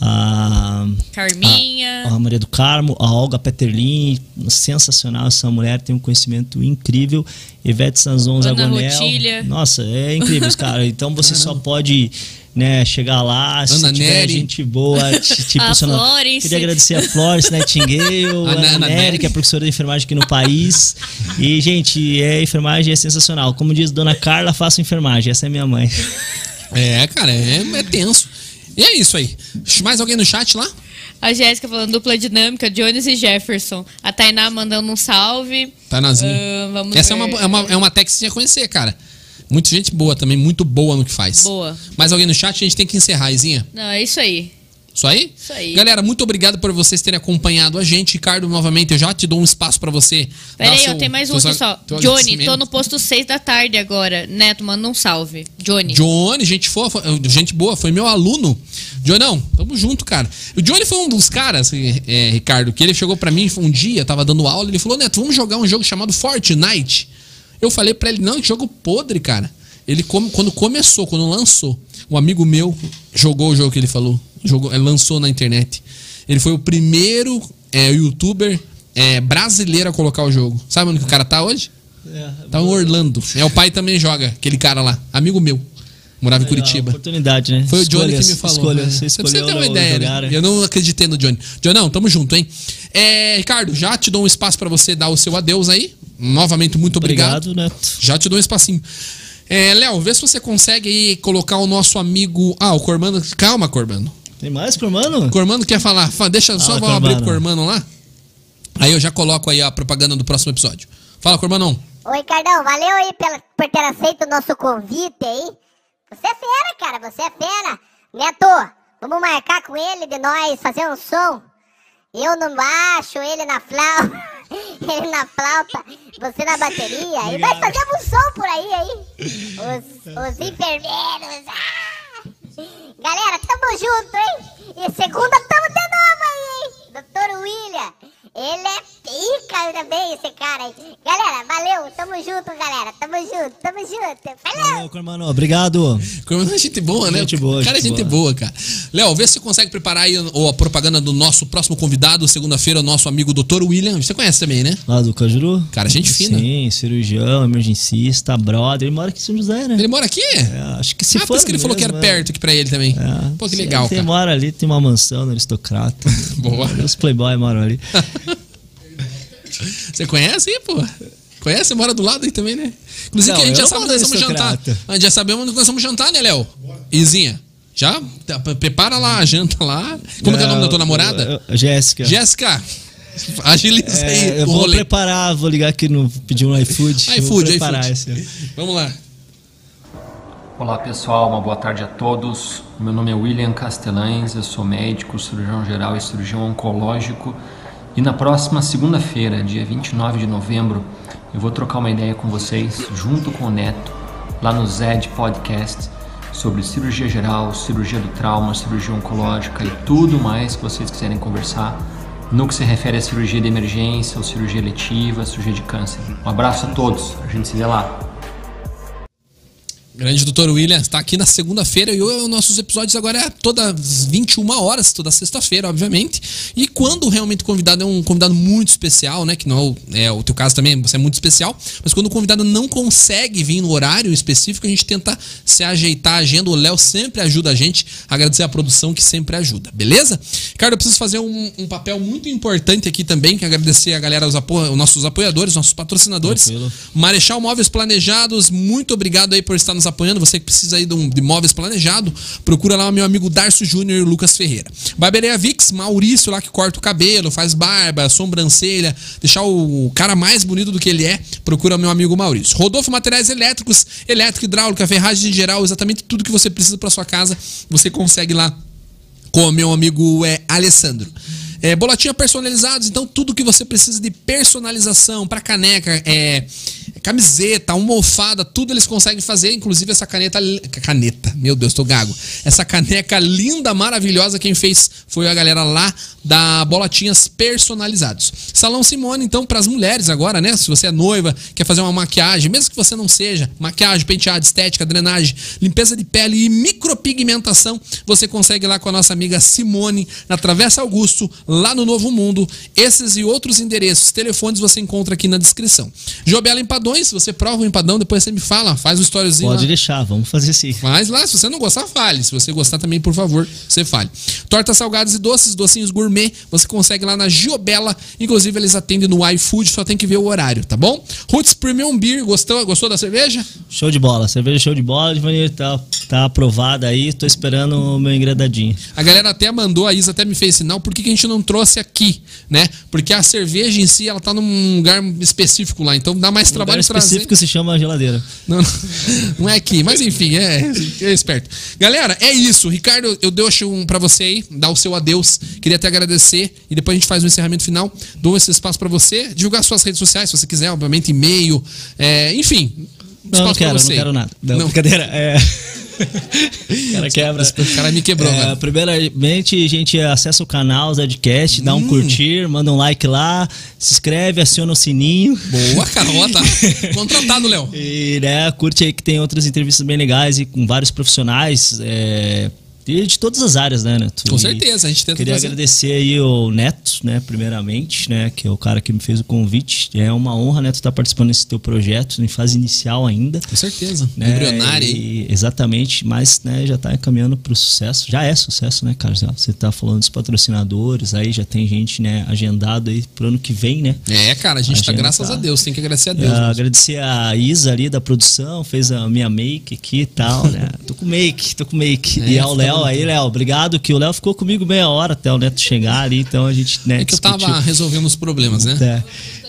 Speaker 2: a,
Speaker 3: Carminha.
Speaker 2: a Maria do Carmo, a Olga Peterlin, sensacional essa mulher, tem um conhecimento incrível. Ivete Sanzon Zagonel.
Speaker 3: Rotilha.
Speaker 2: Nossa, é incrível, cara. Então você só pode né, chegar lá, se
Speaker 1: Ana
Speaker 2: tiver
Speaker 1: Neri.
Speaker 2: gente boa, te, te
Speaker 3: A. Florence.
Speaker 2: Queria agradecer a Florence Nightingale, a
Speaker 1: Ana-
Speaker 2: Ana, Neri. que é professora de enfermagem aqui no país. E, gente, é, enfermagem é sensacional. Como diz Dona Carla, faço enfermagem. Essa é minha mãe.
Speaker 1: É, cara, é, é tenso. E é isso aí. Mais alguém no chat lá?
Speaker 3: A Jéssica falando dupla dinâmica, Jones e Jefferson. A Tainá mandando um salve.
Speaker 1: Tainazinho.
Speaker 3: Ah, vamos
Speaker 1: Essa é
Speaker 3: ver.
Speaker 1: uma, é, uma, é uma tech que você conhecer, cara. Muita gente boa também, muito boa no que faz.
Speaker 3: Boa.
Speaker 1: Mais alguém no chat? A gente tem que encerrar, Izinha.
Speaker 3: Não, é isso aí.
Speaker 1: Isso aí?
Speaker 3: Isso aí.
Speaker 1: Galera, muito obrigado por vocês terem acompanhado a gente. Ricardo, novamente, eu já te dou um espaço pra você.
Speaker 3: Pera
Speaker 1: dar
Speaker 3: aí,
Speaker 1: seu-
Speaker 3: ó, tem mais um aqui só. Johnny, tô no posto 6 da tarde agora. Neto, manda um salve. Johnny.
Speaker 1: Johnny, gente fofa, gente boa, foi meu aluno. Johnão, tamo junto, cara. O Johnny foi um dos caras, é, Ricardo, que ele chegou pra mim um dia, tava dando aula, ele falou: Neto, vamos jogar um jogo chamado Fortnite. Eu falei pra ele: não, que jogo podre, cara. Ele, quando começou, quando lançou, um amigo meu jogou o jogo que ele falou, jogou, é, lançou na internet. Ele foi o primeiro é, youtuber é, brasileiro a colocar o jogo. Sabe onde que o cara tá hoje? Tá em Orlando. É, o pai também joga, aquele cara lá, amigo meu. Morava em Curitiba.
Speaker 2: Oportunidade, né?
Speaker 1: Foi Escolhas, o Johnny que me falou. Escolha, né? você, você ter uma ideia, né? Eu não acreditei no Johnny. Johnny, não, tamo junto, hein? É, Ricardo, já te dou um espaço para você dar o seu adeus aí. Novamente, muito obrigado. obrigado Neto. Já te dou um espacinho. É, Léo, vê se você consegue aí colocar o nosso amigo. Ah, o Cormano. Calma, Cormano.
Speaker 2: Tem mais, Cormano?
Speaker 1: Cormano quer falar. Deixa só ah, abrir o Cormano lá. Aí eu já coloco aí a propaganda do próximo episódio. Fala, Cormanão.
Speaker 4: Oi, Cardão. Valeu aí pela, por ter aceito o nosso convite aí. Você é fera, cara. Você é fera. Neto, vamos marcar com ele de nós fazer um som. Eu no baixo, ele na flauta. ele na flauta, você na bateria. E vai fazer um som por aí, aí. Os, os enfermeiros. Ah! Galera, tamo junto, hein? E segunda tamo de novo aí, hein? Doutor William. Ele é pica também, esse cara aí. Galera, valeu. Tamo junto, galera. Tamo junto, tamo junto. Falou.
Speaker 2: Valeu, Obrigado.
Speaker 1: Cormano é gente boa, né?
Speaker 2: Gente boa.
Speaker 1: Cara, é gente boa, boa cara. Léo, vê se você consegue preparar aí a propaganda do nosso próximo convidado, segunda-feira, o nosso amigo Dr. William. Você conhece também, né?
Speaker 2: Lá do Cajuru.
Speaker 1: Cara, gente fina.
Speaker 2: Sim, cirurgião, emergencista, brother. Ele mora aqui em São José, né?
Speaker 1: Ele mora aqui?
Speaker 2: É, acho que se ah, for.
Speaker 1: por isso que ele mesmo, falou que era é. perto aqui pra ele também. É. Pô, que legal,
Speaker 2: ele cara. mora ali, tem uma mansão no Aristocrata.
Speaker 1: boa.
Speaker 2: Os playboy moram ali.
Speaker 1: Você conhece aí, pô? Conhece? Mora do lado aí também, né? Inclusive, não, que a gente já sabe onde nós vamos jantar. A gente já sabemos onde nós vamos jantar, né, Léo? Izinha. Já? Tá, prepara lá a janta lá. Como é, é o nome da tua namorada?
Speaker 2: Jéssica.
Speaker 1: Jéssica. Agiliza é, aí.
Speaker 2: Eu vou rolê. preparar, vou ligar aqui no pedir um iFood.
Speaker 1: iFood, iFood. Vamos lá.
Speaker 7: Olá pessoal, uma boa tarde a todos. Meu nome é William Castellães, eu sou médico, cirurgião geral e cirurgião oncológico e na próxima segunda-feira, dia 29 de novembro, eu vou trocar uma ideia com vocês, junto com o Neto, lá no ZED Podcast, sobre cirurgia geral, cirurgia do trauma, cirurgia oncológica e tudo mais que vocês quiserem conversar no que se refere à cirurgia de emergência ou cirurgia letiva, cirurgia de câncer. Um abraço a todos, a gente se vê lá.
Speaker 1: Grande doutor William, está aqui na segunda-feira e os nossos episódios agora é todas 21 horas, toda sexta-feira, obviamente. E quando realmente o convidado é um convidado muito especial, né? Que não é o teu caso também, você é muito especial, mas quando o convidado não consegue vir no horário específico, a gente tenta se ajeitar a agenda. O Léo sempre ajuda a gente, agradecer a produção que sempre ajuda, beleza? Cara, eu preciso fazer um, um papel muito importante aqui também, que é agradecer a galera, os, apo os nossos apoiadores, nossos patrocinadores. Tranquilo. Marechal Móveis Planejados, muito obrigado aí por estar nos apoiando. Você que precisa aí de, um, de móveis planejado, procura lá o meu amigo Darcio Júnior e Lucas Ferreira. Barbearia Vix, Maurício lá que corta o cabelo, faz barba, sobrancelha, deixar o cara mais bonito do que ele é, procura o meu amigo Maurício. Rodolfo Materiais Elétricos, elétrico, hidráulica, ferragem em geral, exatamente tudo que você precisa para sua casa, você consegue lá com o meu amigo é, Alessandro. É, bolotinha personalizados, então tudo que você precisa de personalização para caneca, é, camiseta, almofada, tudo eles conseguem fazer, inclusive essa caneta. Caneta, meu Deus, tô gago. Essa caneca linda, maravilhosa, quem fez foi a galera lá da Bolotinhas Personalizados. Salão Simone, então, para as mulheres agora, né? Se você é noiva, quer fazer uma maquiagem, mesmo que você não seja, maquiagem, penteado, estética, drenagem, limpeza de pele e micropigmentação, você consegue lá com a nossa amiga Simone, na Travessa Augusto, lá no Novo Mundo. Esses e outros endereços, telefones você encontra aqui na descrição. Jobela Empadões, você prova o empadão, depois você me fala, faz o storyzinho.
Speaker 2: Pode
Speaker 1: lá.
Speaker 2: deixar, vamos fazer sim.
Speaker 1: Faz lá, se você não gostar, fale. Se você gostar também, por favor, você fale. Tortas salgadas e doces, docinhos gourmet, você consegue lá na Giobela. Inclusive, eles atendem no iFood, só tem que ver o horário, tá bom? Roots Premium Beer, gostou, gostou da cerveja?
Speaker 2: Show de bola, cerveja show de bola, Divanir, tá, tá aprovada aí, tô esperando o meu engradadinho.
Speaker 1: A galera até mandou, a Isa até me fez sinal, por que, que a gente não trouxe aqui, né? Porque a cerveja em si, ela tá num lugar específico lá, então dá mais um trabalho lugar
Speaker 2: trazer. específico se chama geladeira.
Speaker 1: Não, não é aqui, mas enfim, é, é esperto. Galera, é isso. Ricardo, eu deixo um para você aí, dar o seu adeus. Queria até agradecer e depois a gente faz o um encerramento final. Dou esse espaço para você, divulgar suas redes sociais, se você quiser, obviamente, e-mail, é, enfim.
Speaker 2: Não, não quero, não quero nada. Não, não. brincadeira. É...
Speaker 1: o cara quebra. O cara me quebrou,
Speaker 2: é, Primeiramente, a gente acessa o canal Zedcast, dá um hum. curtir, manda um like lá, se inscreve, aciona o sininho.
Speaker 1: Boa, Carota. Contratado, Léo.
Speaker 2: E, né, curte aí que tem outras entrevistas bem legais e com vários profissionais. É, de, de todas as áreas, né, Neto?
Speaker 1: Com certeza, a gente tenta
Speaker 2: Queria
Speaker 1: fazer.
Speaker 2: agradecer aí o Neto, né, primeiramente, né, que é o cara que me fez o convite. É uma honra, Neto, estar participando desse teu projeto, em fase inicial ainda.
Speaker 1: Com certeza,
Speaker 2: né,
Speaker 1: embrionária.
Speaker 2: E, exatamente, mas né, já está encaminhando para o sucesso. Já é sucesso, né, cara? Você está falando dos patrocinadores, aí já tem gente, né, agendado aí pro ano que vem, né?
Speaker 1: É, cara, a gente está graças tá. a Deus, tem que agradecer a Deus.
Speaker 2: É, agradecer a Isa ali da produção, fez a minha make aqui e tal, né? tô com make, tô com make. É, e ao Léo aí, Léo, obrigado, que o Léo ficou comigo meia hora até o Neto chegar ali, então a gente, né,
Speaker 1: É que discutiu. eu tava resolvendo os problemas, né?
Speaker 2: É.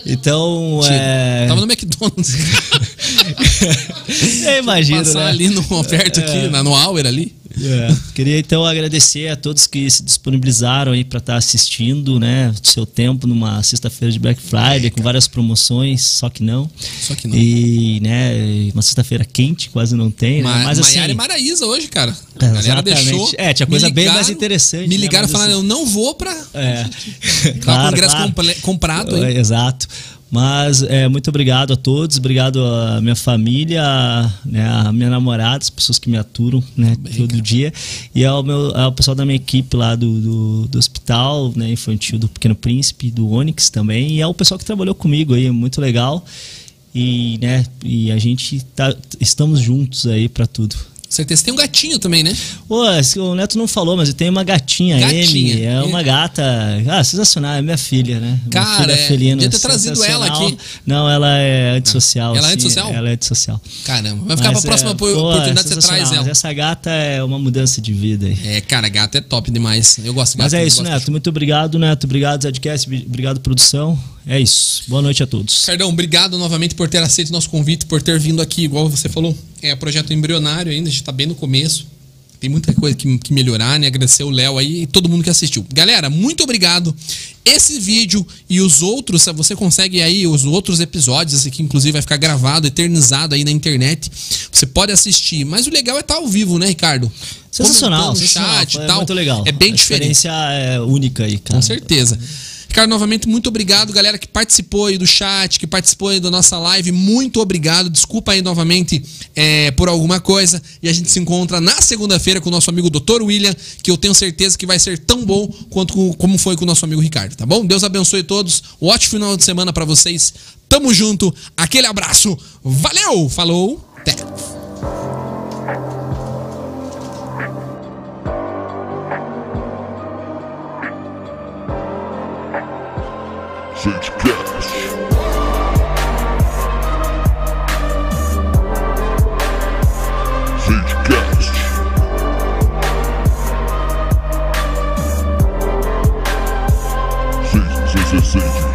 Speaker 2: Então, é...
Speaker 1: Tava no McDonald's.
Speaker 2: eu imagino,
Speaker 1: Passar
Speaker 2: né?
Speaker 1: ali no perto aqui, é. no Hour ali.
Speaker 2: É. Queria então agradecer a todos que se disponibilizaram aí para estar tá assistindo, né, seu tempo numa sexta-feira de Black Friday é, com várias promoções, só que não.
Speaker 1: Só que não.
Speaker 2: E, né, uma sexta-feira quente, quase não tem,
Speaker 1: Ma
Speaker 2: né? Mas assim,
Speaker 1: Maiara e Maraísa hoje, cara.
Speaker 2: A galera exatamente. deixou. É, tinha coisa ligaram, bem mais interessante.
Speaker 1: Me ligaram né, falando, assim, eu não vou para
Speaker 2: É.
Speaker 1: claro, com o ingresso claro. comprado aí.
Speaker 2: É, exato. Mas é, muito obrigado a todos, obrigado à minha família, né, a minha namorada, as pessoas que me aturam né, Bem, todo cara. dia, e ao, meu, ao pessoal da minha equipe lá do, do, do, hospital né, infantil do Pequeno Príncipe, do Onix também, e ao pessoal que trabalhou comigo aí, muito legal. E, né, e a gente tá, estamos juntos aí para tudo.
Speaker 1: Certeza. Tem um gatinho também, né?
Speaker 2: Pô, o Neto não falou, mas eu tenho uma gatinha, gatinha. Amy. É uma gata. Ah, sensacional. É minha filha, né?
Speaker 1: Cara,
Speaker 2: filha
Speaker 1: é, felina, podia ter trazido ela aqui.
Speaker 2: Não, ela é antissocial.
Speaker 1: Ela é antissocial?
Speaker 2: Ela é antissocial.
Speaker 1: Caramba. Vai ficar mas pra próxima é, oportunidade, você traz ela.
Speaker 2: essa gata é uma mudança de vida aí.
Speaker 1: É, cara, gata é top demais. Eu gosto de
Speaker 2: Mas é isso, Neto. Muito obrigado, Neto. Obrigado, Zedcast. Obrigado, produção. É isso. Boa noite a todos.
Speaker 1: Cardão, obrigado novamente por ter aceito o nosso convite, por ter vindo aqui, igual você falou. É projeto embrionário ainda, a gente tá bem no começo. Tem muita coisa que, que melhorar, né? Agradecer o Léo aí e todo mundo que assistiu. Galera, muito obrigado. Esse vídeo e os outros, você consegue aí os outros episódios, esse aqui inclusive vai ficar gravado, eternizado aí na internet. Você pode assistir, mas o legal é estar ao vivo, né, Ricardo?
Speaker 2: Sensacional,
Speaker 1: no chat
Speaker 2: e
Speaker 1: tal.
Speaker 2: É muito legal.
Speaker 1: É bem
Speaker 2: a
Speaker 1: diferente.
Speaker 2: experiência é única aí, cara.
Speaker 1: Com certeza. Ricardo, novamente, muito obrigado, galera que participou aí do chat, que participou aí da nossa live. Muito obrigado. Desculpa aí novamente é, por alguma coisa. E a gente se encontra na segunda-feira com o nosso amigo Dr. William, que eu tenho certeza que vai ser tão bom quanto com, como foi com o nosso amigo Ricardo, tá bom? Deus abençoe todos. Um ótimo final de semana para vocês. Tamo junto. Aquele abraço. Valeu! Falou! Até!
Speaker 8: Sage Cash. Sage Cash. Sage, Sage, Sage